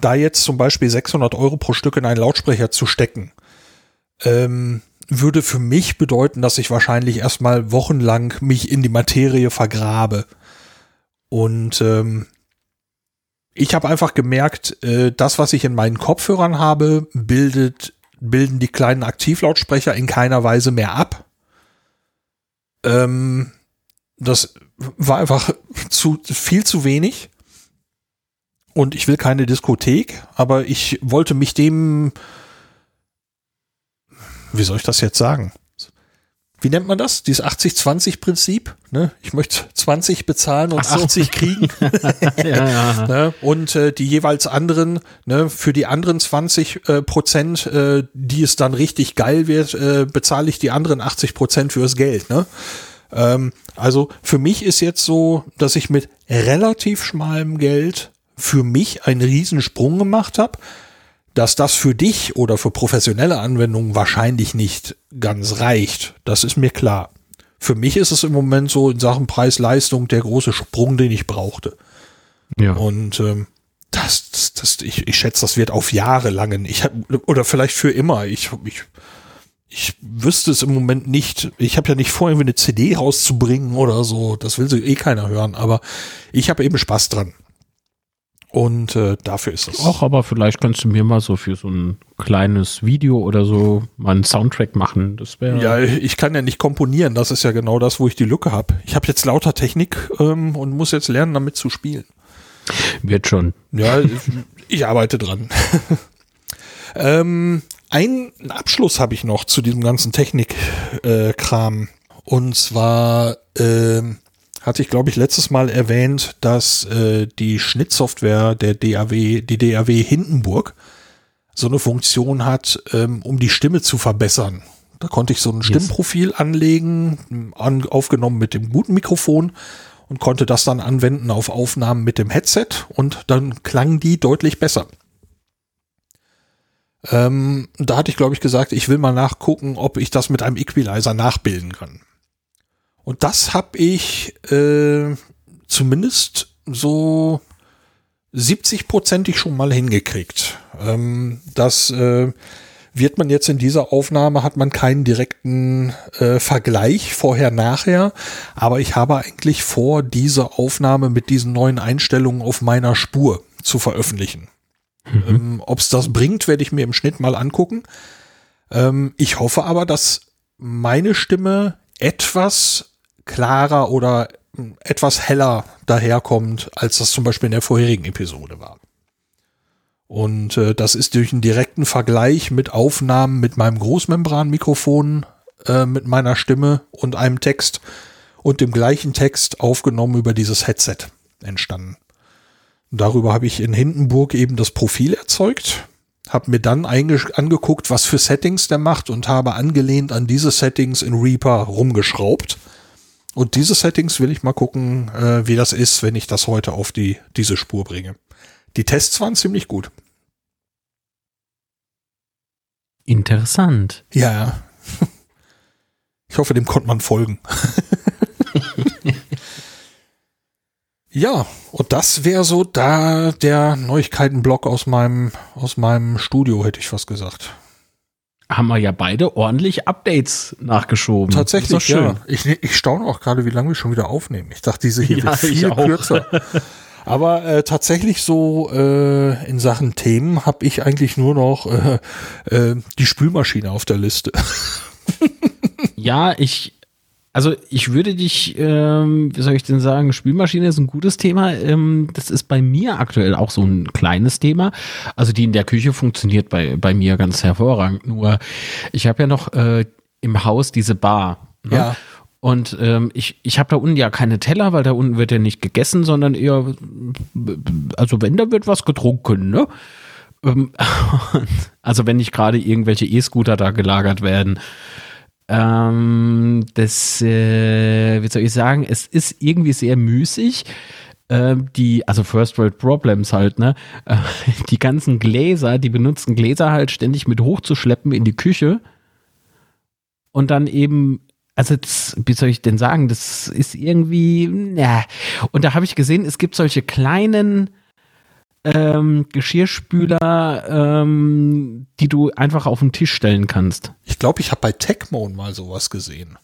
da jetzt zum Beispiel 600 Euro pro Stück in einen Lautsprecher zu stecken, ähm, würde für mich bedeuten, dass ich wahrscheinlich erstmal wochenlang mich in die Materie vergrabe. Und ähm, ich habe einfach gemerkt, äh, das, was ich in meinen Kopfhörern habe, bildet bilden die kleinen Aktivlautsprecher in keiner Weise mehr ab. Ähm, das war einfach zu viel zu wenig. Und ich will keine Diskothek, aber ich wollte mich dem, wie soll ich das jetzt sagen? Wie nennt man das? Dieses 80-20-Prinzip. Ne? Ich möchte 20 bezahlen und so. 80 kriegen. ja, ja. ne? Und äh, die jeweils anderen, ne, für die anderen 20 äh, Prozent, äh, die es dann richtig geil wird, äh, bezahle ich die anderen 80 Prozent fürs Geld. Ne? Ähm, also für mich ist jetzt so, dass ich mit relativ schmalem Geld für mich einen Riesensprung gemacht habe dass das für dich oder für professionelle Anwendungen wahrscheinlich nicht ganz reicht. Das ist mir klar. Für mich ist es im Moment so in Sachen Preis-Leistung der große Sprung, den ich brauchte. Ja. Und ähm, das, das, das ich, ich schätze, das wird auf Jahre langen. Ich hab, oder vielleicht für immer. Ich, ich, ich wüsste es im Moment nicht. Ich habe ja nicht vor, irgendwie eine CD rauszubringen oder so. Das will so eh keiner hören. Aber ich habe eben Spaß dran. Und äh, dafür ist es. Auch, aber vielleicht kannst du mir mal so für so ein kleines Video oder so mal einen Soundtrack machen. Das wäre. Ja, ich kann ja nicht komponieren. Das ist ja genau das, wo ich die Lücke habe. Ich habe jetzt lauter Technik ähm, und muss jetzt lernen, damit zu spielen. Wird schon. Ja, ich, ich arbeite dran. ähm, einen Abschluss habe ich noch zu diesem ganzen Technik-Kram. Äh, und zwar ähm, hatte ich, glaube ich, letztes Mal erwähnt, dass äh, die Schnittsoftware der DAW, die DAW Hindenburg, so eine Funktion hat, ähm, um die Stimme zu verbessern. Da konnte ich so ein Stimmprofil yes. anlegen, an, aufgenommen mit dem guten Mikrofon und konnte das dann anwenden auf Aufnahmen mit dem Headset und dann klangen die deutlich besser. Ähm, da hatte ich, glaube ich, gesagt, ich will mal nachgucken, ob ich das mit einem Equalizer nachbilden kann. Und das habe ich äh, zumindest so 70-prozentig schon mal hingekriegt. Ähm, das äh, wird man jetzt in dieser Aufnahme, hat man keinen direkten äh, Vergleich vorher-nachher, aber ich habe eigentlich vor, diese Aufnahme mit diesen neuen Einstellungen auf meiner Spur zu veröffentlichen. Mhm. Ähm, Ob es das bringt, werde ich mir im Schnitt mal angucken. Ähm, ich hoffe aber, dass meine Stimme etwas klarer oder etwas heller daherkommt, als das zum Beispiel in der vorherigen Episode war. Und äh, das ist durch einen direkten Vergleich mit Aufnahmen mit meinem Großmembranmikrofon, äh, mit meiner Stimme und einem Text und dem gleichen Text aufgenommen über dieses Headset entstanden. Darüber habe ich in Hindenburg eben das Profil erzeugt, habe mir dann angeguckt, was für Settings der macht und habe angelehnt an diese Settings in Reaper rumgeschraubt. Und diese Settings will ich mal gucken, äh, wie das ist, wenn ich das heute auf die, diese Spur bringe. Die Tests waren ziemlich gut. Interessant. Ja. Ich hoffe, dem konnte man folgen. ja, und das wäre so da der Neuigkeitenblock aus meinem, aus meinem Studio, hätte ich fast gesagt. Haben wir ja beide ordentlich Updates nachgeschoben. Tatsächlich, ja. Ich, ich staune auch gerade, wie lange wir schon wieder aufnehmen. Ich dachte, diese hier ja, wird viel kürzer. Aber äh, tatsächlich so äh, in Sachen Themen habe ich eigentlich nur noch äh, äh, die Spülmaschine auf der Liste. ja, ich, also ich würde dich, ähm, wie soll ich denn sagen, Spülmaschine ist ein gutes Thema. Ähm, das ist bei mir aktuell auch so ein kleines Thema. Also die in der Küche funktioniert bei, bei mir ganz hervorragend. Nur ich habe ja noch äh, im Haus diese Bar. Ne? Ja. Und ähm, ich, ich habe da unten ja keine Teller, weil da unten wird ja nicht gegessen, sondern eher, also wenn, da wird was getrunken, ne? Ähm, also wenn nicht gerade irgendwelche E-Scooter da gelagert werden. Ähm, das, äh, wie soll ich sagen, es ist irgendwie sehr müßig. Ähm, die, also First World Problems halt, ne? Äh, die ganzen Gläser, die benutzten Gläser halt ständig mit hochzuschleppen in die Küche und dann eben also das, wie soll ich denn sagen, das ist irgendwie, ja. Und da habe ich gesehen, es gibt solche kleinen ähm, Geschirrspüler, ähm, die du einfach auf den Tisch stellen kannst. Ich glaube, ich habe bei Techmon mal sowas gesehen.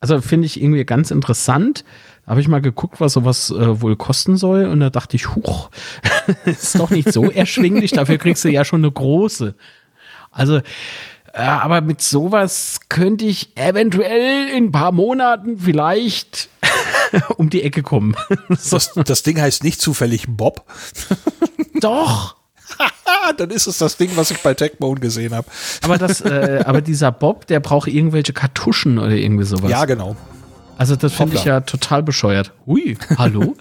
Also finde ich irgendwie ganz interessant. Da habe ich mal geguckt, was sowas äh, wohl kosten soll. Und da dachte ich, huch, ist doch nicht so erschwinglich. Dafür kriegst du ja schon eine große. Also ja, aber mit sowas könnte ich eventuell in ein paar Monaten vielleicht um die Ecke kommen. das, das Ding heißt nicht zufällig Bob. Doch. Dann ist es das Ding, was ich bei Techbone gesehen habe. Aber das, äh, aber dieser Bob, der braucht irgendwelche Kartuschen oder irgendwie sowas. Ja, genau. Also das finde ich ja total bescheuert. Hui, hallo?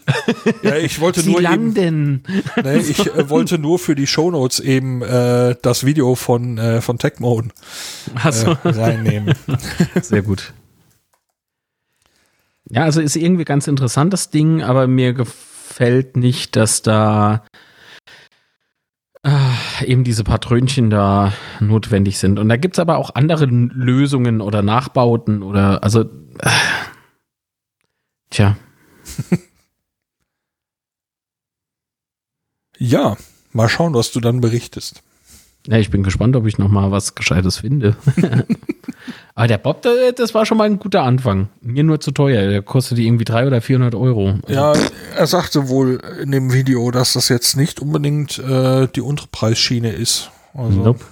ja, ich wollte Sie nur landen. Eben, nee, ich äh, wollte nur für die Shownotes eben äh, das Video von äh, von Techmone äh, reinnehmen. Sehr gut. Ja, also ist irgendwie ganz interessant das Ding, aber mir gefällt nicht, dass da äh, eben diese Patrönchen da notwendig sind. Und da gibt es aber auch andere Lösungen oder Nachbauten oder also äh, Tja. ja, mal schauen, was du dann berichtest. Ja, ich bin gespannt, ob ich noch mal was Gescheites finde. Aber der Bob, das war schon mal ein guter Anfang. Mir nur zu teuer. Der kostet irgendwie 300 oder 400 Euro. Ja, er sagte wohl in dem Video, dass das jetzt nicht unbedingt äh, die untere Preisschiene ist. Also, nope.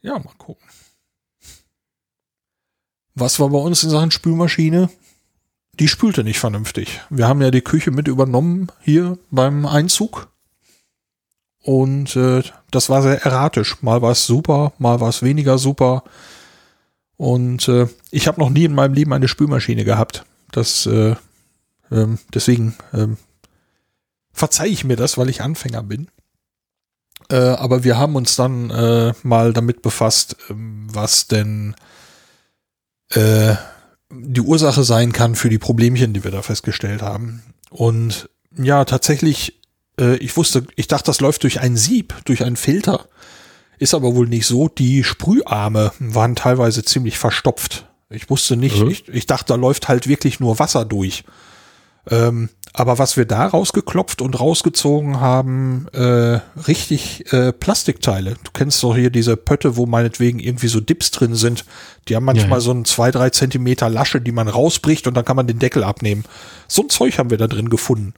Ja, mal gucken. Was war bei uns in Sachen Spülmaschine? Die spülte nicht vernünftig. Wir haben ja die Küche mit übernommen hier beim Einzug. Und äh, das war sehr erratisch. Mal war es super, mal war es weniger super. Und äh, ich habe noch nie in meinem Leben eine Spülmaschine gehabt. Das äh, ähm, deswegen ähm, verzeihe ich mir das, weil ich Anfänger bin. Äh, aber wir haben uns dann äh, mal damit befasst, ähm, was denn äh, die Ursache sein kann für die Problemchen, die wir da festgestellt haben. Und ja, tatsächlich, äh, ich wusste, ich dachte, das läuft durch ein Sieb, durch einen Filter. Ist aber wohl nicht so. Die Sprüharme waren teilweise ziemlich verstopft. Ich wusste nicht, mhm. ich, ich dachte, da läuft halt wirklich nur Wasser durch. Ähm, aber was wir da rausgeklopft und rausgezogen haben, äh, richtig äh, Plastikteile. Du kennst doch hier diese Pötte, wo meinetwegen irgendwie so Dips drin sind. Die haben manchmal ja, ja. so ein zwei, drei Zentimeter Lasche, die man rausbricht und dann kann man den Deckel abnehmen. So ein Zeug haben wir da drin gefunden.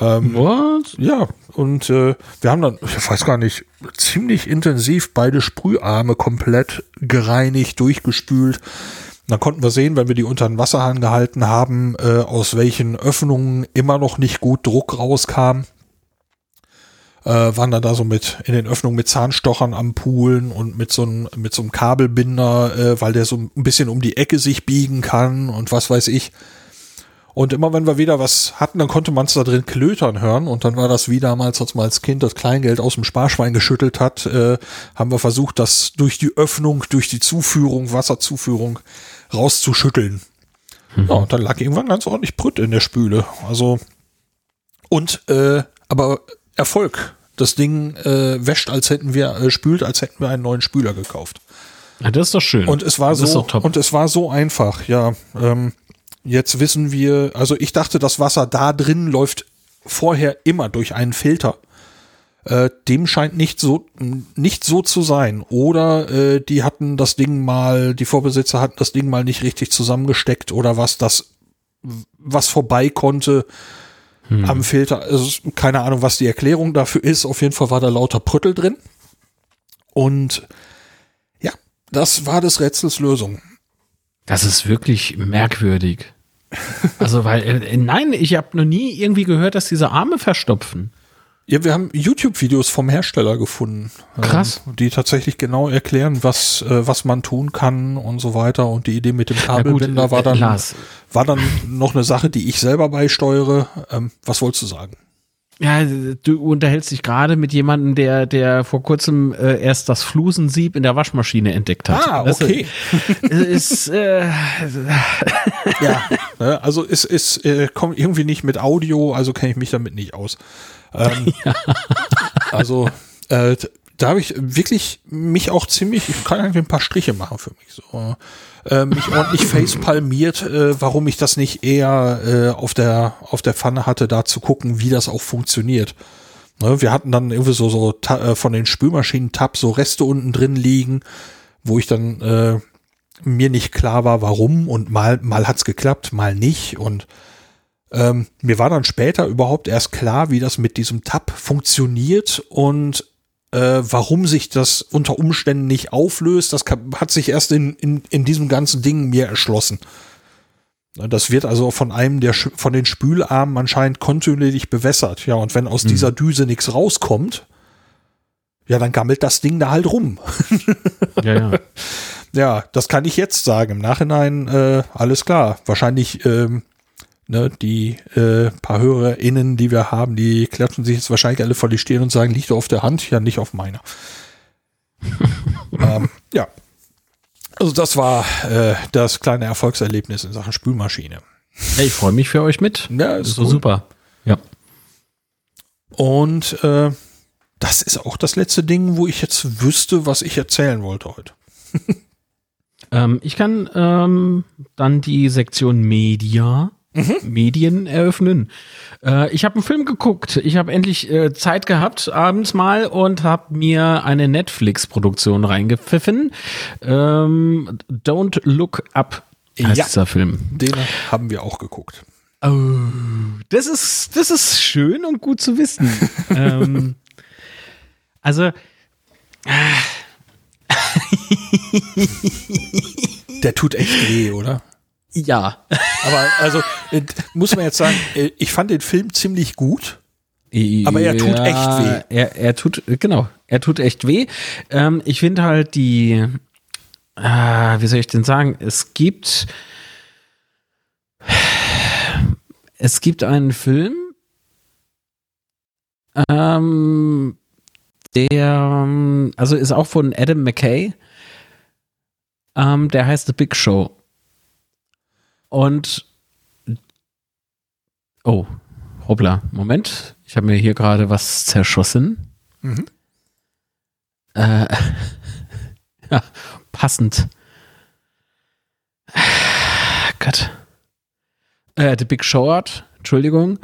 Ähm, What? Ja, und äh, wir haben dann, ich weiß gar nicht, ziemlich intensiv beide Sprüharme komplett gereinigt, durchgespült. Dann konnten wir sehen, wenn wir die unter den Wasserhahn gehalten haben, äh, aus welchen Öffnungen immer noch nicht gut Druck rauskam. Äh, waren dann da so mit in den Öffnungen mit Zahnstochern am Poolen und mit so einem mit so einem Kabelbinder, äh, weil der so ein bisschen um die Ecke sich biegen kann und was weiß ich. Und immer wenn wir wieder was hatten, dann konnte man es da drin klötern hören. Und dann war das wie damals, als man als Kind das Kleingeld aus dem Sparschwein geschüttelt hat, äh, haben wir versucht, das durch die Öffnung, durch die Zuführung, Wasserzuführung rauszuschütteln. Mhm. Ja, und dann lag irgendwann ganz ordentlich Brütt in der Spüle. Also, und, äh, aber Erfolg. Das Ding äh, wäscht, als hätten wir, äh, spült, als hätten wir einen neuen Spüler gekauft. Ja, das ist doch schön. Und es war das so, und es war so einfach, ja. Ähm, Jetzt wissen wir, also ich dachte, das Wasser da drin läuft vorher immer durch einen Filter. Äh, dem scheint nicht so nicht so zu sein. Oder äh, die hatten das Ding mal, die Vorbesitzer hatten das Ding mal nicht richtig zusammengesteckt oder was, das was vorbei konnte hm. am Filter. Also keine Ahnung, was die Erklärung dafür ist. Auf jeden Fall war da lauter Prüttel drin. Und ja, das war des Rätsels Lösung. Das ist wirklich merkwürdig. Also, weil, äh, nein, ich habe noch nie irgendwie gehört, dass diese Arme verstopfen. Ja, wir haben YouTube-Videos vom Hersteller gefunden. Ähm, Krass. Ähm, die tatsächlich genau erklären, was, äh, was man tun kann und so weiter. Und die Idee mit dem Kabelbinder ja, war dann, äh, war dann noch eine Sache, die ich selber beisteuere. Ähm, was wolltest du sagen? Ja, du unterhältst dich gerade mit jemandem, der, der vor kurzem äh, erst das Flusensieb in der Waschmaschine entdeckt hat. Ah, okay. Das ist, äh, ja, ne, also es ist, äh, kommt irgendwie nicht mit Audio, also kenne ich mich damit nicht aus. Ähm, ja. Also äh, da habe ich wirklich mich auch ziemlich, ich kann irgendwie ein paar Striche machen für mich so äh, mich ordentlich facepalmiert, äh, warum ich das nicht eher äh, auf der auf der Pfanne hatte, da zu gucken, wie das auch funktioniert. Ne, wir hatten dann irgendwie so so äh, von den Spülmaschinen Tab so Reste unten drin liegen, wo ich dann äh, mir nicht klar war, warum und mal mal hat's geklappt, mal nicht und ähm, mir war dann später überhaupt erst klar, wie das mit diesem Tab funktioniert und äh, warum sich das unter Umständen nicht auflöst, das hat sich erst in, in, in diesem ganzen Ding mir erschlossen. Das wird also von einem der von den Spülarmen anscheinend kontinuierlich bewässert. Ja, und wenn aus mhm. dieser Düse nichts rauskommt, ja, dann gammelt das Ding da halt rum. ja, ja. ja, das kann ich jetzt sagen. Im Nachhinein äh, alles klar. Wahrscheinlich ähm, Ne, die äh, paar HörerInnen, die wir haben, die klatschen sich jetzt wahrscheinlich alle vor die Stirn und sagen, liegt auf der Hand, ja nicht auf meiner. ähm, ja. Also das war äh, das kleine Erfolgserlebnis in Sachen Spülmaschine. Hey, ich freue mich für euch mit. Ja, ist so super. Ja. Und äh, das ist auch das letzte Ding, wo ich jetzt wüsste, was ich erzählen wollte heute. ähm, ich kann ähm, dann die Sektion Media mhm. Medien eröffnen. Äh, ich habe einen Film geguckt. Ich habe endlich äh, Zeit gehabt abends mal und habe mir eine Netflix-Produktion reingepfiffen. Ähm, Don't Look Up heißt ja, dieser Film. Den haben wir auch geguckt. Oh, das ist das ist schön und gut zu wissen. ähm, also Der tut echt weh, oder? Ja. Aber also äh, muss man jetzt sagen, äh, ich fand den Film ziemlich gut. Aber er tut ja, echt weh. Er, er tut, genau, er tut echt weh. Ähm, ich finde halt die, äh, wie soll ich denn sagen, es gibt, es gibt einen Film, ähm, der, also ist auch von Adam McKay, ähm, der heißt The Big Show. Und oh, hoppla, Moment. Ich habe mir hier gerade was zerschossen. Mhm. Äh, ja, passend. Gott. Äh, The Big Short, Entschuldigung.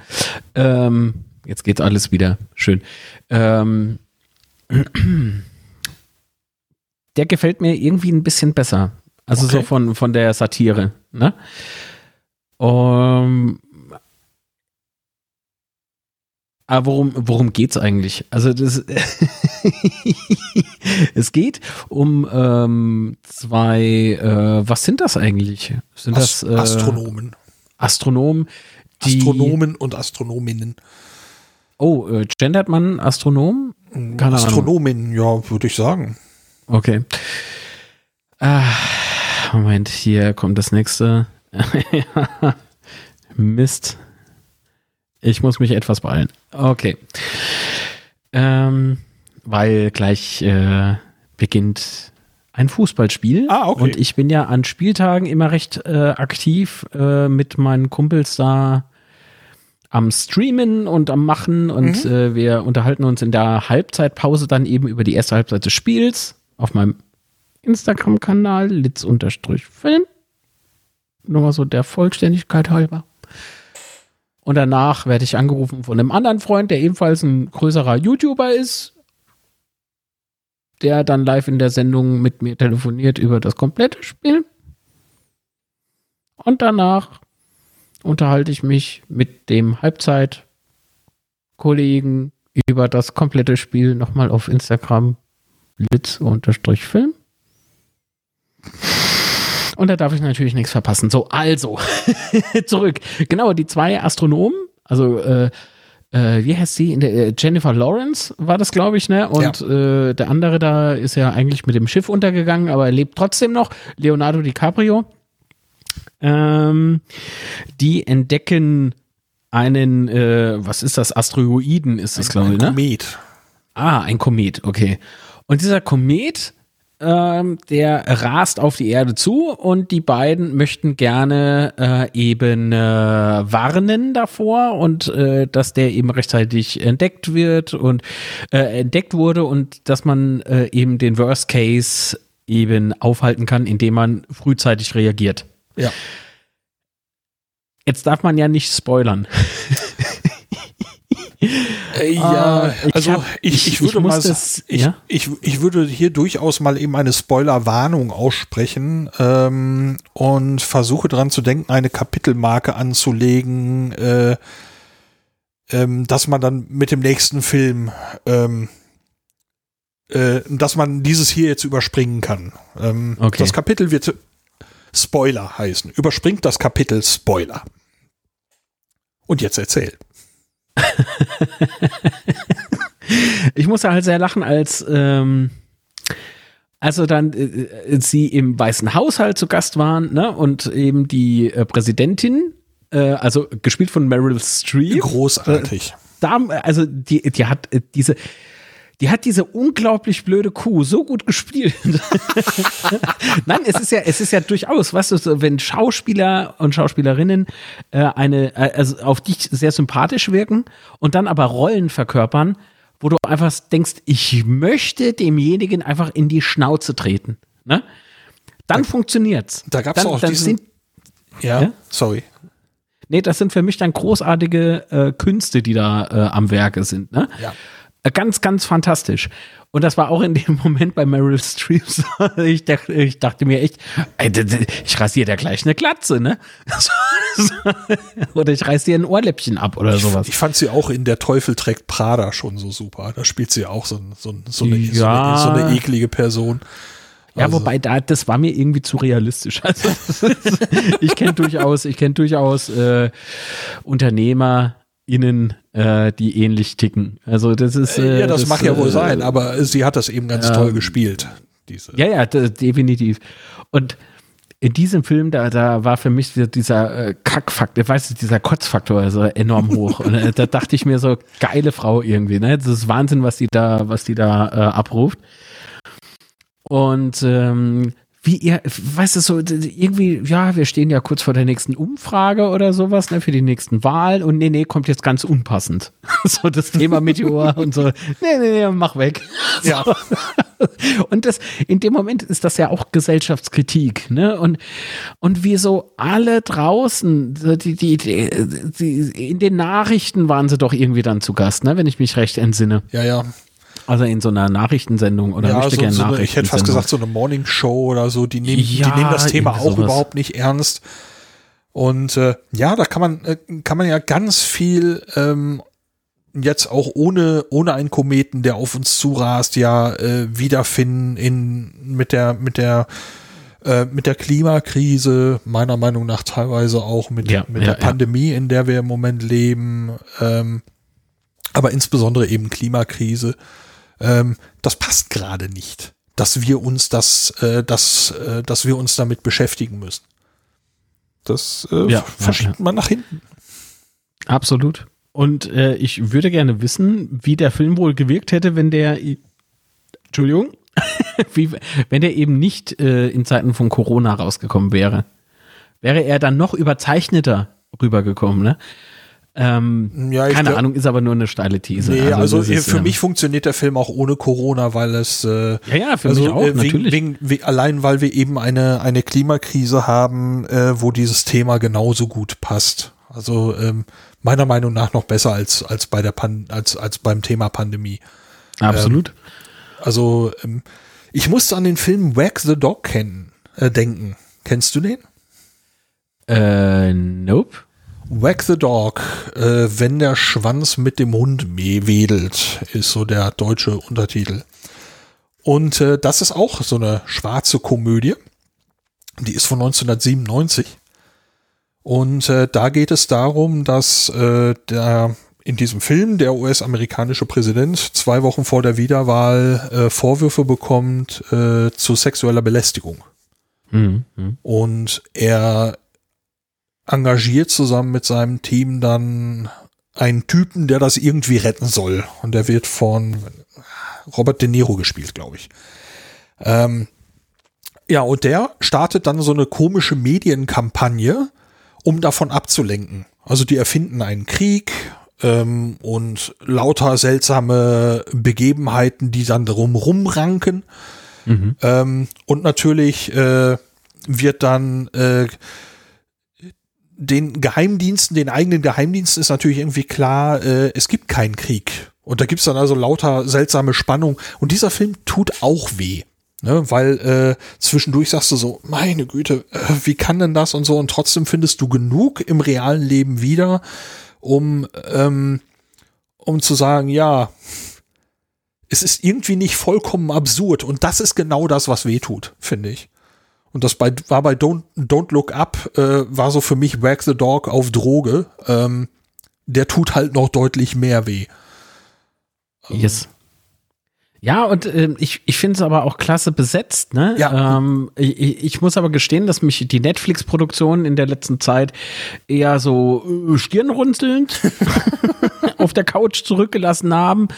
Ähm, jetzt geht alles wieder. Schön. Ähm, der gefällt mir irgendwie ein bisschen besser. Also okay. so von, von der Satire. Ne? Um, aber worum, worum geht es eigentlich? Also das es geht um ähm, zwei, äh, was sind das eigentlich? Sind Ast das äh, Astronomen? Astronomen. Die, Astronomen und Astronominnen. Oh, äh, gendert man Astronom? Keine Astronomin, Ahnung. ja, würde ich sagen. Okay. Ah, Moment, hier kommt das nächste. Mist. Ich muss mich etwas beeilen. Okay. Ähm, weil gleich äh, beginnt ein Fußballspiel. Ah, okay. Und ich bin ja an Spieltagen immer recht äh, aktiv äh, mit meinen Kumpels da am Streamen und am Machen und mhm. äh, wir unterhalten uns in der Halbzeitpause dann eben über die erste Halbzeit des Spiels auf meinem Instagram-Kanal litz-film. Nur mal so der Vollständigkeit halber. Und danach werde ich angerufen von einem anderen Freund, der ebenfalls ein größerer YouTuber ist, der dann live in der Sendung mit mir telefoniert über das komplette Spiel. Und danach unterhalte ich mich mit dem Halbzeit-Kollegen über das komplette Spiel nochmal auf Instagram litz-film. Und da darf ich natürlich nichts verpassen. So, also, zurück. Genau, die zwei Astronomen, also äh, äh, wie heißt sie? Der, äh, Jennifer Lawrence war das, glaube ich, ne? Und ja. äh, der andere da ist ja eigentlich mit dem Schiff untergegangen, aber er lebt trotzdem noch. Leonardo DiCaprio. Ähm, die entdecken einen, äh, was ist das? Asteroiden ist das, glaube ich, ne? Komet. Ah, ein Komet, okay. Und dieser Komet ähm, der rast auf die Erde zu und die beiden möchten gerne äh, eben äh, warnen davor und äh, dass der eben rechtzeitig entdeckt wird und äh, entdeckt wurde und dass man äh, eben den Worst Case eben aufhalten kann, indem man frühzeitig reagiert. Ja. Jetzt darf man ja nicht spoilern. Äh, ja, uh, ich also hab, ich, ich, würde ich mal das, ich, ja? ich, ich würde hier durchaus mal eben eine Spoilerwarnung aussprechen ähm, und versuche daran zu denken, eine Kapitelmarke anzulegen, äh, ähm, dass man dann mit dem nächsten Film ähm, äh, dass man dieses hier jetzt überspringen kann. Ähm, okay. Das Kapitel wird Spoiler heißen. Überspringt das Kapitel Spoiler. Und jetzt erzähl. Ich musste halt sehr lachen, als ähm, also dann äh, äh, sie im Weißen Haushalt zu Gast waren, ne? Und eben die äh, Präsidentin, äh, also gespielt von Meryl Streep. Großartig. da, also die, die hat äh, diese die hat diese unglaublich blöde Kuh so gut gespielt. Nein, es ist ja, es ist ja durchaus, weißt du, wenn Schauspieler und Schauspielerinnen äh, eine, äh, also auf dich sehr sympathisch wirken und dann aber Rollen verkörpern, wo du einfach denkst, ich möchte demjenigen einfach in die Schnauze treten. Ne? Dann da, funktioniert's. Da gab's dann, auch dann diesen, sind, ja, ja, sorry. Nee, das sind für mich dann großartige äh, Künste, die da äh, am Werke sind. Ne? Ja. Äh, ganz, ganz fantastisch. Und das war auch in dem Moment bei Meryl Streep. Ich dachte, ich dachte mir echt, ich dir da gleich eine Glatze, ne? oder ich reiß dir ein Ohrläppchen ab oder sowas. Ich, fand sie auch in Der Teufel trägt Prada schon so super. Da spielt sie auch so, so, so, eine, ja. so, eine, so eine eklige Person. Ja, also. wobei da, das war mir irgendwie zu realistisch. Also, ich kenne durchaus, ich kenne durchaus äh, Unternehmer, innen, äh, die ähnlich ticken. Also das ist. Äh, ja, das, das mag ja wohl äh, sein, aber sie hat das eben ganz ähm, toll gespielt. Diese. Ja, ja, definitiv. Und in diesem Film, da, da war für mich dieser äh, Kackfaktor, weißt du, dieser Kotzfaktor also enorm hoch. Und äh, da dachte ich mir so, geile Frau irgendwie, ne? Das ist Wahnsinn, was die da, was die da äh, abruft. Und ähm, wie ihr, weißt du, so irgendwie, ja, wir stehen ja kurz vor der nächsten Umfrage oder sowas, ne, für die nächsten Wahlen und nee, nee, kommt jetzt ganz unpassend. so das Thema Meteor und so, nee, nee, nee, mach weg. Ja. und das, in dem Moment ist das ja auch Gesellschaftskritik, ne, und, und wie so alle draußen, die, die, die, die, in den Nachrichten waren sie doch irgendwie dann zu Gast, ne, wenn ich mich recht entsinne. Ja, ja. Also in so einer Nachrichtensendung oder ja, so, so eine, ich hätte fast gesagt so eine Morning Show oder so, die nehmen, ja, die nehmen das Thema auch sowas. überhaupt nicht ernst. Und äh, ja, da kann man, äh, kann man ja ganz viel ähm, jetzt auch ohne, ohne einen Kometen, der auf uns zurast, ja äh, wiederfinden in mit der, mit der äh, mit der Klimakrise, meiner Meinung nach teilweise auch mit, ja, mit ja, der Pandemie, in der wir im Moment leben, ähm, aber insbesondere eben Klimakrise ähm, das passt gerade nicht, dass wir uns das, äh, das, äh, dass wir uns damit beschäftigen müssen. Das äh, ja, verschiebt ja. man nach hinten. Absolut. Und äh, ich würde gerne wissen, wie der Film wohl gewirkt hätte, wenn der, Entschuldigung, wie, wenn der eben nicht äh, in Zeiten von Corona rausgekommen wäre. Wäre er dann noch überzeichneter rübergekommen, ne? Ähm, ja, keine glaub, Ahnung, ist aber nur eine steile These. Nee, also, also ist, für ähm, mich funktioniert der Film auch ohne Corona, weil es äh, ja ja für also, mich auch äh, natürlich wegen, wegen, allein weil wir eben eine eine Klimakrise haben, äh, wo dieses Thema genauso gut passt. Also ähm, meiner Meinung nach noch besser als als bei der Pan als als beim Thema Pandemie. Absolut. Ähm, also ähm, ich musste an den Film Wag the Dog kennen äh, denken. Kennst du den? Äh, nope. Wag the Dog, äh, wenn der Schwanz mit dem Hund wedelt, ist so der deutsche Untertitel. Und äh, das ist auch so eine schwarze Komödie. Die ist von 1997. Und äh, da geht es darum, dass äh, der in diesem Film der US-amerikanische Präsident zwei Wochen vor der Wiederwahl äh, Vorwürfe bekommt äh, zu sexueller Belästigung. Mhm. Und er engagiert zusammen mit seinem Team dann einen Typen, der das irgendwie retten soll. Und der wird von Robert De Niro gespielt, glaube ich. Ähm, ja, und der startet dann so eine komische Medienkampagne, um davon abzulenken. Also die erfinden einen Krieg ähm, und lauter seltsame Begebenheiten, die dann darum rumranken. Mhm. Ähm, und natürlich äh, wird dann äh, den Geheimdiensten, den eigenen Geheimdiensten ist natürlich irgendwie klar, äh, es gibt keinen Krieg. Und da gibt's dann also lauter seltsame Spannung. Und dieser Film tut auch weh. Ne, weil äh, zwischendurch sagst du so, meine Güte, äh, wie kann denn das und so? Und trotzdem findest du genug im realen Leben wieder, um, ähm, um zu sagen, ja, es ist irgendwie nicht vollkommen absurd. Und das ist genau das, was weh tut, finde ich. Und das bei, war bei Don't, Don't Look Up, äh, war so für mich Wag the Dog auf Droge. Ähm, der tut halt noch deutlich mehr weh. Yes. Ja, und äh, ich, ich finde es aber auch klasse besetzt. Ne? Ja. Ähm, ich, ich muss aber gestehen, dass mich die Netflix-Produktionen in der letzten Zeit eher so äh, stirnrunzelnd auf der Couch zurückgelassen haben.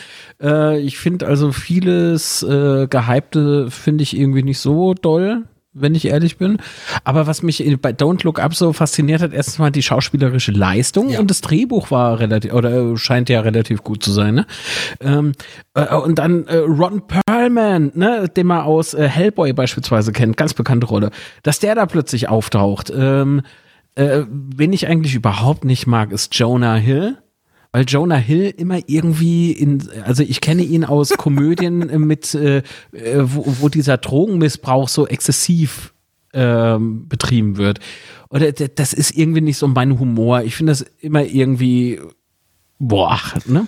Äh, ich finde also vieles äh, Gehypte finde ich irgendwie nicht so doll wenn ich ehrlich bin. Aber was mich bei Don't Look Up so fasziniert hat, erstens mal die schauspielerische Leistung ja. und das Drehbuch war relativ, oder scheint ja relativ gut zu sein, ne? Ähm, äh, und dann äh, Ron Perlman, ne, den man aus äh, Hellboy beispielsweise kennt, ganz bekannte Rolle, dass der da plötzlich auftaucht. Ähm, äh, wen ich eigentlich überhaupt nicht mag, ist Jonah Hill weil Jonah Hill immer irgendwie in, also ich kenne ihn aus Komödien mit, äh, äh, wo, wo dieser Drogenmissbrauch so exzessiv ähm, betrieben wird. Oder das ist irgendwie nicht so mein Humor. Ich finde das immer irgendwie, boah, ne?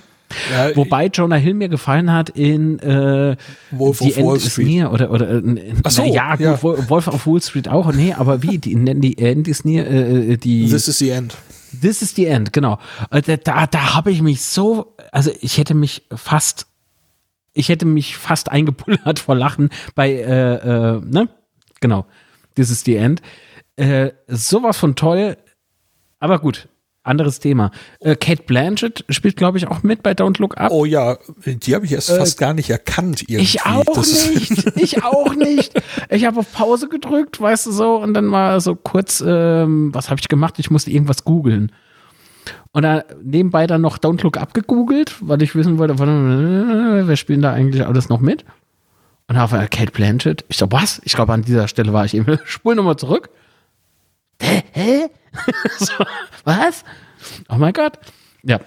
Ja, Wobei Jonah Hill mir gefallen hat in äh, Wolf die of End Wall Street. Near oder oder äh, Ach so, ja, ja. Wolf of Wall Street auch. Nee, aber wie die nennen die End is near äh, äh, die This is the End. This is the End, genau. Äh, da, da, habe ich mich so, also ich hätte mich fast, ich hätte mich fast eingepullert vor Lachen bei, äh, äh, ne? Genau. This is the End. Äh, sowas von toll. Aber gut, anderes Thema. Äh, Kate Blanchett spielt, glaube ich, auch mit bei Don't Look Up. Oh ja, die habe ich erst äh, fast gar nicht erkannt. Irgendwie. Ich auch das nicht. ich auch nicht. Ich habe auf Pause gedrückt, weißt du so, und dann mal so kurz, ähm, was habe ich gemacht? Ich musste irgendwas googeln. Und dann nebenbei dann noch Don't Look Up gegoogelt, weil ich wissen wollte, wer spielt da eigentlich alles noch mit? Und auf Kate Blanchett. Ich so, was? Ich glaube, an dieser Stelle war ich eben. Spul nochmal zurück. Hä? Hä? so, was? Oh mein Gott. Ja.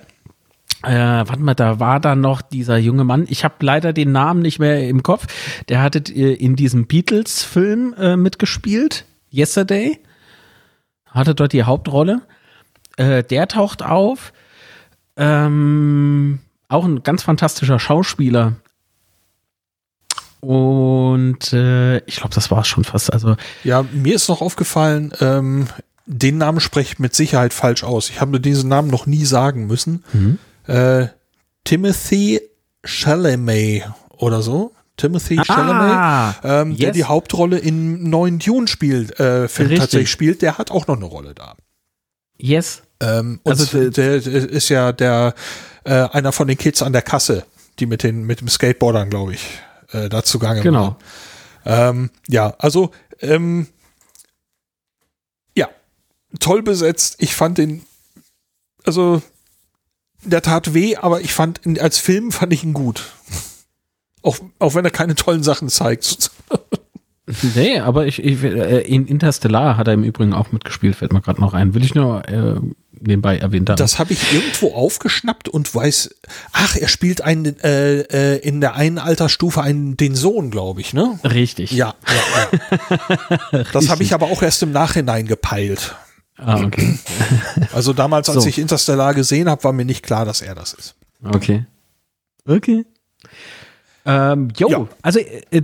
Äh, warte mal, da war da noch dieser junge Mann. Ich habe leider den Namen nicht mehr im Kopf. Der hatte äh, in diesem Beatles-Film äh, mitgespielt. Yesterday. Hatte dort die Hauptrolle. Äh, der taucht auf. Ähm, auch ein ganz fantastischer Schauspieler. Und äh, ich glaube, das war es schon fast. Also ja, mir ist noch aufgefallen, ähm, den Namen spreche ich mit Sicherheit falsch aus. Ich habe diesen Namen noch nie sagen müssen. Mhm. Äh, Timothy Chalamet oder so. Timothy ah, Chalamet, ähm, yes. der die Hauptrolle in neuen Dune spielt, äh, tatsächlich spielt, der hat auch noch eine Rolle da. Yes. Ähm, also der, der, ist ja der äh, einer von den Kids an der Kasse, die mit den mit dem Skateboardern, glaube ich, äh, da zugange genau. Ähm, ja, also ähm, toll besetzt. Ich fand den, also der tat weh, aber ich fand als Film fand ich ihn gut. Auch, auch wenn er keine tollen Sachen zeigt. Nee, aber ich, ich, äh, in Interstellar hat er im Übrigen auch mitgespielt, fällt mir gerade noch ein. Will ich nur äh, nebenbei erwähnt haben. Das habe ich irgendwo aufgeschnappt und weiß, ach, er spielt einen äh, äh, in der einen Altersstufe einen den Sohn, glaube ich, ne? Richtig. Ja, ja, ja. das habe ich aber auch erst im Nachhinein gepeilt. Ah, okay. Also damals, als so. ich Interstellar gesehen habe, war mir nicht klar, dass er das ist. Okay. Okay. Ähm, jo, ja. also äh,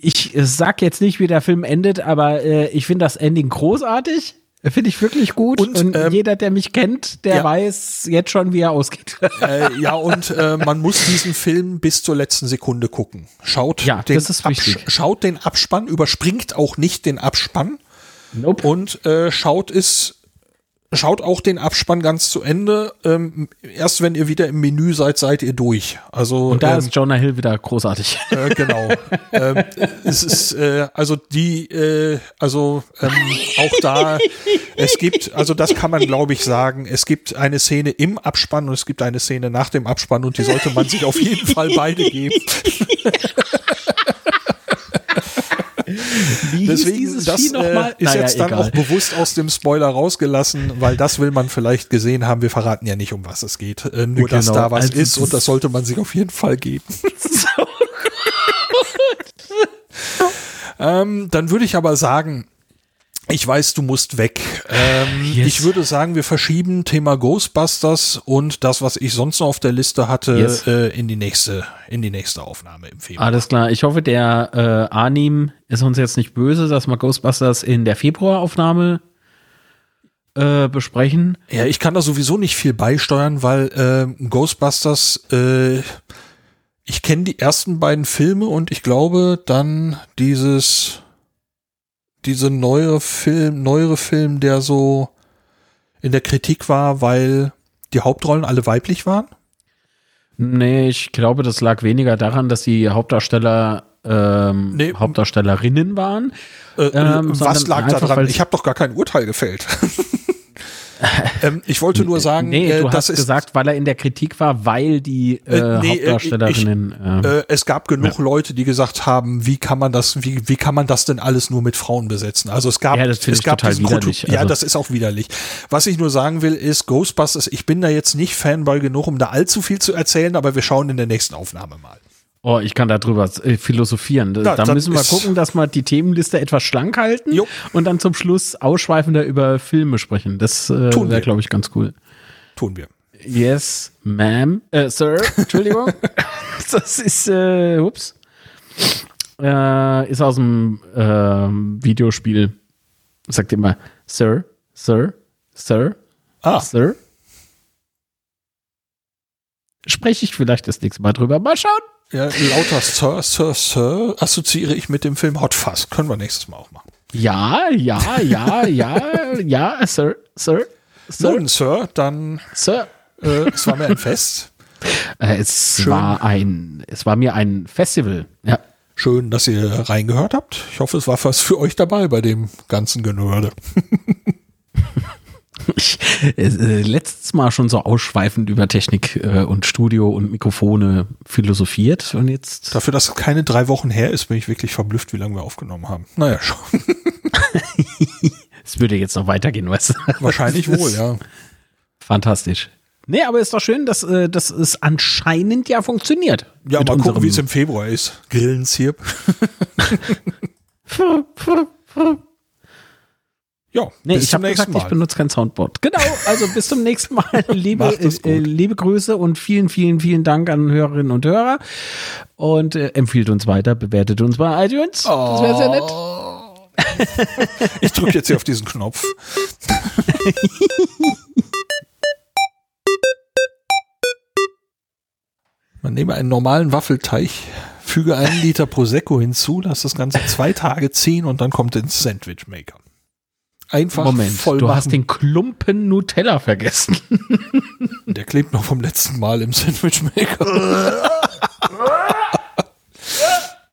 ich sag jetzt nicht, wie der Film endet, aber äh, ich finde das Ending großartig. Finde ich wirklich gut. Und, und ähm, jeder, der mich kennt, der ja. weiß jetzt schon, wie er ausgeht. Äh, ja, und äh, man muss diesen Film bis zur letzten Sekunde gucken. Schaut, ja, den, das ist wichtig. schaut den Abspann, überspringt auch nicht den Abspann. Nope. Und äh, schaut es schaut auch den Abspann ganz zu Ende. Ähm, erst wenn ihr wieder im Menü seid, seid ihr durch. Also und da ähm, ist Jonah Hill wieder großartig. Äh, genau. ähm, es ist äh, also die, äh, also ähm, auch da. es gibt, also das kann man glaube ich sagen. Es gibt eine Szene im Abspann und es gibt eine Szene nach dem Abspann und die sollte man sich auf jeden Fall beide geben. Deswegen, das äh, ist naja, jetzt dann egal. auch bewusst aus dem Spoiler rausgelassen, weil das will man vielleicht gesehen haben. Wir verraten ja nicht, um was es geht. Äh, nur, genau. dass da was also, ist und das sollte man sich auf jeden Fall geben. So ähm, dann würde ich aber sagen, ich weiß, du musst weg. Ähm, yes. Ich würde sagen, wir verschieben Thema Ghostbusters und das, was ich sonst noch auf der Liste hatte, yes. äh, in die nächste, in die nächste Aufnahme im Februar. Alles klar. Ich hoffe, der äh, Anim ist uns jetzt nicht böse, dass wir Ghostbusters in der Februaraufnahme äh, besprechen. Ja, ich kann da sowieso nicht viel beisteuern, weil äh, Ghostbusters, äh, ich kenne die ersten beiden Filme und ich glaube dann dieses diese neue Film, neuere Film, der so in der Kritik war, weil die Hauptrollen alle weiblich waren? Nee, ich glaube, das lag weniger daran, dass die Hauptdarsteller ähm, nee. Hauptdarstellerinnen waren. Äh, ähm, was lag da dran? Ich habe doch gar kein Urteil gefällt. ähm, ich wollte nur sagen, nee, du äh, hast gesagt, weil er in der Kritik war, weil die äh, äh nee, Hauptdarstellerinnen. Ich, ähm, äh, es gab genug ja. Leute, die gesagt haben, wie kann man das, wie, wie kann man das denn alles nur mit Frauen besetzen? Also es gab, ja, das es gab total widerlich. Also. Ja, das ist auch widerlich. Was ich nur sagen will, ist Ghostbusters. Ich bin da jetzt nicht Fanboy genug, um da allzu viel zu erzählen, aber wir schauen in der nächsten Aufnahme mal. Oh, ich kann darüber äh, philosophieren. Da, da müssen wir gucken, dass wir die Themenliste etwas schlank halten jo. und dann zum Schluss ausschweifender über Filme sprechen. Das äh, wäre, glaube ich, ganz cool. Tun wir. Yes, ma'am. Äh, Sir, Entschuldigung. das ist, äh, ups. Äh, ist aus dem äh, Videospiel. Sagt immer, Sir, Sir, Sir, ah. Sir. Spreche ich vielleicht das nächste Mal drüber. Mal schauen. Ja, lauter Sir, Sir, Sir assoziiere ich mit dem Film Hot Fuzz. Können wir nächstes Mal auch machen. Ja, ja, ja, ja, ja, Sir, Sir. Sir? Nun, Sir, dann Sir. Äh, es war mir ein Fest. Äh, es Schön. war ein, es war mir ein Festival. Ja. Schön, dass ihr reingehört habt. Ich hoffe, es war was für euch dabei bei dem ganzen Genörde. ich, äh, letztes Mal schon so ausschweifend über Technik äh, und Studio und Mikrofone philosophiert und jetzt. Dafür, dass es keine drei Wochen her ist, bin ich wirklich verblüfft, wie lange wir aufgenommen haben. Naja, schon. es würde jetzt noch weitergehen, weißt du? Wahrscheinlich wohl, ja. Fantastisch. Nee, aber ist doch schön, dass, äh, dass es anscheinend ja funktioniert. Ja, mal gucken, wie es im Februar ist. Grillenzirp. Ja, nee, ich habe gesagt, Mal. ich benutze kein Soundboard. Genau, also bis zum nächsten Mal. liebe, äh, liebe Grüße und vielen, vielen, vielen Dank an Hörerinnen und Hörer. Und äh, empfiehlt uns weiter, bewertet uns bei iTunes. Oh. Das wäre sehr nett. ich drücke jetzt hier auf diesen Knopf. Man nehme einen normalen Waffelteig, füge einen Liter Prosecco hinzu, lass das Ganze zwei Tage ziehen und dann kommt ins Sandwich Maker einfach Moment, voll du hast den Klumpen Nutella vergessen. Der klebt noch vom letzten Mal im Sandwich Maker.